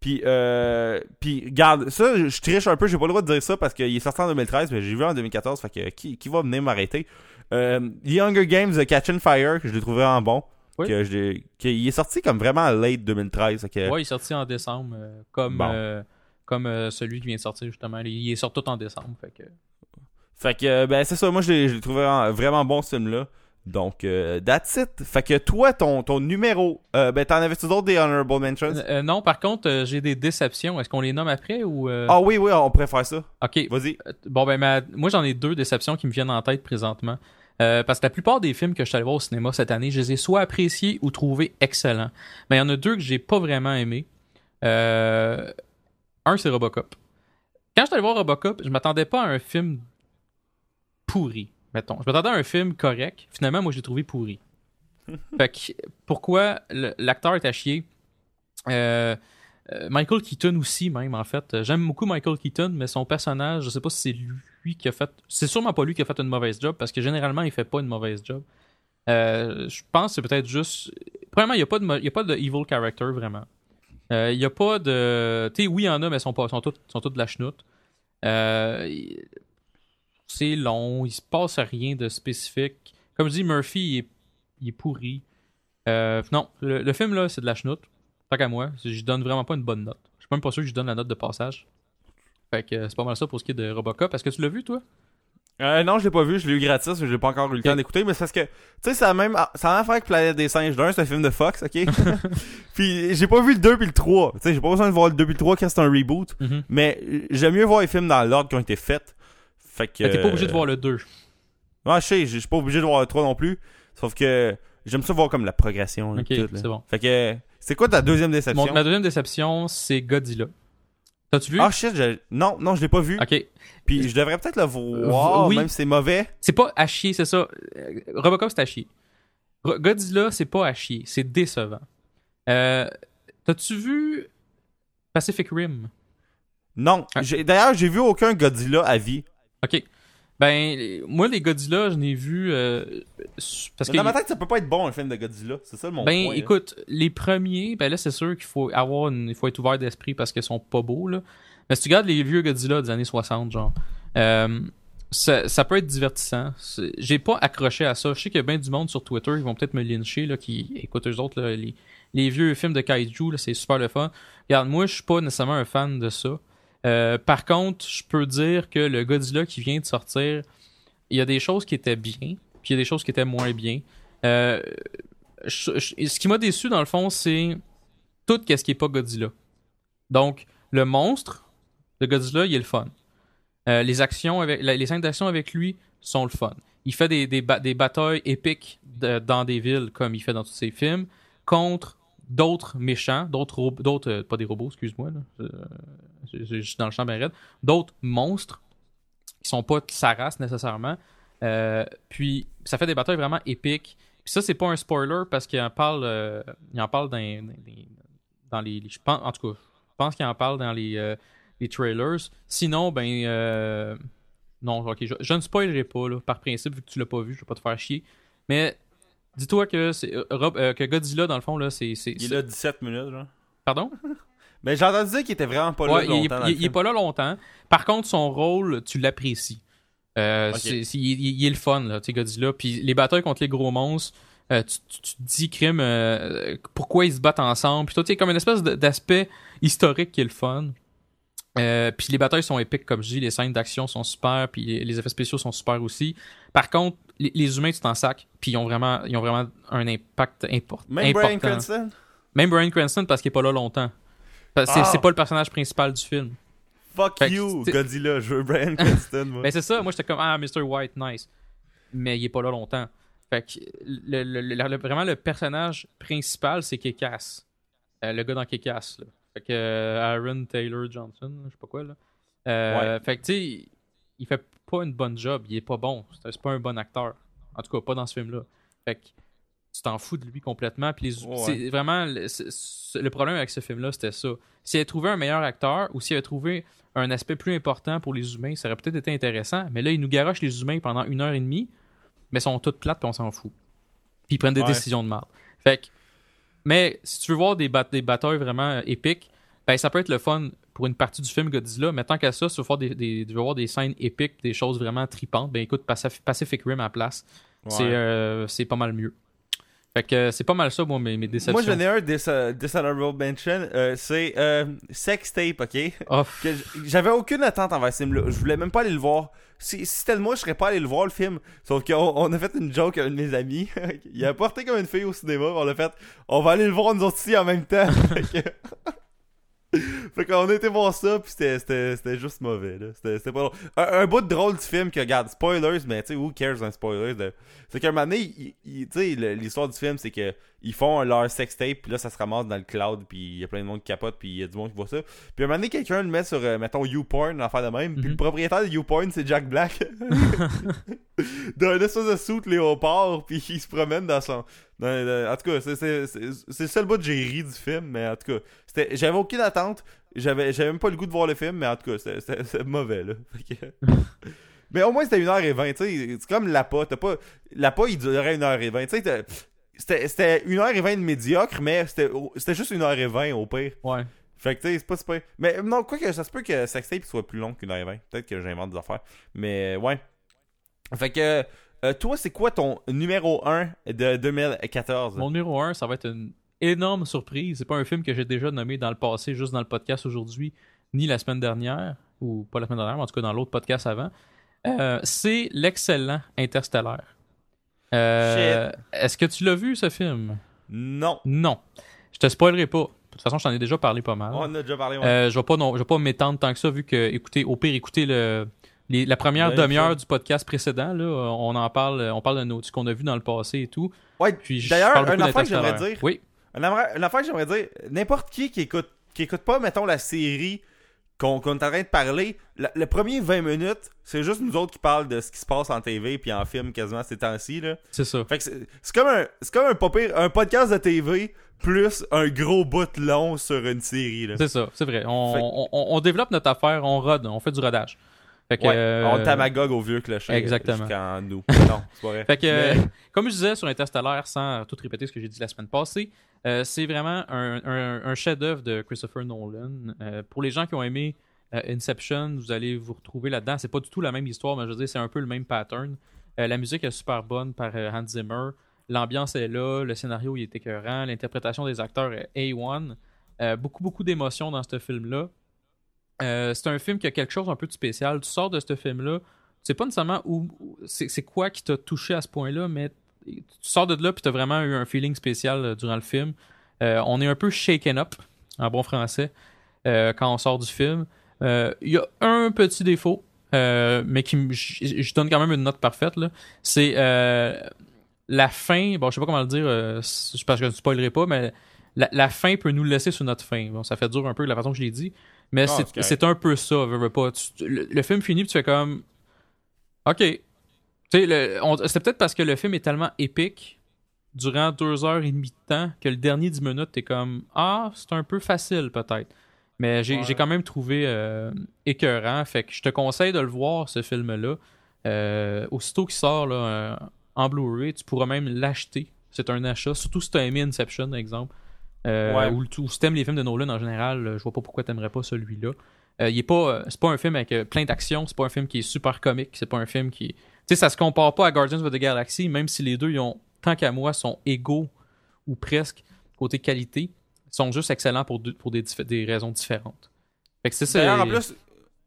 Puis, euh, puis, regarde, ça, je triche un peu, j'ai pas le droit de dire ça parce qu'il est sorti en 2013, mais j'ai vu en 2014, fait que qui, qui va venir m'arrêter? Euh, The Hunger Games The Catch and Fire, que je l'ai trouvé en bon. Oui. Que je qu'il est sorti comme vraiment late 2013. fait que- Ouais, il est sorti en décembre, euh, comme, Bon. euh, comme euh, celui qui vient de sortir justement. Il est sorti tout en décembre. Fait que... Fait que, ben, c'est ça. Moi, je l'ai trouvé en- vraiment bon, ce film-là. Donc, euh, that's it. Fait que toi, ton, ton numéro, ben, t'en avais-tu d'autres des Honorable Mentions? Non, par contre, j'ai des déceptions. Est-ce qu'on les nomme après ou. euh, Ah oui, oui, on pourrait faire ça. Ok. Vas-y. Bon, ben, ma- moi, j'en ai deux déceptions qui me viennent en tête présentement. Euh, parce que la plupart des films que je suis allé voir au cinéma cette année, je les ai soit appréciés ou trouvés excellents. Mais il y en a deux que j'ai pas vraiment aimés. Euh, un, c'est Robocop. Quand je suis allé voir Robocop, je m'attendais pas à un film pourri, mettons. Je m'attendais à un film correct. Finalement, moi, je l'ai trouvé pourri. fait que, pourquoi l'acteur est à chier? Euh, euh, Michael Keaton aussi, même, en fait. J'aime beaucoup Michael Keaton, mais son personnage, je sais pas si c'est lui qui a fait. C'est sûrement pas lui qui a fait une mauvaise job, parce que généralement, il fait pas une mauvaise job. Euh, je pense que c'est peut-être juste. Premièrement, il n'y a, pas de a pas de evil character, vraiment. Il y a pas de. Tu sais, oui, il y en a, mais ils sont, pas, sont, tous, sont tous de la chenoute. Euh, c'est long, il se passe rien de spécifique. Comme je dis, Murphy, il est, il est pourri. Euh, non, le, le film là, c'est de la chenoute. Tant qu'à moi, je donne vraiment pas une bonne note. Je suis même pas sûr que je donne la note de passage. Fait que euh, c'est pas mal ça pour ce qui est de Robocop. Est-ce que tu l'as vu, toi? Euh, non, je l'ai pas vu, je l'ai eu gratis, je l'ai pas encore eu le temps d'écouter, mais c'est parce que, tu sais, ça a même, ça a même affaire avec Planète des Singes. D'un, c'est un film de Fox, ok? puis j'ai pas vu le 2 puis le 3. Tu sais, j'ai pas besoin de voir le 2 puis le 3 quand c'est un reboot. Mhm. Mais euh, j'aime mieux voir les films dans l'ordre qui ont été faits. Fait que. T'es pas obligé de voir le 2. Ouais, je sais, je suis pas obligé de voir le 3 non plus. Sauf que j'aime ça voir comme la progression. là, Ok, c'est bon. Fait que. C'est quoi ta deuxième déception? Mon- ma deuxième déception, c'est Godzilla. T'as-tu vu? Ah shit, je- non, non, je l'ai pas vu. ok. Puis je devrais peut-être le voir, oui. même si c'est mauvais. C'est pas à chier, c'est ça. Euh, Robocop, c'est à chier. Godzilla, c'est pas à chier. C'est décevant. Euh, T'as-tu vu Pacific Rim? Non. Ah. D'ailleurs, j'ai vu aucun Godzilla à vie. Ok. Ben, moi, les Godzilla, je n'ai vu. euh, parce Mais que. dans ma tête, ça peut pas être bon un film de Godzilla. C'est ça mon Ben, point. là. écoute, les premiers, ben là, c'est sûr qu'il faut avoir une- il faut être ouvert d'esprit parce qu'ils sont pas beaux, là. Mais si tu regardes les vieux Godzilla des années 60, genre, euh, ça, ça peut être divertissant. J'ai pas accroché à ça. Je sais qu'il y a bien du monde sur Twitter, ils vont peut-être me lyncher, là, qui écoutent eux autres, là, les, les vieux films de Kaiju, là, c'est super le fun. Regarde, moi, je suis pas nécessairement un fan de ça. Euh, par contre, je peux dire que le Godzilla qui vient de sortir, il y a des choses qui étaient bien, puis il y a des choses qui étaient moins bien. Euh, ce qui m'a déçu dans le fond, c'est tout ce qui est pas Godzilla. Donc, le monstre de Godzilla, il est le fun. Euh, les actions les scènes d'action avec lui sont le fun. Il fait des, des, ba- des batailles épiques dans des villes comme il fait dans tous ses films contre d'autres méchants, d'autres d'autres euh, pas des robots, excuse-moi. Euh, je- suis dans le champ bien d'autres monstres qui sont pas de sa race nécessairement. Euh, puis ça fait des batailles vraiment épiques. Puis ça c'est pas un spoiler parce qu'il en parle il en parle dans, dans, dans les, les- en tout cas, je pense qu'il en parle dans les les trailers. Sinon ben non, je, je ne spoilerai pas là, par principe vu que tu l'as pas vu, je vais pas te faire chier. Mais dis-toi que c'est euh, Rob- euh, que Godzilla dans le fond là, c'est c'est Il est là 17 minutes, genre. pardon? Mais j'ai entendu dire qu'il était vraiment pas là Ouais, longtemps. il- est pas là longtemps. Par contre, son rôle, tu l'apprécies. Euh, Ok. c'est- c'est- il, est le fun, là, tu sais, Godzilla. Puis les batailles contre les gros monstres, euh, tu, tu- tu te dis, crime, euh, pourquoi ils se battent ensemble. Puis toi, tu sais, comme une espèce d'aspect historique qui est le fun. Euh, puis les batailles sont épiques, comme je dis, les scènes d'action sont super, puis les, les effets spéciaux sont super aussi. Par contre, les, les humains, tu t'en sacs, puis ils ont vraiment, ils ont vraiment un impact import- Même Brian important. Cranston? Même Bryan Cranston, parce qu'il est pas là longtemps. C'est Ah. pas le personnage principal du film. Fuck Fait you, Godzilla. Je veux Brian Cranston, moi. Ben c'est ça, moi j'étais comme ah Mr. White, nice. Mais il est pas là longtemps. Fait que le, le- le- le- vraiment le personnage principal c'est Kekas. Euh, le gars dans Kekas là. Fait que euh, Aaron Taylor Johnson, je sais pas quoi là. Euh, Fait que tu sais, il fait pas une bonne job, il est pas bon. C'est pas un bon acteur. En tout cas, pas dans ce film là. Fait que tu t'en fous de lui complètement. Puis les, Ouais. c'est vraiment le, problème avec ce film-là, c'était ça. S'il avait trouvé un meilleur acteur ou s'il avait trouvé un aspect plus important pour les humains, ça aurait peut-être été intéressant. Mais là, il nous garoche les humains pendant une heure et demie, mais ils sont toutes plates puis on s'en fout. Puis ils prennent des Ouais. décisions de mal. Fait que, mais si tu veux voir des, bat- des batailles vraiment euh, épiques, ben ça peut être le fun pour une partie du film Godzilla, mais tant qu'à ça, si tu veux, voir des, des- tu veux voir des scènes épiques, des choses vraiment tripantes, ben écoute Pacif- Pacific Rim à la place. C'est euh, c'est pas mal mieux. Fait que euh, c'est pas mal ça, moi, mes, mes déceptions. Moi, j'en ai un dis- dishonorable mention. euh, c'est euh, Sex Tape, ok? Oh, J'avais aucune attente envers ce film-là. Je voulais même pas aller le voir. Si, si c'était le moi, je serais pas allé le voir, le film. Sauf qu'on on a fait une joke à un de mes amis. Il a porté comme une fille au cinéma. On l'a fait. On va aller le voir nous autres ici en même temps. fait qu'on a été voir ça, puis c'était- juste mauvais. là. C'était pas drôle. Un, un bout de drôle du film que, regarde, spoilers, mais tu sais, who cares un spoiler? de- C'est qu'à un moment donné, tu sais, l'histoire du film, c'est que ils font leur sex tape, puis là, ça se ramasse dans le cloud, puis il y a plein de monde qui capote, puis il y a du monde qui voit ça. Puis à un moment donné, quelqu'un le met sur, euh, mettons, YouPorn, l'affaire de même, puis Mhm. le propriétaire de YouPorn, c'est Jack Black. D'un espèce de suit léopard, puis il se promène dans son... dans- dans- en tout cas, c'est le seul bout que j'ai ri du film, mais en tout cas, c'était- j'avais aucune attente. J'avais j'avais même pas le goût de voir le film, mais en tout cas, c'était- mauvais, là. Mais au moins, c'était 1h20, tu sais. C'est comme Lapa. T'as pas... Lapa, il durait 1h20. Tu sais, t'as- c'était c'était 1h20 de médiocre, mais c'était c'était juste 1h20 au pire. Ouais. Fait que tu sais, c'est pas super. Mais non, quoi que ça se peut que Sextape soit plus long qu'une heure et vingt. Peut-être que j'invente des affaires. Mais ouais. Fait que euh, toi, c'est quoi ton numéro 1 de 2014 Mon numéro 1, ça va être une énorme surprise. C'est pas un film que j'ai déjà nommé dans le passé, juste dans le podcast aujourd'hui, ni la semaine dernière, ou pas la semaine dernière, mais en tout cas dans l'autre podcast avant. Euh, c'est l'excellent Interstellar. Euh, Est-ce que tu l'as vu ce film? Non. Non. Je te spoilerai pas. De toute façon, je t'en ai déjà parlé pas mal. On a déjà parlé. ouais. Euh, je vais pas, non, je vais pas m'étendre tant que ça, vu que, écoutez, au pire, écoutez le, les- la première demi-heure du podcast précédent. Là, on en parle, on parle de nos, ce qu'on a vu dans le passé et tout. Ouais, Puis D'ailleurs, beaucoup affaire que j'aimerais dire. Oui, Une affaire, une affaire que j'aimerais dire, n'importe qui qui écoute, qui écoute pas, mettons, la série qu'on est en train de parler, le, le premier 20 minutes, c'est juste nous autres qui parlent de ce qui se passe en TV puis en film quasiment ces temps-ci. c'est ça. Fait que c'est comme un c'est comme un, un podcast de TV plus un gros bout long sur une série. C'est ça, c'est vrai. On, on, développe notre affaire, on rode, on fait du rodage. Fait que, Ouais, euh, on tamagogue au vieux clocher. Exactement. Nous. non, c'est pas vrai. Fait que, Mais- euh, comme je disais sur Interstellar, sans tout répéter ce que j'ai dit la semaine passée, euh, c'est vraiment un, chef-d'œuvre de Christopher Nolan. Euh, pour les gens qui ont aimé euh, Inception, vous allez vous retrouver là-dedans. C'est pas du tout la même histoire, mais je veux dire, c'est un peu le même pattern. La musique est super bonne par Hans Zimmer. L'ambiance est là, le scénario il est écœurant, l'interprétation des acteurs est A1. Euh, beaucoup, beaucoup d'émotions dans ce film-là. C'est un film qui a quelque chose un peu de spécial. Tu sors de ce film-là, tu sais pas nécessairement où, c'est quoi qui t'a touché à ce point-là, mais tu sors de là puis t'as vraiment eu un feeling spécial euh, durant le film. Euh, on est un peu shaken up, en bon français, euh, quand on sort du film. Il y a un petit défaut, mais qui je donne quand même une note parfaite. C'est la fin. Bon, je sais pas comment le dire, euh, parce que je ne spoilerai pas, mais la, la fin peut nous laisser sur notre fin. Bon, ça fait dur un peu la façon que je l'ai dit, mais Ah, c'est un peu ça. veux, veux pas. Tu- le, le film finit, puis tu fais comme, ok. Tu sais, le- on- c'est peut-être parce que le film est tellement épique durant deux heures et demie de temps que le dernier dix minutes, t'es comme, ah, c'est un peu facile peut-être. Mais j'ai Ouais. quand même trouvé euh, écœurant. Fait que je te conseille de le voir, ce film-là. Euh, aussitôt qu'il sort là, euh, en Blu-ray, tu pourras même l'acheter. C'est un achat. Surtout si tu as aimé Inception, par exemple. Ouais. ou, ou si t'aimes les films de Nolan en général, je vois pas pourquoi t'aimerais pas celui-là. Il est pas, c'est pas un film avec plein d'actions, c'est pas un film qui est super comique, c'est pas un film qui. Tu sais, ça se compare pas à Guardians of the Galaxy, même si les deux, ils ont, tant qu'à moi, sont égaux ou presque côté qualité, ils sont juste excellents pour, deux- pour des, des raisons différentes. Fait que c'est ça. D'ailleurs, en plus,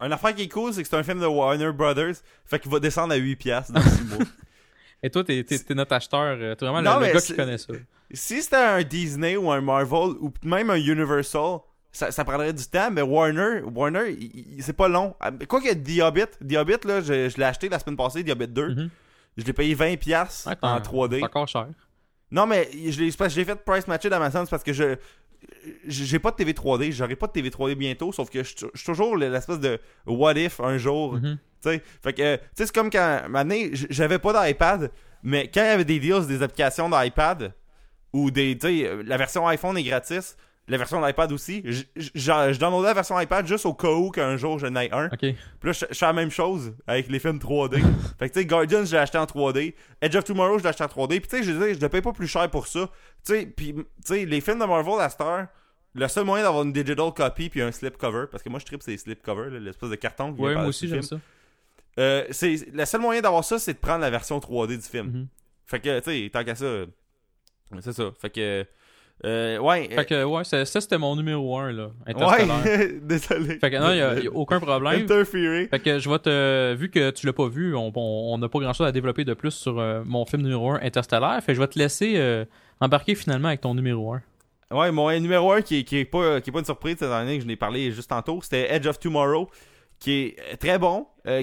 une affaire qui est cool, c'est que c'est un film de Warner Brothers. Fait qu'il va descendre à 8$ piastres dans 6 mois. Et toi, t'es, t'es, t'es notre acheteur, euh, t'es vraiment Non, le, le gars qui connaît ça. Si c'était un Disney ou un Marvel ou même un Universal, ça, ça prendrait du temps, mais Warner, Warner, c'est pas long. Ah, Quoi que The Hobbit, The Hobbit, là, je, je l'ai acheté la semaine passée, The Hobbit 2. Mhm. Je l'ai payé 20$ piastres Ouais, en t'en- 3D. C'est encore cher. Non, mais je l'ai fait price matcher d'Amazon, c'est parce que je j'ai pas de TV 3D, j'aurai pas de TV 3D bientôt, sauf que je suis toujours l'espèce de what if un jour. Mhm. Tu sais, fait que, tu sais, c'est comme quand, maintenant, j'avais pas d'iPad, mais quand il y avait des deals, des applications d'iPad, ou des, tu sais, la version iPhone est gratis, la version d'iPad aussi, je je downloadais la version iPad juste au cas où qu'un jour je n'ai un. Ok. Puis là, je je fais la même chose avec les films 3D. fait que, tu sais, Guardians, je l'ai acheté en 3D. Edge of Tomorrow, je l'ai acheté en 3D. Puis, tu sais, je dire, je le paye pas plus cher pour ça. Tu sais, puis, tu sais, les films de Marvel à cette heure, le seul moyen d'avoir une digital copy puis un slip cover, parce que moi, je tripe ces slip cover, là, l'espèce de carton. Ouais, moi aussi, j'aime ça. Euh, c'est le seul moyen d'avoir ça, c'est de prendre la version 3D du film. Mhm. Fait que, tu sais, tant qu'à ça, c'est ça. Fait que, euh, ouais. Fait que, ouais, ça, ça, c'était mon numéro 1, là. euh, Interstellar. ouais, désolé. Fait que non, il y a, aucun problème. Interfering. Fait que je vais te. Vu que tu l'as pas vu, on n'a pas grand chose à développer de plus sur euh, mon film numéro 1, Interstellar. Fait que je vais te laisser euh, embarquer finalement avec ton numéro 1. Ouais, mon numéro 1 qui est, qui est, pas, qui est pas une surprise cette année, que je n'ai parlé juste tantôt, c'était Edge of Tomorrow, qui est euh, très bon. euh,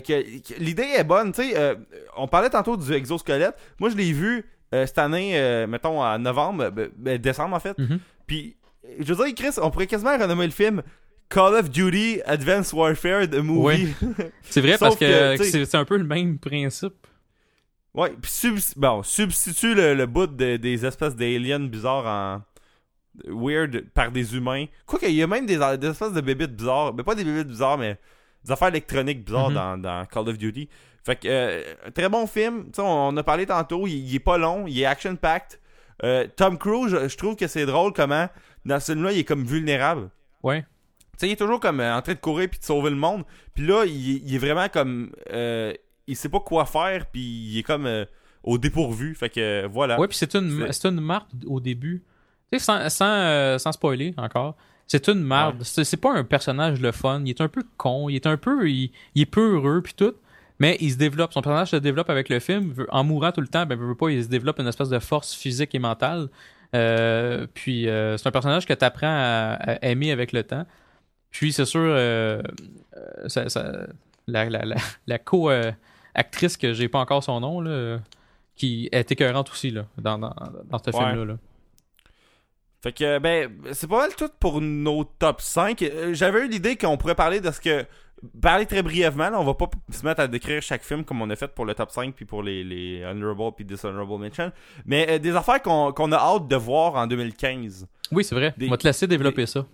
L'idée est bonne, tu sais. euh, on parlait tantôt du exosquelette. Moi, je l'ai vu euh, cette année, euh, mettons en novembre, ben, ben, décembre en fait. Mhm. Puis, je veux dire, Chris, on pourrait quasiment renommer le film Call of Duty Advanced Warfare the Movie. C'est vrai parce que, c'est un peu le même principe. Ouais, puis subs- bon, substitue le, le bout de- des espèces d'aliens bizarres en weird par des humains. Quoique, il y a même des, des espèces de bébites bizarres, mais pas des bébites bizarres, mais des affaires électroniques bizarres Mhm. dans, dans Call of Duty. Fait que, euh, très bon film. On, on a parlé tantôt, il, il est pas long, il est action-packed. Euh, Tom Cruise, je, je trouve que c'est drôle comment, dans ce film-là, il est comme vulnérable. Ouais. Tu sais, il est toujours comme euh, en train de courir puis de sauver le monde. Puis là, il, il est vraiment comme... euh, il sait pas quoi faire, puis il est comme euh, au dépourvu. Fait que, voilà. Ouais, puis c'est une, C'est- une marque au début. Tu sais, sans, sans, sans spoiler encore, c'est une marde. Ouais. C'est c'est pas un personnage le fun. Il est un peu con. Il est un peu. Il, il est peu heureux, puis tout. Mais il se développe. Son personnage se développe avec le film. En mourant tout le temps, ben, veut, veut pas, il se développe une espèce de force physique et mentale. Euh, puis euh, c'est un personnage que tu apprends à, à aimer avec le temps. Puis c'est sûr, euh, euh, ça, ça- la, la, la, la co-actrice que j'ai pas encore son nom, là, qui est écœurante aussi là, dans, dans, dans ce Ouais. film-là. là. Fait que, ben, c'est pas mal tout pour nos top 5. Euh, J'avais eu l'idée qu'on pourrait parler de ce que. Parler très brièvement, là, on va pas se mettre à décrire chaque film comme on a fait pour le top 5 puis pour les, les honorable puis dishonorable mention. Mais euh, des affaires qu'on qu'on a hâte de voir en 2015. Oui, c'est vrai. Des- On va te laisser développer ça.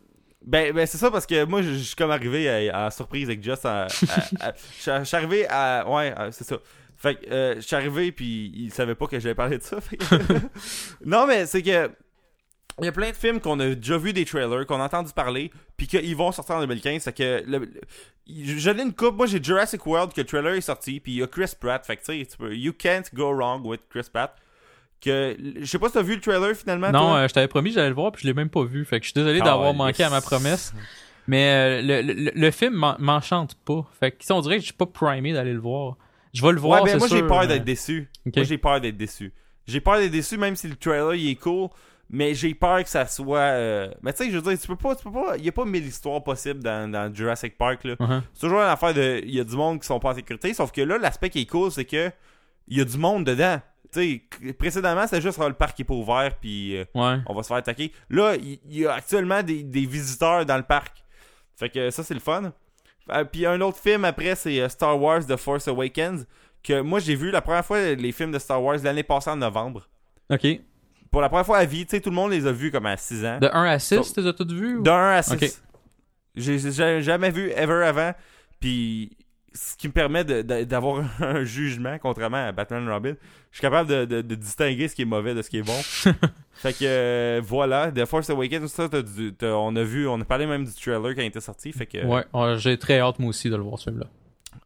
Ben, ben c'est ça parce que moi, je suis comme arrivé à, à surprise avec Just. à- Je suis- arrivé à. Ouais, c'est ça. Fait que euh, je suis arrivé puis il savait pas que j'avais parlé de ça. non, mais c'est que. Il y a plein de films qu'on a déjà vu des trailers, qu'on a entendu parler, puis qu'ils vont sortir en 2015. C'est que. le- le- J'en ai une coupe. Moi, j'ai Jurassic World, que le trailer est sorti, puis il y a Chris Pratt. Fait que tu sais, tu peux- You can't go wrong with Chris Pratt. Que. Je sais pas si t'as vu le trailer finalement. Non, euh, je t'avais promis que j'allais le voir, puis je l'ai même pas vu. Fait que je suis désolé Ah, d'avoir ouais, manqué à ma promesse. Mais euh, le, le, le film m'en- m'enchante pas. Fait que on dirait que je suis pas primé d'aller le voir. Je vais le voir, Ouais, ben moi j'ai peur d'être déçu. Moi j'ai peur d'être déçu. J'ai peur d'être déçu même si le trailer il est cool, mais j'ai peur que ça soit. euh, Mais tu sais, je veux dire, tu peux pas, tu peux pas, il y a pas mille histoires possibles dans, dans Jurassic Park là. Uh-huh. C'est toujours une affaire de, il y a du monde qui sont pas en sécurité, sauf que là l'aspect qui est cool c'est que il y a du monde dedans. Tu sais, précédemment c'était juste ah, le parc qui est pas ouvert puis euh, Ouais. on va se faire attaquer. Là, il il y, a actuellement des, des visiteurs dans le parc. Fait que ça, c'est le fun. Euh, Puis un autre film après, c'est euh, Star Wars The Force Awakens. Que moi, j'ai vu la première fois les films de Star Wars l'année passée en novembre. Ok. Pour la première fois à vie, tu sais, tout le monde les a vus comme à 6 ans. De 1 à 6, So- tu les as toutes vues? ou- De 1 à 6. Ok. J'ai jamais vu ever avant. Puis ce qui me permet d'avoir un jugement, contrairement à Batman et Robin. Je suis capable de, de- de distinguer ce qui est mauvais de ce qui est bon. fait que euh, voilà, The Force Awakens, ça, on a vu, on a parlé même du trailer quand il était sorti. Fait que, Ouais, j'ai très hâte moi aussi de le voir ce film-là.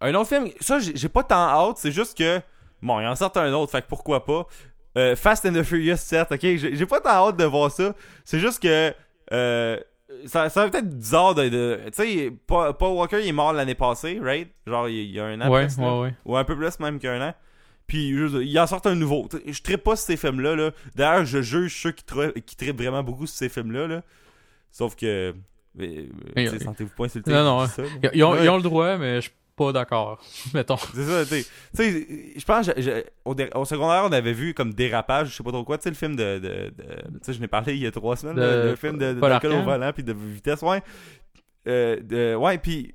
Un autre film, ça j'ai j'ai pas tant hâte, c'est juste que bon, il en sort un autre, fait que pourquoi pas. Euh, Fast and the Furious 7, ok, j'ai pas tant hâte de voir ça. C'est juste que euh, ça, ça va peut-être bizarre de, de- tu sais, Paul, Paul Walker il est mort l'année passée, right? Genre il, il y a un an Ouais, presque, ouais, ouais. ou un peu plus même qu'un an. Puis juste, il en sort un nouveau. Je trippe pas sur ces films-là. Là. D'ailleurs, je juge ceux qui, qui trippent vraiment beaucoup sur ces films-là. Là. Sauf que. Sentez-vous pas insulté. non, non, ça. Ils, ont, Ouais. ils ont le droit, mais je pas d'accord. Mettons. C'est ça, tu sais. Tu sais, je pense, je- je- au, au secondaire, on avait vu comme dérapage, je sais pas trop quoi, tu sais, le film de. de, de- tu sais, je n'ai parlé il y a trois semaines, De- le film de, de, au volant puis de vitesse, ouais. Euh, de- ouais, puis.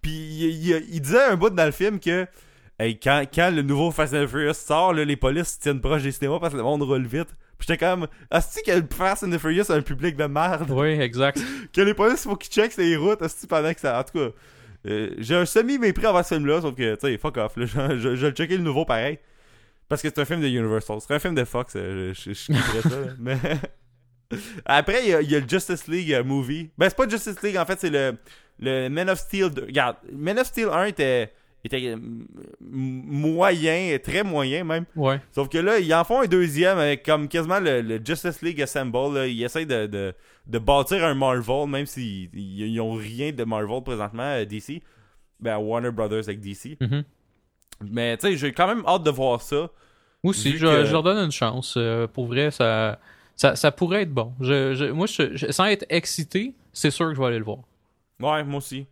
Puis il, il- il disait un bout dans le film que. Hey, quand, quand le nouveau Fast and Furious sort, là, les polices tiennent proche des cinémas parce que le monde roule vite. Puis j'étais comme. Asti que le Fast and the Furious a un public de merde. Oui, exact. Que les polices, faut qu'ils checkent les routes, asti, pendant que ça. En tout cas. Euh, j'ai un semi-mépris envers ce film-là, sauf que, tu sais, fuck off. Là, je, je, vais checker le nouveau pareil. Parce que c'est un film de Universal. C'est un film de Fox, euh, je, je, je kifferais ça. là. Mais. Après, il y, a, il y a le Justice League euh, movie. Ben, c'est pas Justice League, en fait, c'est le, le Men of Steel 2. Regarde, Men of Steel 1 était, était euh, moyen, très moyen même. Ouais. Sauf que là, ils en font un deuxième avec comme quasiment le, le Justice League Assemble. Là. Ils essayent de, de, de bâtir un Marvel, même s'ils ils, ont rien de Marvel présentement, euh, DC. Ben, Warner Brothers avec DC. Mhm. Mais tu sais, j'ai quand même hâte de voir ça. Moi aussi, je, que- je leur donne une chance. Euh, pour vrai, ça, ça, ça pourrait être bon. Je, je- moi, je, je- sans être excité, c'est sûr que je vais aller le voir. Ouais, moi aussi.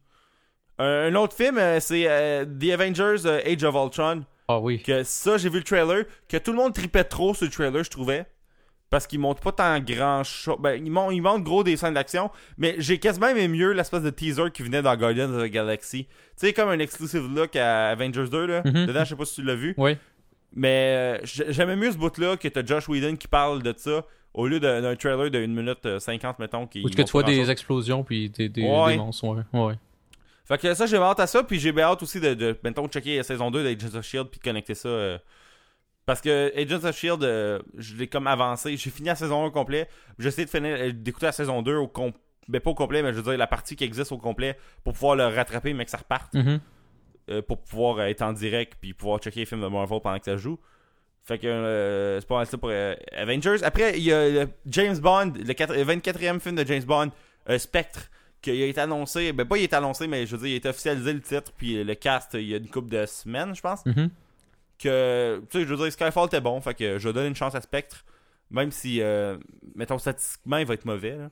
Un autre film, euh, c'est euh, The Avengers euh, Age of Ultron. Ah oui. Que ça, j'ai vu le trailer. Que tout le monde tripait trop sur le trailer, je trouvais. Parce qu'il montre pas tant grand chose. Ben, il montre, il montre gros des scènes d'action. Mais j'ai quasiment aimé mieux l'espèce de teaser qui venait dans Guardians of the Galaxy. Tu sais, comme un exclusive look à Avengers 2, là. Mhm. Dedans, je sais pas si tu l'as vu. Oui. Mais euh, j'ai- j'aimais mieux ce bout-là que t'as Josh Whedon qui parle de ça. Au lieu d'un trailer de 1 minute euh, 50, mettons. Qui Ou que tu vois des explosions puis des, des, Ouais. des monstres. Ouais. ouais. Fait que ça, j'ai hâte à ça. Puis j'ai bien hâte aussi de, de mettons, checker la saison 2 d'Agents of Shield. Puis de connecter ça. euh, Parce que Agents of Shield, euh, je l'ai comme avancé. J'ai fini la saison 1 au complet. J'ai essayé de finir, euh, d'écouter la saison 2 au complet. Ben, pas au complet, mais je veux dire la partie qui existe au complet pour pouvoir le rattraper, mais que ça reparte. Mhm. euh, pour pouvoir être en direct puis pouvoir checker les films de Marvel pendant que ça joue. Fait que euh, c'est pas mal ça pour euh, Avengers. Après, il y a le James Bond, le 24e film de James Bond, euh, Spectre, qui a été annoncé. Ben, pas il a été annoncé, mais je veux dire, il a été officialisé le titre puis le cast il y a une couple de semaines, je pense. Mhm. Que, tu sais, je veux dire, Skyfall était bon, fait que je donne une chance à Spectre. Même si, euh, mettons, statistiquement, il va être mauvais. Là.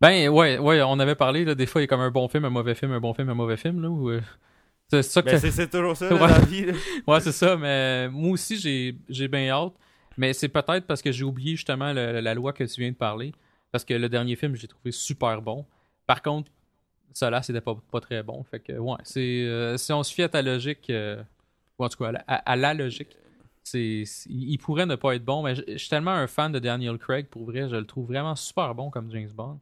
Ben ouais, ouais, on avait parlé là, des fois il y a comme un bon film, un mauvais film, un bon film, un mauvais film là. Ou, euh, c'est ça que Ben, c'est, c'est toujours ça, là, Ouais. la vie. là. Ouais, c'est ça, mais moi aussi, j'ai, j'ai bien hâte. Mais c'est peut-être parce que j'ai oublié justement le- la loi que tu viens de parler. Parce que le dernier film, j'ai trouvé super bon. Par contre, celui-là, c'était pas, pas très bon. Fait que, ouais, c'est, euh, si on se fie à ta logique, euh, ou en tout cas, à la, à- à la logique, c'est, il pourrait ne pas être bon. Mais je, je suis tellement un fan de Daniel Craig, pour vrai, je le trouve vraiment super bon comme James Bond.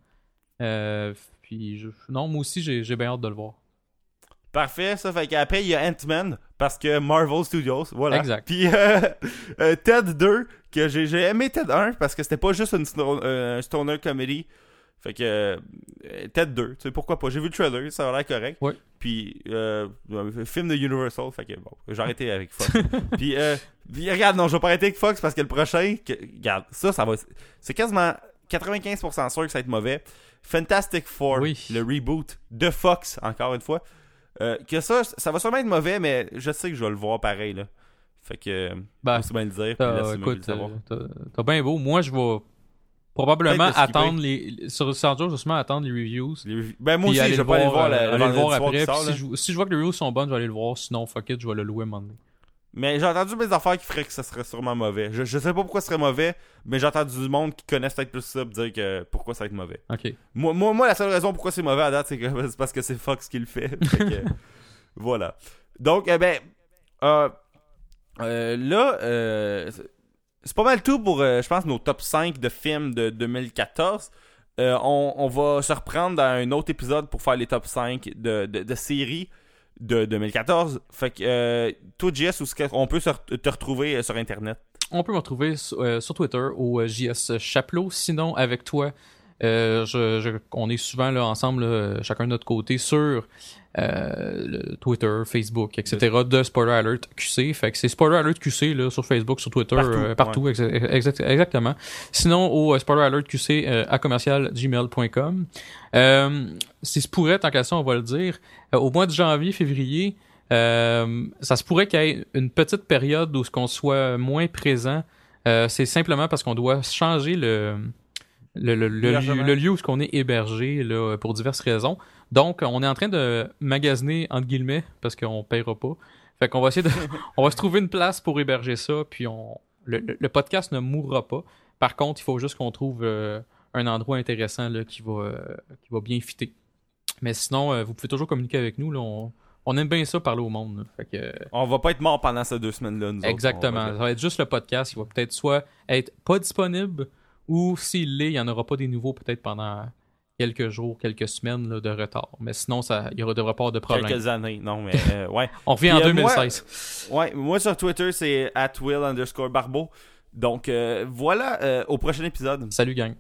Euh, puis, je- non, moi aussi, j'ai, bien hâte de le voir. Parfait, ça fait qu'après il y a Ant-Man parce que Marvel Studios, voilà. Exact. Puis Ted 2 que j'ai aimé Ted 1 parce que c'était pas juste une sto- un stoner comedy. Fait que euh, Ted 2, tu sais pourquoi pas? J'ai vu le trailer, ça a l'air correct. Ouais. Puis euh, film de Universal, fait que bon, j'ai arrêté avec Fox. puis, euh, puis regarde, non, je vais pas arrêter avec Fox parce que le prochain, que- regarde, ça, ça va, c'est quasiment 95% sûr que ça va être mauvais. Fantastic Four, Oui. le reboot de Fox, encore une fois. Euh, que ça, ça va sûrement être mauvais, mais je sais que je vais le voir pareil, là. Fait que, Ben, faut bien le dire, euh, t'as t'as bien beau. Moi, je vais probablement attendre les. Sur justement, attendre les reviews. Les- Ben, moi aussi, je vais pas aller le voir, euh, le, voir après. sort, si, je, si je vois que les reviews sont bonnes, je vais aller le voir. Sinon, fuck it, je vais le louer donné. Mais j'ai entendu des affaires qui feraient que ça serait sûrement mauvais. Je, je sais pas pourquoi ce serait mauvais, mais j'ai entendu du monde qui connaissent peut-être plus ça pour dire que pourquoi ça va être mauvais. Ok. Moi, moi, moi, la seule raison pourquoi c'est mauvais à date, c'est que c'est parce que c'est Fox qui le fait. Fait que, voilà. Donc, eh ben, euh, euh, là, euh, c'est- pas mal tout pour, euh, je pense, nos top 5 de films de 2014. Euh, on, on va se reprendre dans un autre épisode pour faire les top 5 de, de, séries de 2014. Fait que, euh, toi, JS, qu'on peut te retrouver sur Internet? On peut me retrouver sur, sur Twitter au JS Chaplot. Sinon, avec toi, euh, je, je- on est souvent là, ensemble, là, chacun de notre côté, sur euh, Twitter, Facebook, etc. de Spoiler Alert QC. Fait que c'est Spoiler Alert QC là, sur Facebook, sur Twitter, Partout, euh, partout exactement. Sinon, au euh, Spoiler Alert QC euh, à commercial gmail.com. Euh, si se pourrait, tant qu'à ça, on va le dire, au mois de janvier, février, euh, ça se pourrait qu'il y ait une petite période où ce qu'on soit moins présent. Euh, c'est simplement parce qu'on doit changer le, le, le, lieu, le lieu où ce qu'on est hébergé là, pour diverses raisons. Donc, on est en train de magasiner, entre guillemets, parce qu'on paiera pas. Fait qu'on va essayer de... on va se trouver une place pour héberger ça, puis on... Le, podcast ne mourra pas. Par contre, il faut juste qu'on trouve euh, un endroit intéressant là, qui, va, euh, qui va bien fitter. Mais sinon, euh, vous pouvez toujours communiquer avec nous. Là, on, on aime bien ça parler au monde. Fait que, On va pas être mort pendant ces deux semaines-là, nous. Exactement. Va- Ça va être juste le podcast. Il va peut-être soit être pas disponible ou s'il l'est, il n'y en aura pas des nouveaux peut-être pendant quelques jours, quelques semaines là, de retard. Mais sinon, ça, il y aura devrait pas avoir de problème. Quelques années, non, mais euh, ouais. On revient en Puis, euh, moi- 2016. Ouais, moi sur Twitter, c'est at will underscore barbeau. Donc euh, voilà, euh, au prochain épisode. Salut gang.